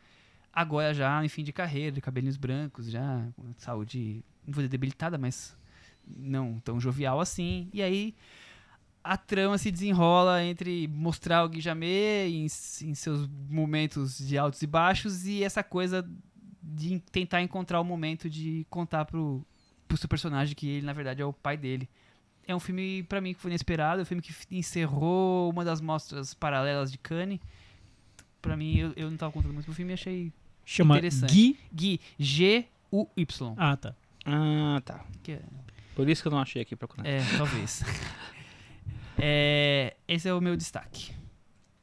agora já em fim de carreira, de cabelinhos brancos, já com saúde, não vou dizer debilitada, mas não tão jovial assim. E aí a trama se desenrola entre mostrar o Gui Jamé em, em seus momentos de altos e baixos e essa coisa de en- tentar encontrar o momento de contar pro, pro seu personagem que ele, na verdade, é o pai dele. É um filme, pra mim, que foi inesperado. É um filme que encerrou uma das mostras paralelas de Cannes. Pra mim, eu, eu não tava contando muito pro filme e achei Chama Interessante. Gui. Gui, G-U-Y. Ah, tá. Ah, tá. Que é, Por isso que eu não achei aqui procurando. é, talvez. É, esse é o meu destaque.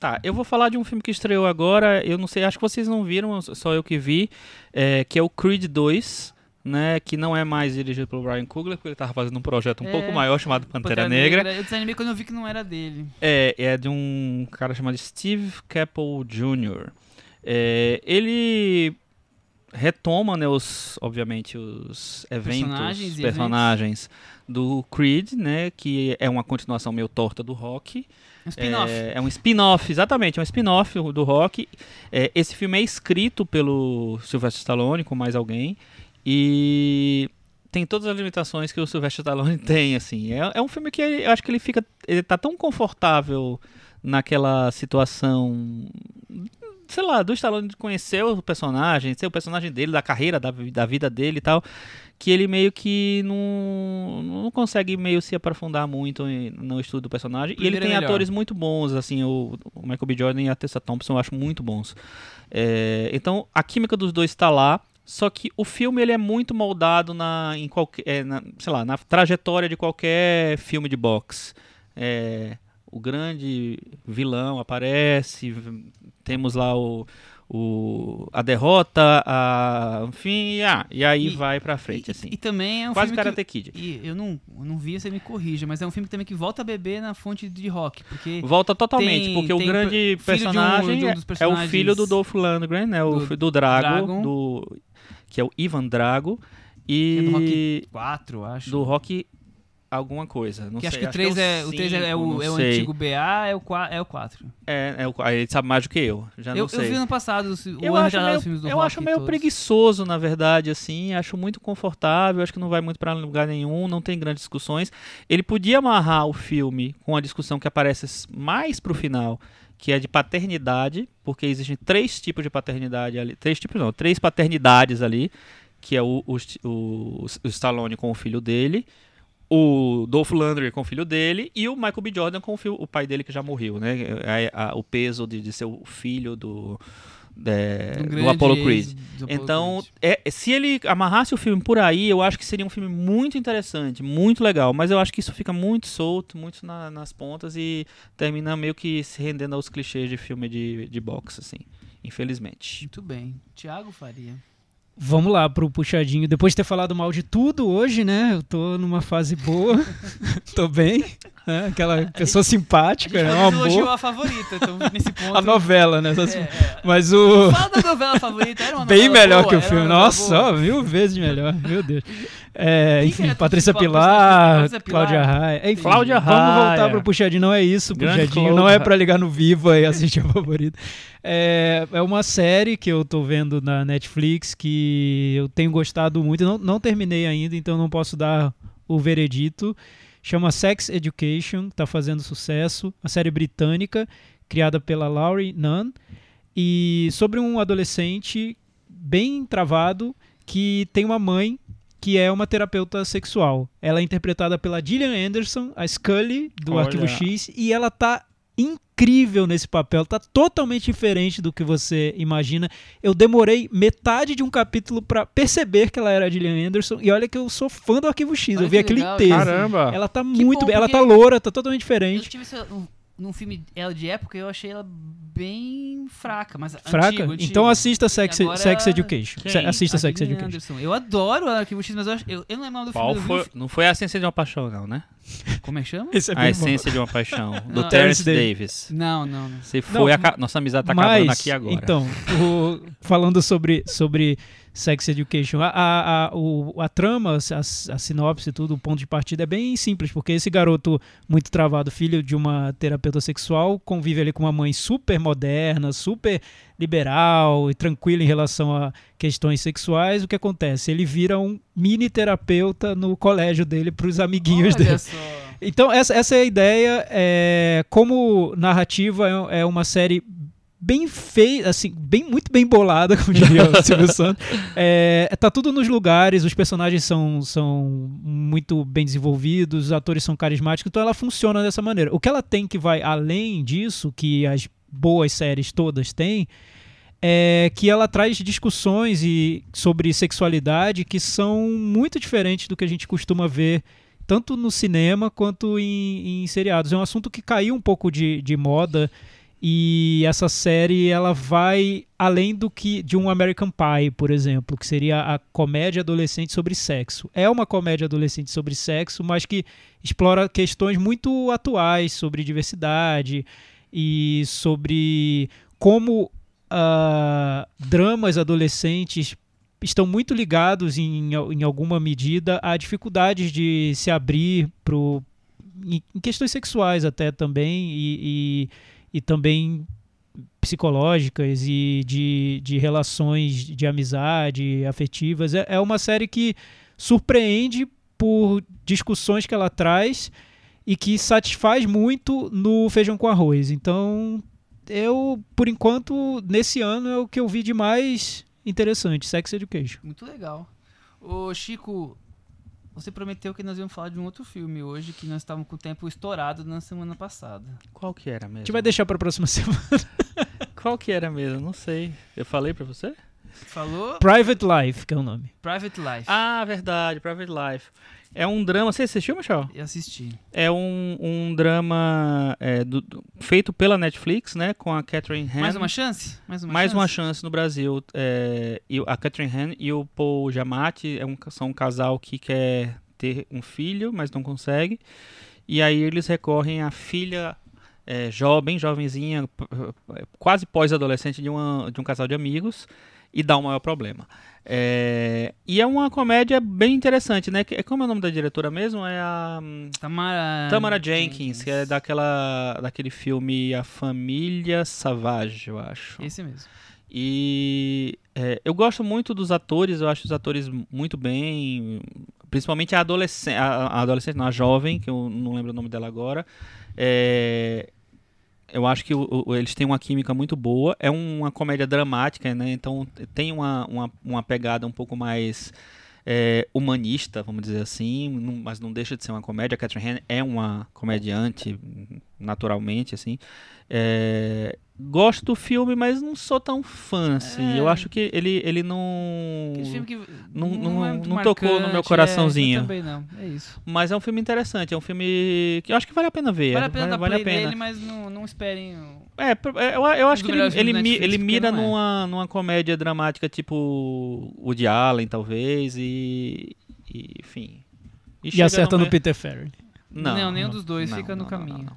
Tá, eu vou falar de um filme que estreou agora. Eu não sei, acho que vocês não viram, só eu que vi. é, que é o Creed 2. Né, que não é mais dirigido pelo Brian Coogler, porque ele tava fazendo um projeto um É, pouco maior chamado Pantera, Negra. Eu desanimei quando eu vi que não era dele. É, é de um cara chamado Steve Caple Jr. É, ele retoma, né, os, obviamente, os eventos, Personagens personagens do Creed, né, que é uma continuação meio torta do Rock. Um spin-off. É, é um spin-off, exatamente, é um spin-off do Rock. É, esse filme é escrito pelo Sylvester Stallone com mais alguém e tem todas as limitações que o Sylvester Stallone tem, assim. É, é um filme que eu acho que ele fica, ele tá tão confortável naquela situação, sei lá, do Stallone de conhecer o personagem, ser o personagem dele, da carreira, da, da vida dele e tal, que ele meio que não, não consegue meio se aprofundar muito no estudo do personagem. e ele Primeiro é tem melhor. atores muito bons, assim, o, o Michael B. Jordan e a Tessa Thompson eu acho muito bons. É, então a química dos dois está lá. Só que o filme ele é muito moldado na, em qualquer, é, na, sei lá, na trajetória de qualquer filme de boxe. É, o grande vilão aparece, temos lá o, o, a derrota, a, enfim, ah, e aí E- vai pra frente, e, assim. e também é um Quase filme que, Karate Kid. e eu não, eu não vi, você me corrija, mas é um filme também que volta a beber na fonte de rock, porque Volta totalmente, Tem- porque o tem grande filho de um- personagem de um é- é o filho do Dolph Lundgren, né? O do do, Drago, Dragon. do que é o Ivan Drago é do e Rock 4, acho. do Rock alguma coisa, não que acho sei. que o 3 é, o 3 é, o, cinco, é não o sei. antigo BA, é o 4. É o 4. É, é o, aí ele sabe mais do que eu, já Eu, não eu sei. vi ano passado o eu ano acho meio, filmes do eu rock acho meio todos. preguiçoso, na verdade, assim. Acho muito confortável, acho que não vai muito pra lugar nenhum, não tem grandes discussões. Ele podia amarrar o filme com a discussão que aparece mais pro final, que é de paternidade, porque existem três tipos de paternidade ali. Três tipos não, três paternidades ali, que é o, o, o, o Stallone com o filho dele. O Dolph Lundgren com o filho dele e o Michael B. Jordan com o, filho, o pai dele que já morreu, né? A- a- o peso de, de ser o filho do, de- Do do grande Apollo Creed. do Apollo Então, Creed. é, se ele amarrasse o filme por aí, eu acho que seria um filme muito interessante, muito legal. Mas eu acho que isso fica muito solto, muito na- nas pontas e termina meio que se rendendo aos clichês de filme de, de boxe, assim. Infelizmente. Muito bem. Tiago Faria. Vamos lá pro puxadinho. Depois de ter falado mal de tudo hoje, né? Eu tô numa fase boa. tô bem. né? Aquela pessoa A simpática, gente é um pode elogiar amor. a favorita, então nesse ponto. A novela, né? É, é. Mas o. Fala da novela favorita, era uma Bem melhor boa, que o filme. uma Nossa, boa. ó, mil vezes melhor. Meu Deus. É, Quem enfim, a Patrícia Pilar? Patrícia Pilar? Cláudia Raia. Enfim, Cláudia vamos voltar Raia. pro Puxadinho. Não é isso, Grande Puxadinho. Cláudia Não é Raia. pra ligar no Viva e assistir a favorita. É, é uma série que eu tô vendo na Netflix que eu tenho gostado muito. Não, não terminei ainda, então não posso dar o veredito. Chama Sex Education, tá fazendo sucesso. Uma série britânica, criada pela Laurie Nunn. E sobre um adolescente bem travado que tem uma mãe que é uma terapeuta sexual. Ela é interpretada pela Gillian Anderson, a Scully do Olha. Arquivo X, e ela tá incrível nesse papel, tá totalmente diferente do que você imagina. Eu demorei metade de um capítulo pra perceber que ela era a Gillian Anderson, e olha que eu sou fã do Arquivo X, Olha eu vi que aquele inteiro. Caramba! Ela tá muito bom, bem, ela tá loura, tá totalmente Eu diferente. tive essa, um, num filme ela de época, eu achei ela bem fraca, mas Fraca? antigo, antigo. Então assista Sex, agora- Sex Education. Se- Assista A Sex Gillian Education. Anderson. Eu adoro o Arquivo X, mas eu, acho- eu, eu não lembro do Qual filme. foi? Não foi a essência de uma paixão, não, né? Como é que chama? Esse é a bom. essência de uma paixão. Do Não, Terence Davis. Davis. Não, não, não. Se foi, Não, a nossa amizade tá acabando Mas, aqui agora. Então, o- falando sobre, sobre Sex Education, a, a, a, o- a trama, a, a sinopse, tudo, o ponto de partida é bem simples, porque esse garoto muito travado, filho de uma terapeuta sexual, convive ali com uma mãe super moderna, super liberal e tranquila em relação a questões sexuais. O que acontece? Ele vira um mini terapeuta no colégio dele para os amiguinhos Olha dele. só. Então, essa, essa é a ideia. É, como narrativa, é, é uma série bem feita, assim, bem, muito bem bolada, como diria o Silvio Santos. É, tá tudo nos lugares, os personagens são, são muito bem desenvolvidos, os atores são carismáticos, então ela funciona dessa maneira. O que ela tem que vai além disso, que as boas séries todas têm, é que ela traz discussões e, sobre sexualidade que são muito diferentes do que a gente costuma ver tanto no cinema quanto em, em seriados. É um assunto que caiu um pouco de, de moda e essa série ela vai além do que de um American Pie, por exemplo, que seria a comédia adolescente sobre sexo. É uma comédia adolescente sobre sexo, mas que explora questões muito atuais sobre diversidade e sobre como ah, dramas adolescentes estão muito ligados em, em alguma medida a dificuldades de se abrir pro, em, em questões sexuais até também e, e, e também psicológicas e de, de relações de amizade afetivas. É, é uma série que surpreende por discussões que ela traz e que satisfaz muito no feijão com arroz. Então, eu, por enquanto, nesse ano é o que eu vi de mais interessante, Sex Education. Muito legal. Ô, Chico, você prometeu que nós íamos falar de um outro filme hoje, que nós estávamos com o tempo estourado na semana passada. Qual que era mesmo? A gente vai deixar para a próxima semana. Qual que era mesmo? Não sei. Eu falei pra você? Falou Private Life, que é o nome. Private Life. Ah, verdade, Private Life. É um drama. Você assistiu, Michel? Eu assisti. É um, um drama é, do- do- feito pela Netflix, né? Com a Catherine Han. Mais uma chance? Mais uma Mais chance? uma chance no Brasil. É, e a Catherine Han e o Paul Giamatti é um, são um casal que quer ter um filho, mas não consegue. E aí eles recorrem à filha é, jo- bem jovenzinha, quase pós-adolescente de, uma- de um casal de amigos, e dá o maior problema. É, e é uma comédia bem interessante, né? Que- Como é o nome da diretora mesmo? É a Tamara... Tamara Jenkins, que é daquela, daquele filme A Família Savage, eu acho. Esse mesmo. E é, eu gosto muito dos atores, eu acho os atores muito bem, principalmente a adolescente, a, a adolescente, não, a jovem, que eu não lembro o nome dela agora. É, eu acho que o- eles têm uma química muito boa. É uma comédia dramática, né? Então tem uma, uma, uma pegada um pouco mais é, humanista, vamos dizer assim, não- mas não deixa de ser uma comédia. A Catherine Han é uma comediante, naturalmente, assim. É, gosto do filme, mas não sou tão fã, assim. É. Eu acho que ele, ele não... Que não- não, é não- muito não tocou no meu marcante, coraçãozinho. É, eu também não, é isso. Mas é um filme interessante, é um filme que eu acho que vale a pena ver. Vale a pena dar vale a pena. nele, mas não, não esperem... o- É, é, eu, eu acho que ele, ele, Netflix, ele mira é. numa, numa comédia dramática tipo o de Allen, talvez, e, e, enfim. E chega acerta no Peter Farrelly. Não, nenhum dos dois não, fica no não, não, caminho.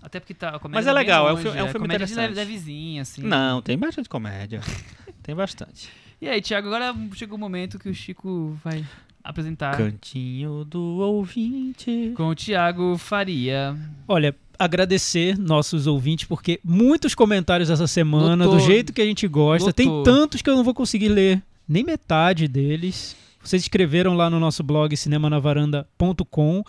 Até porque tá, a comédia Mas é legal, é um filme- é um filme comédia de interessante. levezinha, assim. Não, tem bastante comédia. tem bastante. E aí, Thiago, agora chegou o momento que o Chico vai apresentar Cantinho do ouvinte. com o Thiago Faria. Olha, agradecer nossos ouvintes, porque muitos comentários essa semana, do jeito que a gente gosta. Tem tantos que eu não vou conseguir ler nem metade deles. Vocês escreveram lá no nosso blog cinemanavaranda.com.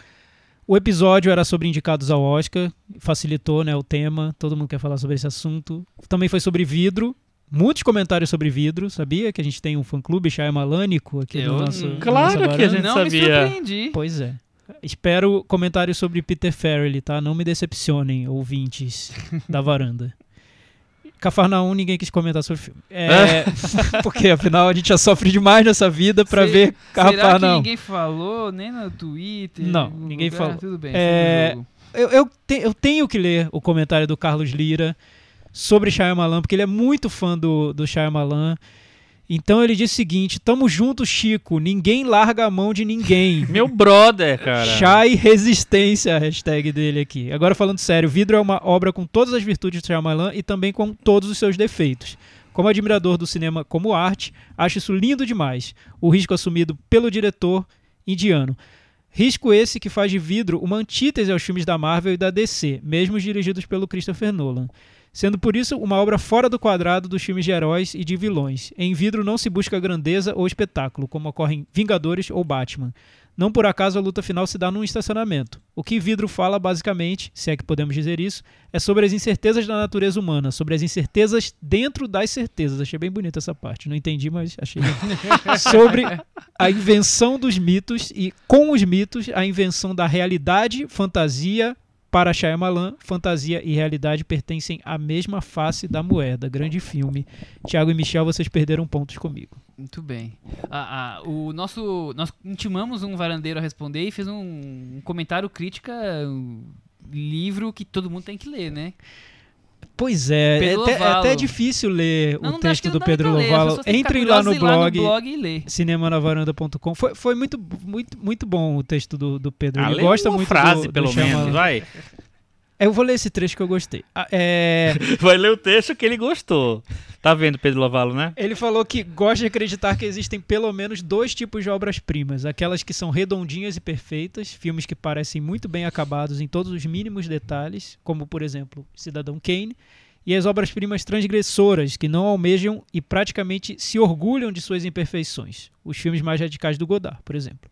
O episódio era sobre indicados ao Oscar, facilitou né, o tema, todo mundo quer falar sobre esse assunto. Também foi sobre vidro, muitos comentários sobre vidro, sabia que a gente tem um fã-clube Shyamalánico aqui Eu- no nosso Claro nossa que a gente não sabia. me surpreendi. Pois é. Espero comentários sobre Peter Farrelly, tá? Não me decepcionem, ouvintes da varanda. Cafarnaum, ninguém quis comentar sobre o filme. É, porque afinal a gente já sofre demais nessa vida pra Se- ver Será que Cafarnaum. ninguém falou, nem no Twitter? Não, ninguém lugar? falou. Tudo bem, É. Eu, eu, te- eu tenho que ler o comentário do Carlos Lira sobre Shyamalan, porque ele é muito fã do, do Shyamalan. Então ele disse o seguinte: Tamo junto, Chico. Ninguém larga a mão de ninguém. Meu brother, cara. Chá e resistência, a hashtag dele aqui. Agora falando sério, Vidro é uma obra com todas as virtudes de Shyamalan e também com todos os seus defeitos. Como admirador do cinema como arte, acho isso lindo demais. O risco assumido pelo diretor indiano. Risco esse que faz de Vidro uma antítese aos filmes da Marvel e da DC, mesmo os dirigidos pelo Christopher Nolan. Sendo por isso uma obra fora do quadrado dos filmes de heróis e de vilões. Em Vidro não se busca grandeza ou espetáculo, como ocorre em Vingadores ou Batman. Não por acaso a luta final se dá num estacionamento. O que Vidro fala, basicamente, se é que podemos dizer isso, é sobre as incertezas da natureza humana, sobre as incertezas dentro das certezas. Achei bem bonita essa parte. Não entendi, mas achei. sobre a invenção dos mitos e, com os mitos, a invenção da realidade, fantasia. Para Shyamalan, fantasia e realidade pertencem à mesma face da moeda. Grande filme. Tiago e Michel, vocês perderam pontos comigo. Muito bem. Ah, ah, o nosso, nós intimamos um varandeiro a responder e fez um, um comentário crítica, um livro que todo mundo tem que ler, né? Pois é, é até, é até difícil ler Não, o não, texto do Pedro Lovalo. Entrem lá no ir lá blog, no blog e ler. cinemanavaranda.com. Foi, foi muito, muito, muito bom o texto do, do Pedro. Ah, Ele lê gosta uma muito frase, do, do pelo menos, vai. Eu vou ler esse trecho que eu gostei. Ah, é, Vai ler o texto que ele gostou. Tá vendo, Pedro Lavalo, né? ele falou que gosta de acreditar que existem pelo menos dois tipos de obras-primas. Aquelas que são redondinhas e perfeitas, filmes que parecem muito bem acabados em todos os mínimos detalhes, como, por exemplo, Cidadão Kane. E as obras-primas transgressoras, que não almejam e praticamente se orgulham de suas imperfeições. Os filmes mais radicais do Godard, por exemplo.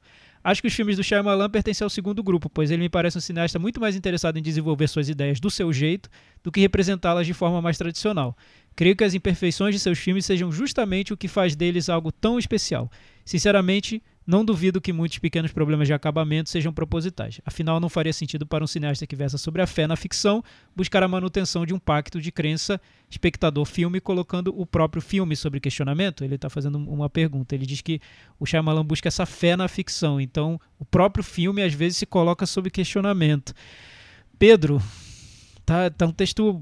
Acho que os filmes do Shyamalan pertencem ao segundo grupo, pois ele me parece um cineasta muito mais interessado em desenvolver suas ideias do seu jeito do que representá-las de forma mais tradicional. Creio que as imperfeições de seus filmes sejam justamente o que faz deles algo tão especial. Sinceramente, Não duvido que muitos pequenos problemas de acabamento sejam propositais. Afinal, não faria sentido para um cineasta que versa sobre a fé na ficção buscar a manutenção de um pacto de crença espectador-filme colocando o próprio filme sobre questionamento. Ele está fazendo uma pergunta. Ele diz que o Shyamalan busca essa fé na ficção. Então, o próprio filme às vezes se coloca sob questionamento. Pedro, tá, tá um texto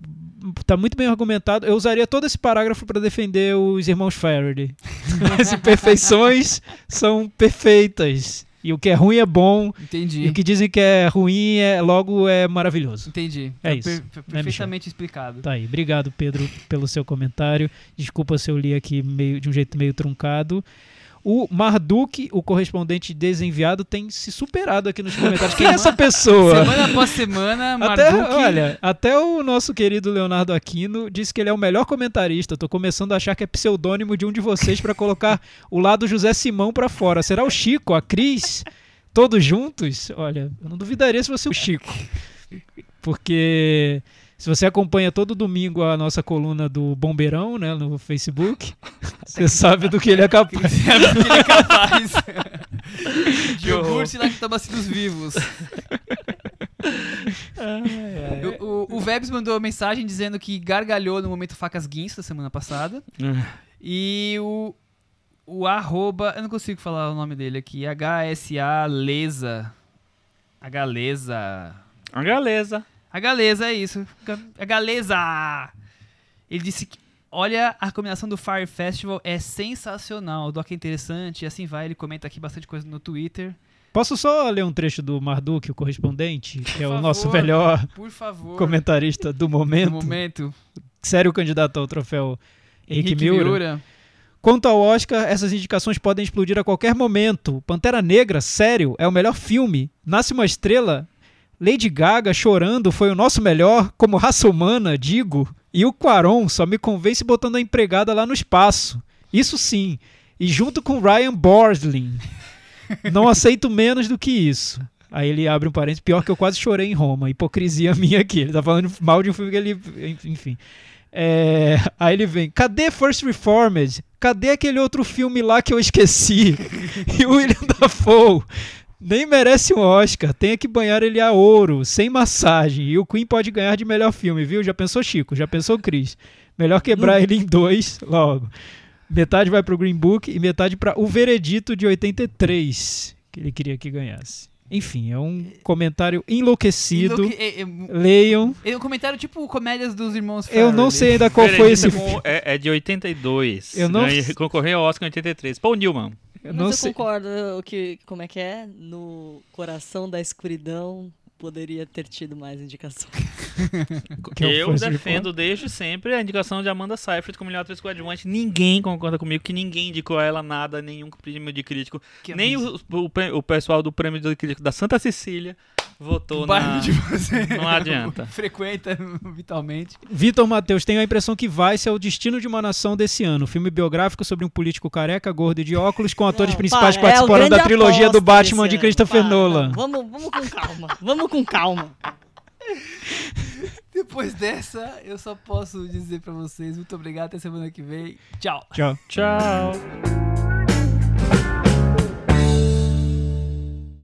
tá muito bem argumentado. Eu usaria todo esse parágrafo para defender os irmãos Faraday. As imperfeições são perfeitas. E o que é ruim é bom. Entendi. E o que dizem que é ruim é logo é maravilhoso. Entendi. É Tá isso, per- né, perfeitamente explicado. Tá aí. Obrigado, Pedro, pelo seu comentário. Desculpa se eu li aqui meio, de um jeito meio truncado. O Marduk, o correspondente desenviado, tem se superado aqui nos comentários. Quem é essa pessoa? Semana após semana, Até, Marduk... olha, até o nosso querido Leonardo Aquino disse que ele é o melhor comentarista. Tô começando a achar que é pseudônimo de um de vocês para colocar o lado José Simão para fora. Será o Chico, a Cris, todos juntos? Olha, eu não duvidaria se fosse o Chico. Porque se você acompanha todo domingo a nossa coluna do Bombeirão, né, no Facebook, você sabe do que ele é capaz. Sabe o que ele é capaz. de iogurte lá que lactobacilos vivos. O, o, o Vebs mandou uma mensagem dizendo que gargalhou no momento Facas Guinso da semana passada. E o, o arroba, eu não consigo falar o nome dele aqui, HSA Lesa. A Galeza. A galeza. A Galeza, é isso. A Galeza! Ele disse que, olha, a combinação do Fire Festival é sensacional. O doc é interessante, e assim vai. Ele comenta aqui bastante coisa no Twitter. Posso só ler um trecho do Marduk, o correspondente, que é o favor. nosso melhor Por comentarista do momento, momento. sério candidato ao troféu Henrique, Miura. Miura. Quanto ao Oscar, essas indicações podem explodir a qualquer momento. Pantera Negra, sério, é o melhor filme. Nasce uma estrela. Lady Gaga chorando foi o nosso melhor, como raça humana, digo. E o Quaron só me convence botando a empregada lá no espaço. Isso sim. E junto com Ryan Gosling. Não aceito menos do que isso. Aí ele abre um parênteses, pior que eu quase chorei em Roma. Hipocrisia minha aqui. Ele tá falando mal de um filme que ele. Enfim. É, aí ele vem, cadê First Reformed? Cadê aquele outro filme lá que eu esqueci? e o William Dafoe? Nem merece um Oscar, tem que banhar ele a ouro, sem massagem. E o Queen pode ganhar de melhor filme, viu? Já pensou Chico, já pensou Cris. Melhor quebrar ele em dois logo. Metade vai pro Green Book e metade para O Veredito de 83, que ele queria que ganhasse. Enfim, é um comentário enlouquecido. Enlouque- é- é- Leiam. é um comentário tipo comédias dos irmãos Eu não Farrelly. sei ainda qual foi esse. É, é de 82. Eu não- Concorreu ao Oscar em 83. Paul Newman. Eu Mas não eu sei. concordo o que, como é que é? No coração da escuridão poderia ter tido mais indicação. Eu defendo desde sempre a indicação de Amanda Seyfried como melhor atriz coadjuvante. Ninguém concorda comigo que ninguém indicou a ela nada, nenhum prêmio de crítico. Que nem o, o, o pessoal do prêmio de crítico da Santa Cecília votou na... de você Não adianta. frequenta vitalmente. Vitor Matheus, tenho a impressão que Vice é o destino de uma nação desse ano. Filme biográfico sobre um político careca, gordo e de óculos, com atores Não, principais para, é da trilogia do Batman de. Christopher Para, Nolan. não, Vamos, vamos com calma. Vamos com calma. Depois dessa, eu só posso dizer pra vocês muito obrigado até semana que vem. Tchau. Tchau. Tchau.